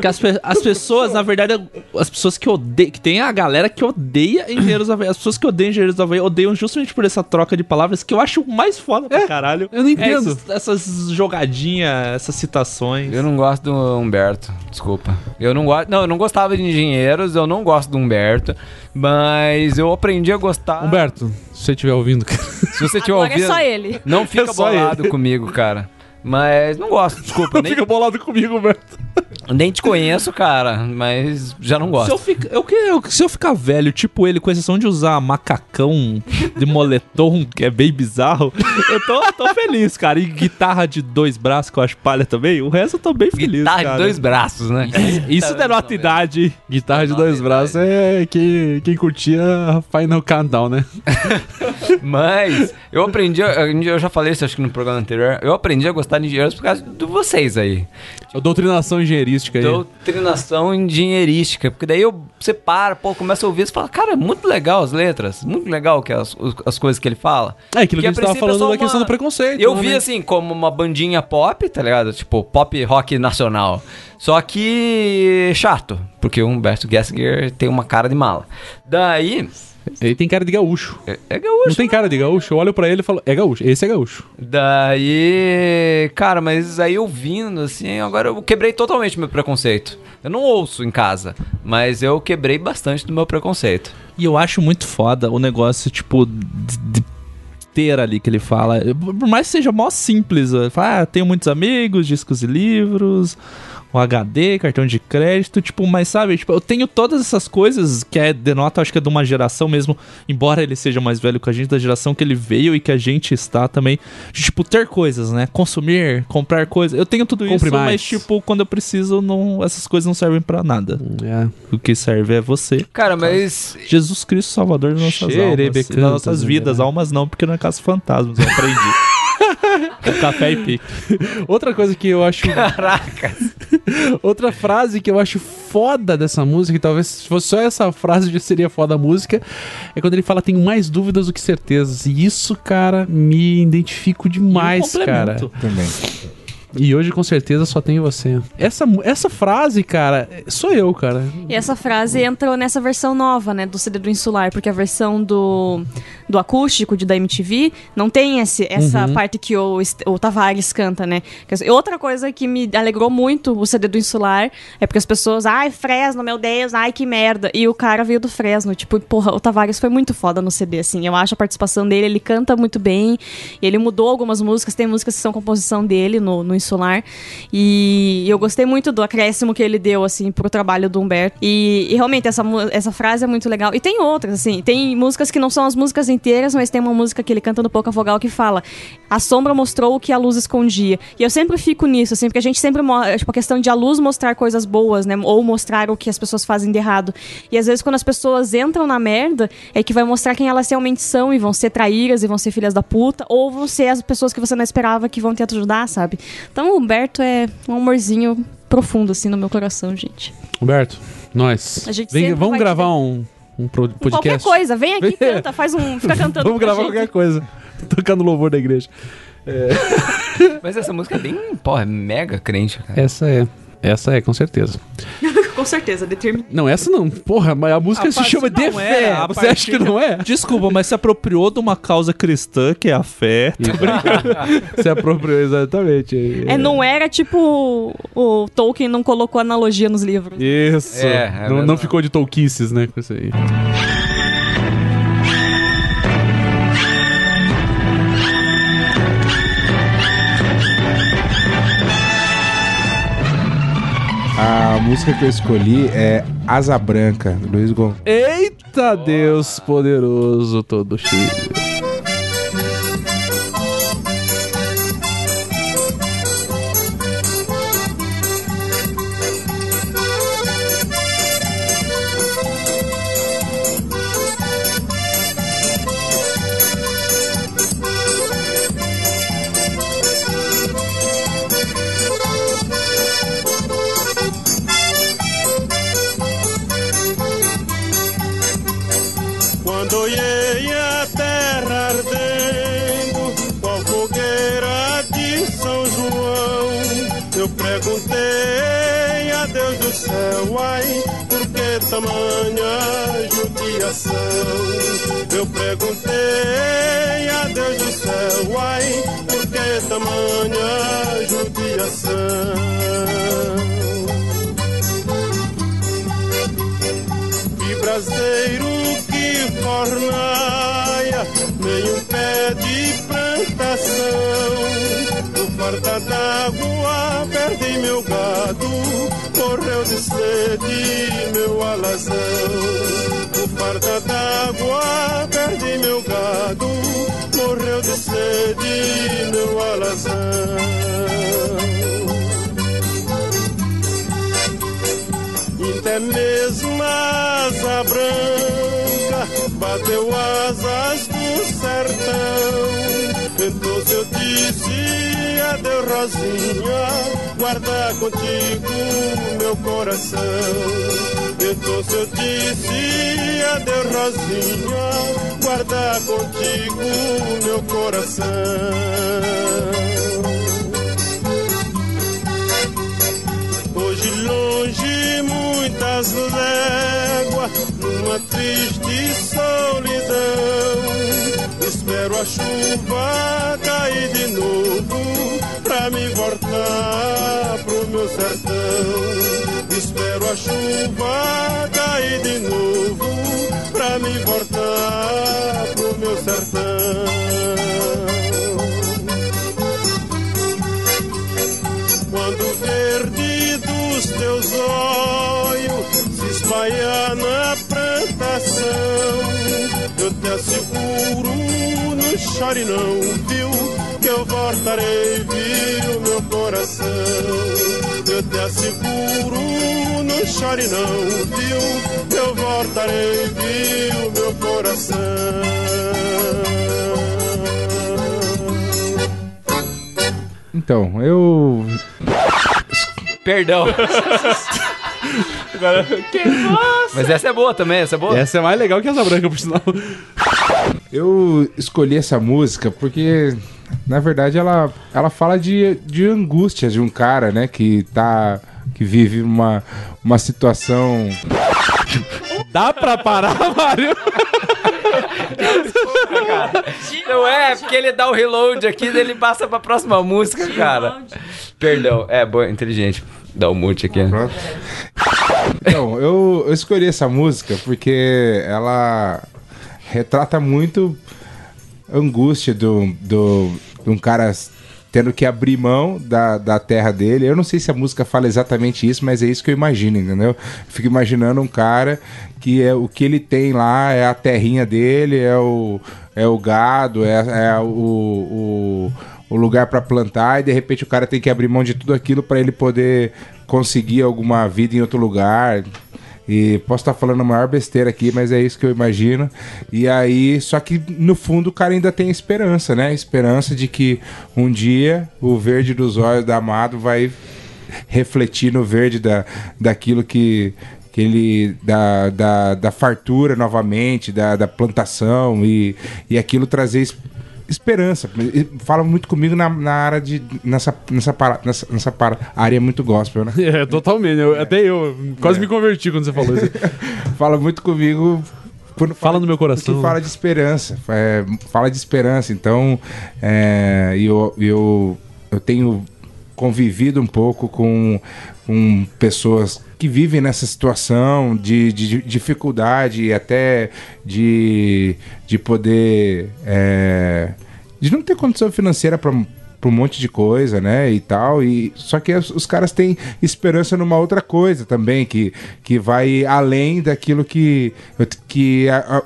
Que as, pe- as pessoas, na verdade, as pessoas que odeiam. Que tem a galera que odeia Engenheiros do Havaí. As pessoas que odeiam Engenheiros do Havaí odeiam justamente por essa troca de palavras que eu acho mais foda pra caralho. Eu não entendo. Essas, essas jogadinhas, essas citações. Eu não gosto do Humberto, desculpa. Eu não gosto. Não, eu não gostava de engenheiros, eu não gosto do Humberto, mas eu aprendi a gostar. Humberto, se você estiver ouvindo, cara. Se você tiver Agora é ouvindo. só ele. Não fica É bolado ele. comigo, cara. Mas não gosto, desculpa. nem, Fica bolado comigo, Humberto. Nem te conheço, cara, mas já não Se gosto. eu, fica- eu, que- eu- se eu ficar velho, tipo ele, com exceção de usar macacão de moletom, que é bem bizarro, eu tô, tô feliz, cara. E guitarra de dois braços, que eu acho palha também, o resto eu tô bem feliz, Guitarra de cara. dois braços, né? Isso denota idade. Guitarra de dois braços é quem, quem curtia Final Countdown, né? (laughs) Mas eu aprendi, eu já falei isso acho que no programa anterior, eu aprendi a gostar de engenheiros por causa de vocês aí. A doutrinação engenheirística aí. Doutrinação engenheirística. Porque daí eu, você para, pô, começa a ouvir e fala, cara, é muito legal as letras, muito legal que as, as coisas que ele fala. É aquilo que, a a gente tava é falando só da questão uma- do preconceito. Eu né? vi assim como uma bandinha pop, tá ligado? Tipo, pop rock nacional. Só que chato, porque o Humberto Gessinger tem uma cara de mala. Daí. Ele tem cara de gaúcho. É, é gaúcho. Não tem cara de gaúcho? Eu olho pra ele e falo, é gaúcho, esse é gaúcho. Daí, cara, mas aí ouvindo, assim, agora eu quebrei totalmente meu preconceito. Eu não ouço em casa, mas eu quebrei bastante do meu preconceito. E eu acho muito foda o negócio, tipo, de, de ter ali que ele fala. Por mais que seja mó simples, ele fala, ah, tenho muitos amigos, discos e livros, um HD, cartão de crédito, tipo, mas sabe, tipo, eu tenho todas essas coisas que é, denota, acho que é de uma geração mesmo, embora ele seja mais velho que a gente, da geração que ele veio e que a gente está também, de, tipo, ter coisas, né? Consumir, comprar coisas. Eu tenho tudo Compre isso, mais. mas, tipo, quando eu preciso, não, essas coisas não servem pra nada. É. O que serve é você. Cara, mas. Jesus Cristo, Salvador das nossas almas. Das nossas né, vidas. né? Almas não, porque não é caso fantasmas, eu aprendi. (laughs) O Café e pique. (laughs) Outra coisa que eu acho. Caraca! (laughs) Outra frase que eu acho foda dessa música, e talvez se fosse só essa frase já seria foda a música, é quando ele fala tenho mais dúvidas do que certezas. E isso, cara, me identifico demais, E um cara. Também. E hoje com certeza só tem você. Essa, essa frase, cara, sou eu, cara. E essa frase entrou nessa versão nova, né, do CD do Insular, porque a versão do, do acústico de, da MTV não tem esse, essa Uhum. parte que o, o Tavares canta, né? Outra coisa que me alegrou muito o CD do Insular é porque as pessoas, ai, Fresno, meu Deus, ai, que merda. E o cara veio do Fresno, tipo, porra, o Tavares foi muito foda no CD, assim. Eu acho a participação dele, ele canta muito bem, ele mudou algumas músicas, tem músicas que são composição dele no, no Insular. E eu gostei muito do acréscimo que ele deu, assim, pro trabalho do Humberto. E, e realmente, essa, essa frase é muito legal. E tem outras, assim, tem músicas que não são as músicas inteiras, mas tem uma música que ele canta no Pouca Vogal que fala: A sombra mostrou o que a luz escondia. E eu sempre fico nisso, assim, porque a gente sempre. mo- Tipo, a questão de a luz mostrar coisas boas, né? Ou mostrar o que as pessoas fazem de errado. E às vezes, quando as pessoas entram na merda, é que vai mostrar quem elas realmente são e vão ser traíras e vão ser filhas da puta, ou vão ser as pessoas que você não esperava que vão te ajudar, sabe? Então o Humberto é um amorzinho profundo, assim, no meu coração, gente. Humberto, nós. A gente Vem- vamos gravar um, um podcast. Qualquer coisa, vem aqui, canta, faz um. Fica cantando. (laughs) Vamos gravar gente. qualquer coisa. (laughs) Tocando louvor da igreja. Mas essa música é bem, porra, mega crente, cara. Essa é. Essa é, com certeza. (laughs) Com certeza, determina. Não, essa não. Porra, mas a música A se chama De é, Fé. a Você acha que não é? Desculpa, mas se apropriou de uma causa cristã, que é a fé. (laughs) Se apropriou exatamente. É, não era tipo o Tolkien não colocou analogia nos livros. Isso. É, é não, não ficou de Tolkienses, né? Com isso aí. A música que eu escolhi é Asa Branca, Luiz Gonçalves. Eita Deus poderoso, todo cheio. Tamanha judiação? Eu perguntei a Deus do céu, ai, por que tamanha judiação? Que braseiro que fornaia, nem um pé de plantação. No farta d'água perdi meu gado, morreu de sede meu alazão. No farta d'água perdi meu gado, morreu de sede meu alazão. Até mesmo a asa branca bateu asas do sertão. Então se eu disse adeus Rosinha, guarda contigo meu coração. Então se eu disse adeus Rosinha, guarda contigo meu coração. Hoje longe muitas léguas, numa triste solidão. Espero a chuva cair de novo, pra me voltar pro meu sertão. Espero a chuva cair de novo, pra me voltar pro meu sertão. Quando verde dos teus olhos se espalha na plantação, eu te asseguro, não chore não, viu? Que eu voltarei, viu, meu coração. Eu te asseguro, não chore não, viu? Que eu voltarei, viu, meu coração. Então, eu. Perdão. (laughs) Mas essa é boa também, essa é boa. Essa é mais legal que essa branca, por sinal. Eu escolhi essa música porque, na verdade, ela, ela fala de, de angústia de um cara, né? Que tá. que vive uma, uma situação. Dá pra parar, (laughs) Mário? Não é, porque ele dá o reload aqui e ele passa pra próxima música, cara. Perdão, é boa, inteligente. Dá o mute aqui. Então, eu, eu escolhi essa música porque ela retrata muito a angústia do, do, de um cara tendo que abrir mão da, da terra dele. Eu não sei se a música fala exatamente isso, mas é isso que eu imagino, entendeu? Fico imaginando um cara que é o que ele tem lá é a terrinha dele, é o, é o gado, é, é o, o, o lugar para plantar, e de repente o cara tem que abrir mão de tudo aquilo para ele poder conseguir alguma vida em outro lugar. E posso estar falando a maior besteira aqui, mas é isso que eu imagino. E aí, só que no fundo o cara ainda tem esperança, né? Esperança de que um dia o verde dos olhos da Amado vai refletir no verde da, daquilo que, que ele. Da, da, da fartura novamente, da, da plantação e, e aquilo trazer esperança. Fala muito comigo na, na área de. nessa, nessa, para, nessa, nessa para, área muito gospel, né? É, totalmente. Eu- até eu quase me converti quando você falou isso. (laughs) fala muito comigo. Quando fala no meu coração. Fala de esperança. é, fala de esperança. Então, é, eu, eu, eu tenho convivido um pouco com, com pessoas que vivem nessa situação de, de dificuldade e até de, de poder. é, de não ter condição financeira para para um monte de coisa, né, e tal, e só que os, os caras têm esperança numa outra coisa também, que, que vai além daquilo que, que a- a-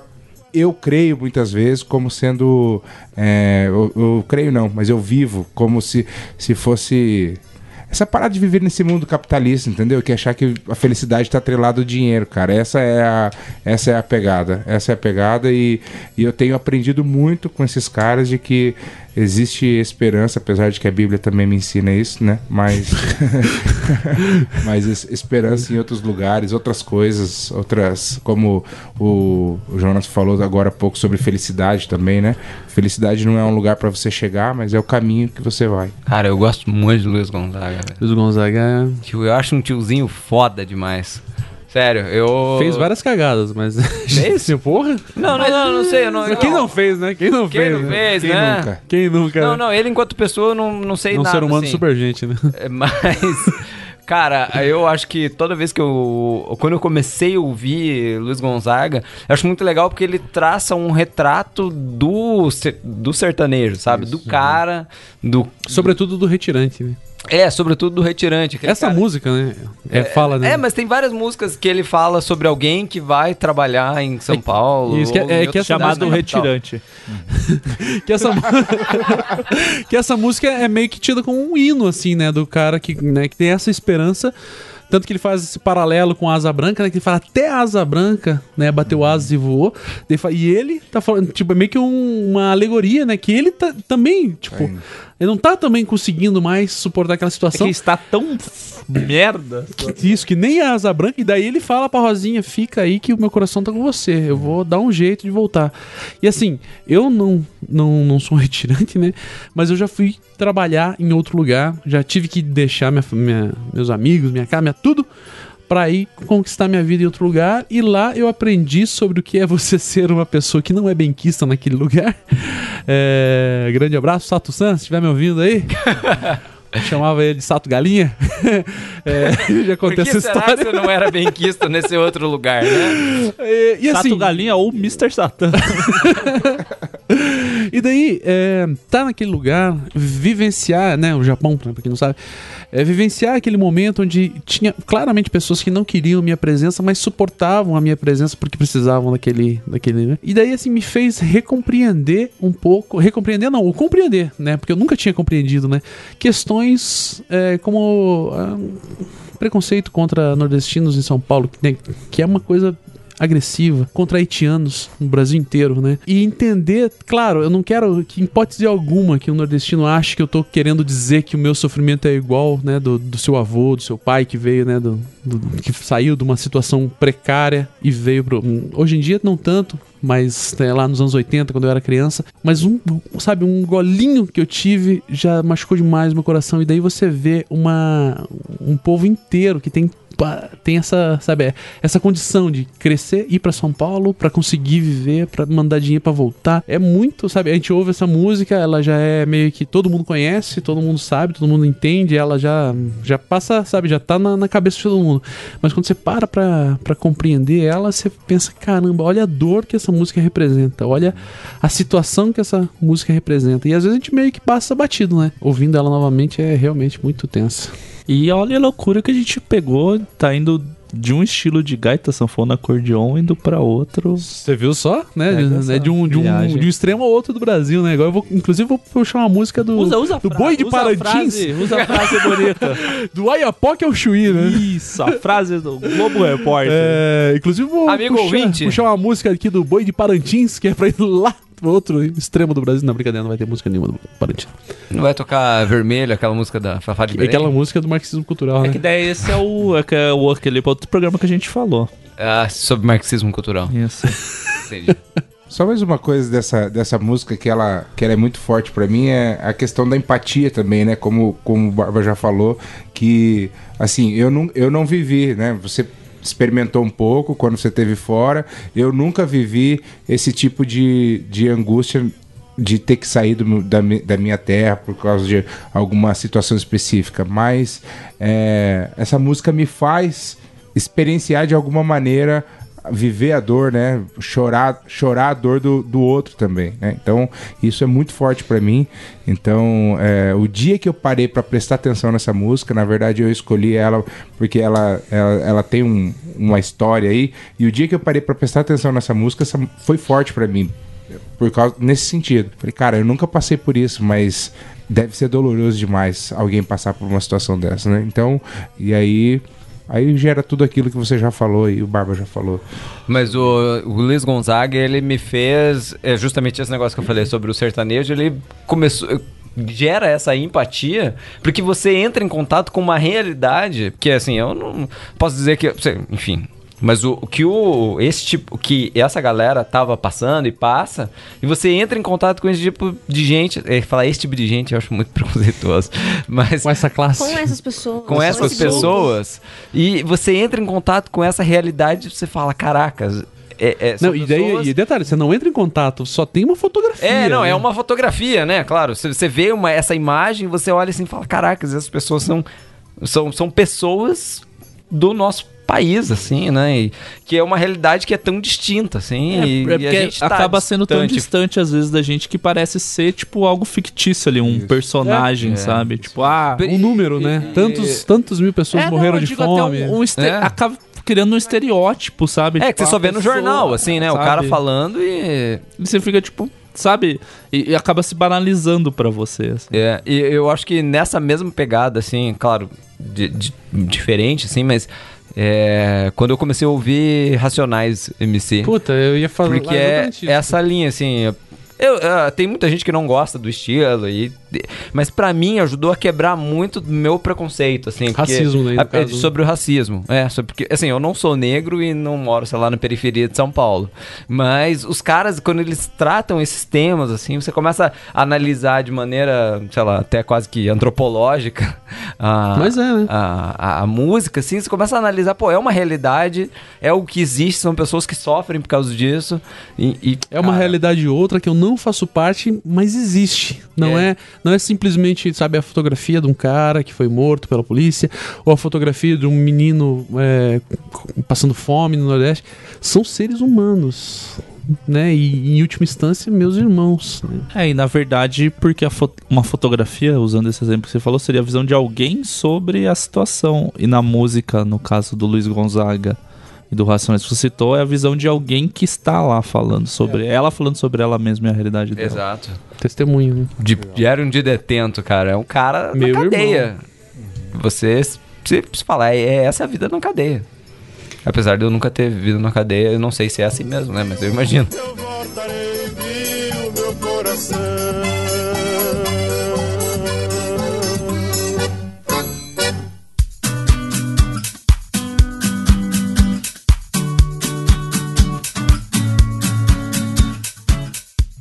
eu creio muitas vezes como sendo, é, eu, eu creio não, mas eu vivo como se, se fosse essa parada de viver nesse mundo capitalista, entendeu? Que achar que a felicidade está atrelada ao dinheiro, cara. Essa é a, essa é a pegada. Essa é a pegada e, e eu tenho aprendido muito com esses caras de que existe esperança, apesar de que a Bíblia também me ensina isso, né? Mas, (laughs) (laughs) mas es- esperança em outros lugares, outras coisas, outras, como o, o Jonas falou agora há pouco sobre felicidade também, né? Felicidade não é um lugar para você chegar, mas é o caminho que você vai. Cara, eu gosto muito de Luiz Gonzaga. Luiz Gonzaga é- Tio, eu acho um tiozinho foda demais. Sério, eu. Fez várias cagadas, mas. Fez? (laughs) porra? Não, não, não, não sei. Eu não, Quem não fez, né? Quem não Quem fez? não né? fez, Quem né? nunca? Quem nunca? Não, né? não, ele enquanto pessoa eu não, não sei um nada. ser humano assim. super gente, né? É, Mas, (laughs) cara, eu acho que toda vez que eu. Quando eu comecei a ouvir Luiz Gonzaga, eu acho muito legal porque ele traça um retrato do, do sertanejo, sabe? do cara, do. Sobretudo do retirante, né? É, sobretudo do retirante. Essa cara- música, né? É, fala, né? É, mas tem várias músicas que ele fala sobre alguém que vai trabalhar em São Paulo. Isso que é- é que música- da capital. retirante. (laughs) que essa (laughs) que essa música é meio que tida como um hino assim, né, do cara que, né, que tem essa esperança, tanto que ele faz esse paralelo com a Asa Branca, né, que ele fala até a Asa Branca, né, bateu asas e voou. Daí ele fala- E ele tá falando, tipo, é meio que um- uma alegoria, né, que ele tá, também, tipo, ele não tá também conseguindo mais suportar aquela situação. É que está tão merda. Que- Isso, que nem a asa branca, e daí ele fala pra Rosinha: fica aí que o meu coração tá com você, eu vou dar um jeito de voltar. E assim, eu não, não, não sou um (laughs) retirante, né? Mas eu já fui trabalhar em outro lugar, já tive que deixar minha, minha- meus amigos, minha casa, minha tudo, pra ir conquistar minha vida em outro lugar. E lá eu aprendi sobre o que é você (laughs) ser uma pessoa que não é benquista naquele lugar. (laughs) É, grande abraço, Sato San, se estiver me ouvindo aí. (laughs) Eu chamava ele de Sato Galinha. (laughs) É, já contei essa será história. que você não era bem quisto nesse outro lugar, né? E, e assim, Sato Galinha ou Mr. Satan. (laughs) E daí, é, tá naquele lugar, vivenciar, né, o Japão, pra quem não sabe, é, vivenciar aquele momento onde tinha claramente pessoas que não queriam minha presença, mas suportavam a minha presença porque precisavam daquele, daquele, né? E daí, assim, me fez recompreender um pouco, recompreender não, ou compreender, né, porque eu nunca tinha compreendido, né, questões é, como ah, preconceito contra nordestinos em São Paulo, que, tem- que é uma coisa agressiva contra haitianos no Brasil inteiro, né? E entender, claro, eu não quero que, hipótese alguma, que o nordestino ache que eu tô querendo dizer que o meu sofrimento é igual, né, do, do seu avô, do seu pai que veio, né, do, do- que saiu de uma situação precária e veio pro. Hoje em dia, não tanto, mas né, lá nos anos 80, quando eu era criança. Mas um, sabe, um golinho que eu tive já machucou demais meu coração. E daí você vê uma, um povo inteiro que tem tem essa, sabe, essa condição de crescer, ir pra São Paulo pra conseguir viver, pra mandar dinheiro pra voltar. É muito, sabe, a gente ouve essa música, ela já é meio que todo mundo conhece, todo mundo sabe, todo mundo entende, ela já já passa, sabe, já tá na, na cabeça de todo mundo. Mas quando você para pra compreender ela, você pensa, caramba, olha a dor que essa música representa, olha a situação que essa música representa. E às vezes a gente meio que passa batido, né? Ouvindo ela novamente é realmente muito tensa. E olha a loucura que a gente pegou, tá indo de um estilo de gaita, sanfona, acordeon, indo pra outro. Você viu só, né? Essa né, de, um, de, um, viagem. de um extremo ao outro do Brasil, né? Agora eu vou, inclusive, vou puxar uma música do, Usa, usa a do Boi de usa a Parintins. frase, usa a frase bonita. (laughs) do Ayapoque ao Chuí, né? Isso, a frase do Globo Repórter. É, inclusive, vou Amigo puxar, ouvinte. puxar uma música aqui do Boi de Parintins, que é pra ir lá outro extremo do Brasil. Não, brincadeira, não vai ter música nenhuma do Parintins. Não vai tocar vermelho, aquela música da Fafá de É Belém? aquela música do marxismo cultural, É né? que daí esse é o, é que é o aquele outro programa que a gente falou. Ah, sobre marxismo cultural. Isso. (laughs) Entendi. Só mais uma coisa dessa, dessa música que ela, que ela é muito forte pra mim é a questão da empatia também, né? Como, como o Barba já falou, que assim, eu não, eu não vivi, né? Você experimentou um pouco quando você esteve fora. Eu nunca vivi esse tipo de, de angústia de ter que sair do da, da minha terra por causa de alguma situação específica. Mas é, essa música me faz experienciar de alguma maneira viver a dor, né? Chorar, chorar a dor do, do outro também, né? Então, isso é muito forte pra mim. Então, é, o dia que eu parei pra prestar atenção nessa música, na verdade eu escolhi ela porque ela, ela, ela tem um- uma história aí. E o dia que eu parei pra prestar atenção nessa música, essa foi forte pra mim. Por causa, nesse sentido. Falei, cara, eu nunca passei por isso, mas deve ser doloroso demais alguém passar por uma situação dessa, né? Então, e aí. Aí gera tudo aquilo que você já falou e o Barba já falou. Mas o, o Luiz Gonzaga, ele me fez. É justamente esse negócio que eu falei sobre o sertanejo, ele começou. Gera essa empatia, porque você entra em contato com uma realidade que, assim, eu não posso dizer que. Enfim. Mas o, o que o esse tipo que essa galera tava passando e passa, e você entra em contato com esse tipo de gente, é, falar esse tipo de gente eu acho muito (laughs) preconceituoso, mas Com essa classe. Com essas pessoas. com essas pessoas e você entra em contato com essa realidade, você fala, caracas, é, é, Não, e daí, pessoas- e detalhe, você não entra em contato, só tem uma fotografia. É, não, né? é uma fotografia, né? Claro, você, você vê uma, essa imagem, você olha assim e fala, caracas, essas pessoas são, são, são pessoas do nosso país, assim, né? E, que é uma realidade que é tão distinta, assim, É, e, é e a porque gente tá acaba sendo tão distante. distante às vezes da gente que parece ser tipo algo fictício ali, um personagem, É. sabe? Tipo, ah, Um número, né? Tantos, tantos mil pessoas É, morreram não, eu de digo até fome. Um, um este- É. Acaba criando um estereótipo, sabe? É, Tipo, que você só vê no pessoa, jornal, assim, né? O sabe? cara falando e... E você fica tipo, sabe? E, e acaba se banalizando pra você. assim. É, e eu acho que nessa mesma pegada, assim, claro, de- de- diferente, assim, mas é, quando eu comecei a ouvir Racionais MC, Puta, eu ia falar porque é essa linha, assim, eu, ah, tem muita gente que não gosta do estilo, e, mas pra mim ajudou a quebrar muito do meu preconceito, assim. porque- Racismo, né, no a- é, caso. sobre o racismo. É, sobre, porque, assim, eu não sou negro e não moro, sei lá, na periferia de São Paulo. Mas os caras, quando eles tratam esses temas, assim, você começa a analisar de maneira, sei lá, até quase que antropológica (laughs) a, Mas é, né? a, a- a música, assim, você começa a analisar, pô, é uma realidade, é o que existe, são pessoas que sofrem por causa disso. E, e, É uma cara, realidade outra que eu não faço parte, mas existe. Não é. Não é simplesmente, sabe, a fotografia de um cara que foi morto pela polícia, ou a fotografia de um menino é, passando fome no Nordeste. São seres humanos. Né? E em última instância, meus irmãos. né? É, e na verdade, porque fo- uma fotografia, usando esse exemplo que você falou, seria a visão de alguém sobre a situação. E na música, no caso do Luiz Gonzaga e do Racionais que você citou, é a visão de alguém que está lá falando sobre ela, falando sobre ela mesma e a realidade dela. Exato. Testemunho, né? De, diário de detento, cara. É um cara Meu na cadeia. Você se, se falar, é, essa é a vida na cadeia. Apesar de eu nunca ter vivido na cadeia, eu não sei se é assim mesmo, né? Mas eu imagino. Viu meu coração.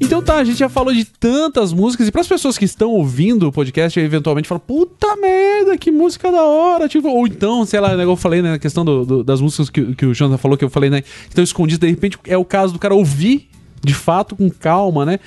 Então tá, a gente já falou de tantas músicas e para as pessoas que estão ouvindo o podcast eventualmente falam, puta merda, que música da hora, tipo, ou então, sei lá, né, eu falei né, na questão do- do- das músicas que, que o Jonathan falou, que eu falei, né, que estão escondidas, de repente é o caso do cara ouvir de fato com calma, né?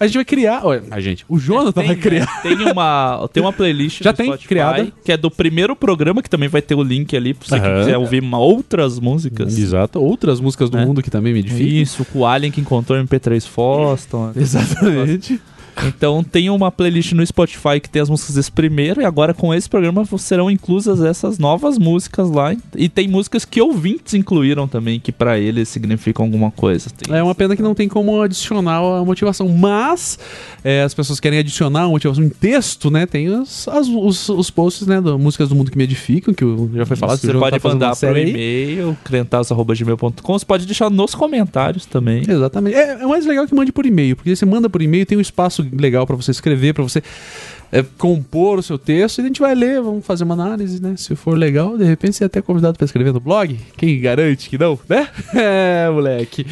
A gente vai criar, olha, a gente, o Jonathan vai criar. Tem uma, tem uma playlist Já tem Spotify, criada. que é do primeiro programa, que também vai ter o link ali, pra você que Aham. quiser ouvir uma- outras músicas. Exato, outras músicas do É. mundo que também me edificam. Isso, com o Alien que encontrou o MP3 Foston. Exatamente. Então tem uma playlist no Spotify que tem as músicas desse primeiro, e agora com esse programa serão inclusas essas novas músicas lá. E tem músicas que ouvintes incluíram também, que pra eles significam alguma coisa. Tem- É uma pena que não tem como adicionar a motivação, mas é, as pessoas querem adicionar a motivação em texto, né? Tem os, as- os, os posts, né? Do, músicas do mundo que me edificam, que já foi falado. Você pode tá mandar aí. e-mail, crentaço.gmail.com. Você pode deixar nos comentários também. Exatamente. É, é mais legal que mande por e-mail, porque você manda por e-mail, tem um espaço legal pra você escrever, pra você é, compor o seu texto, e a gente vai ler, vamos fazer uma análise, né? Se for legal, de repente você é até convidado pra escrever no blog. Quem garante que não, né? (laughs) É, moleque.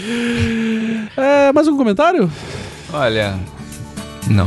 É, mais um comentário? Olha. Não.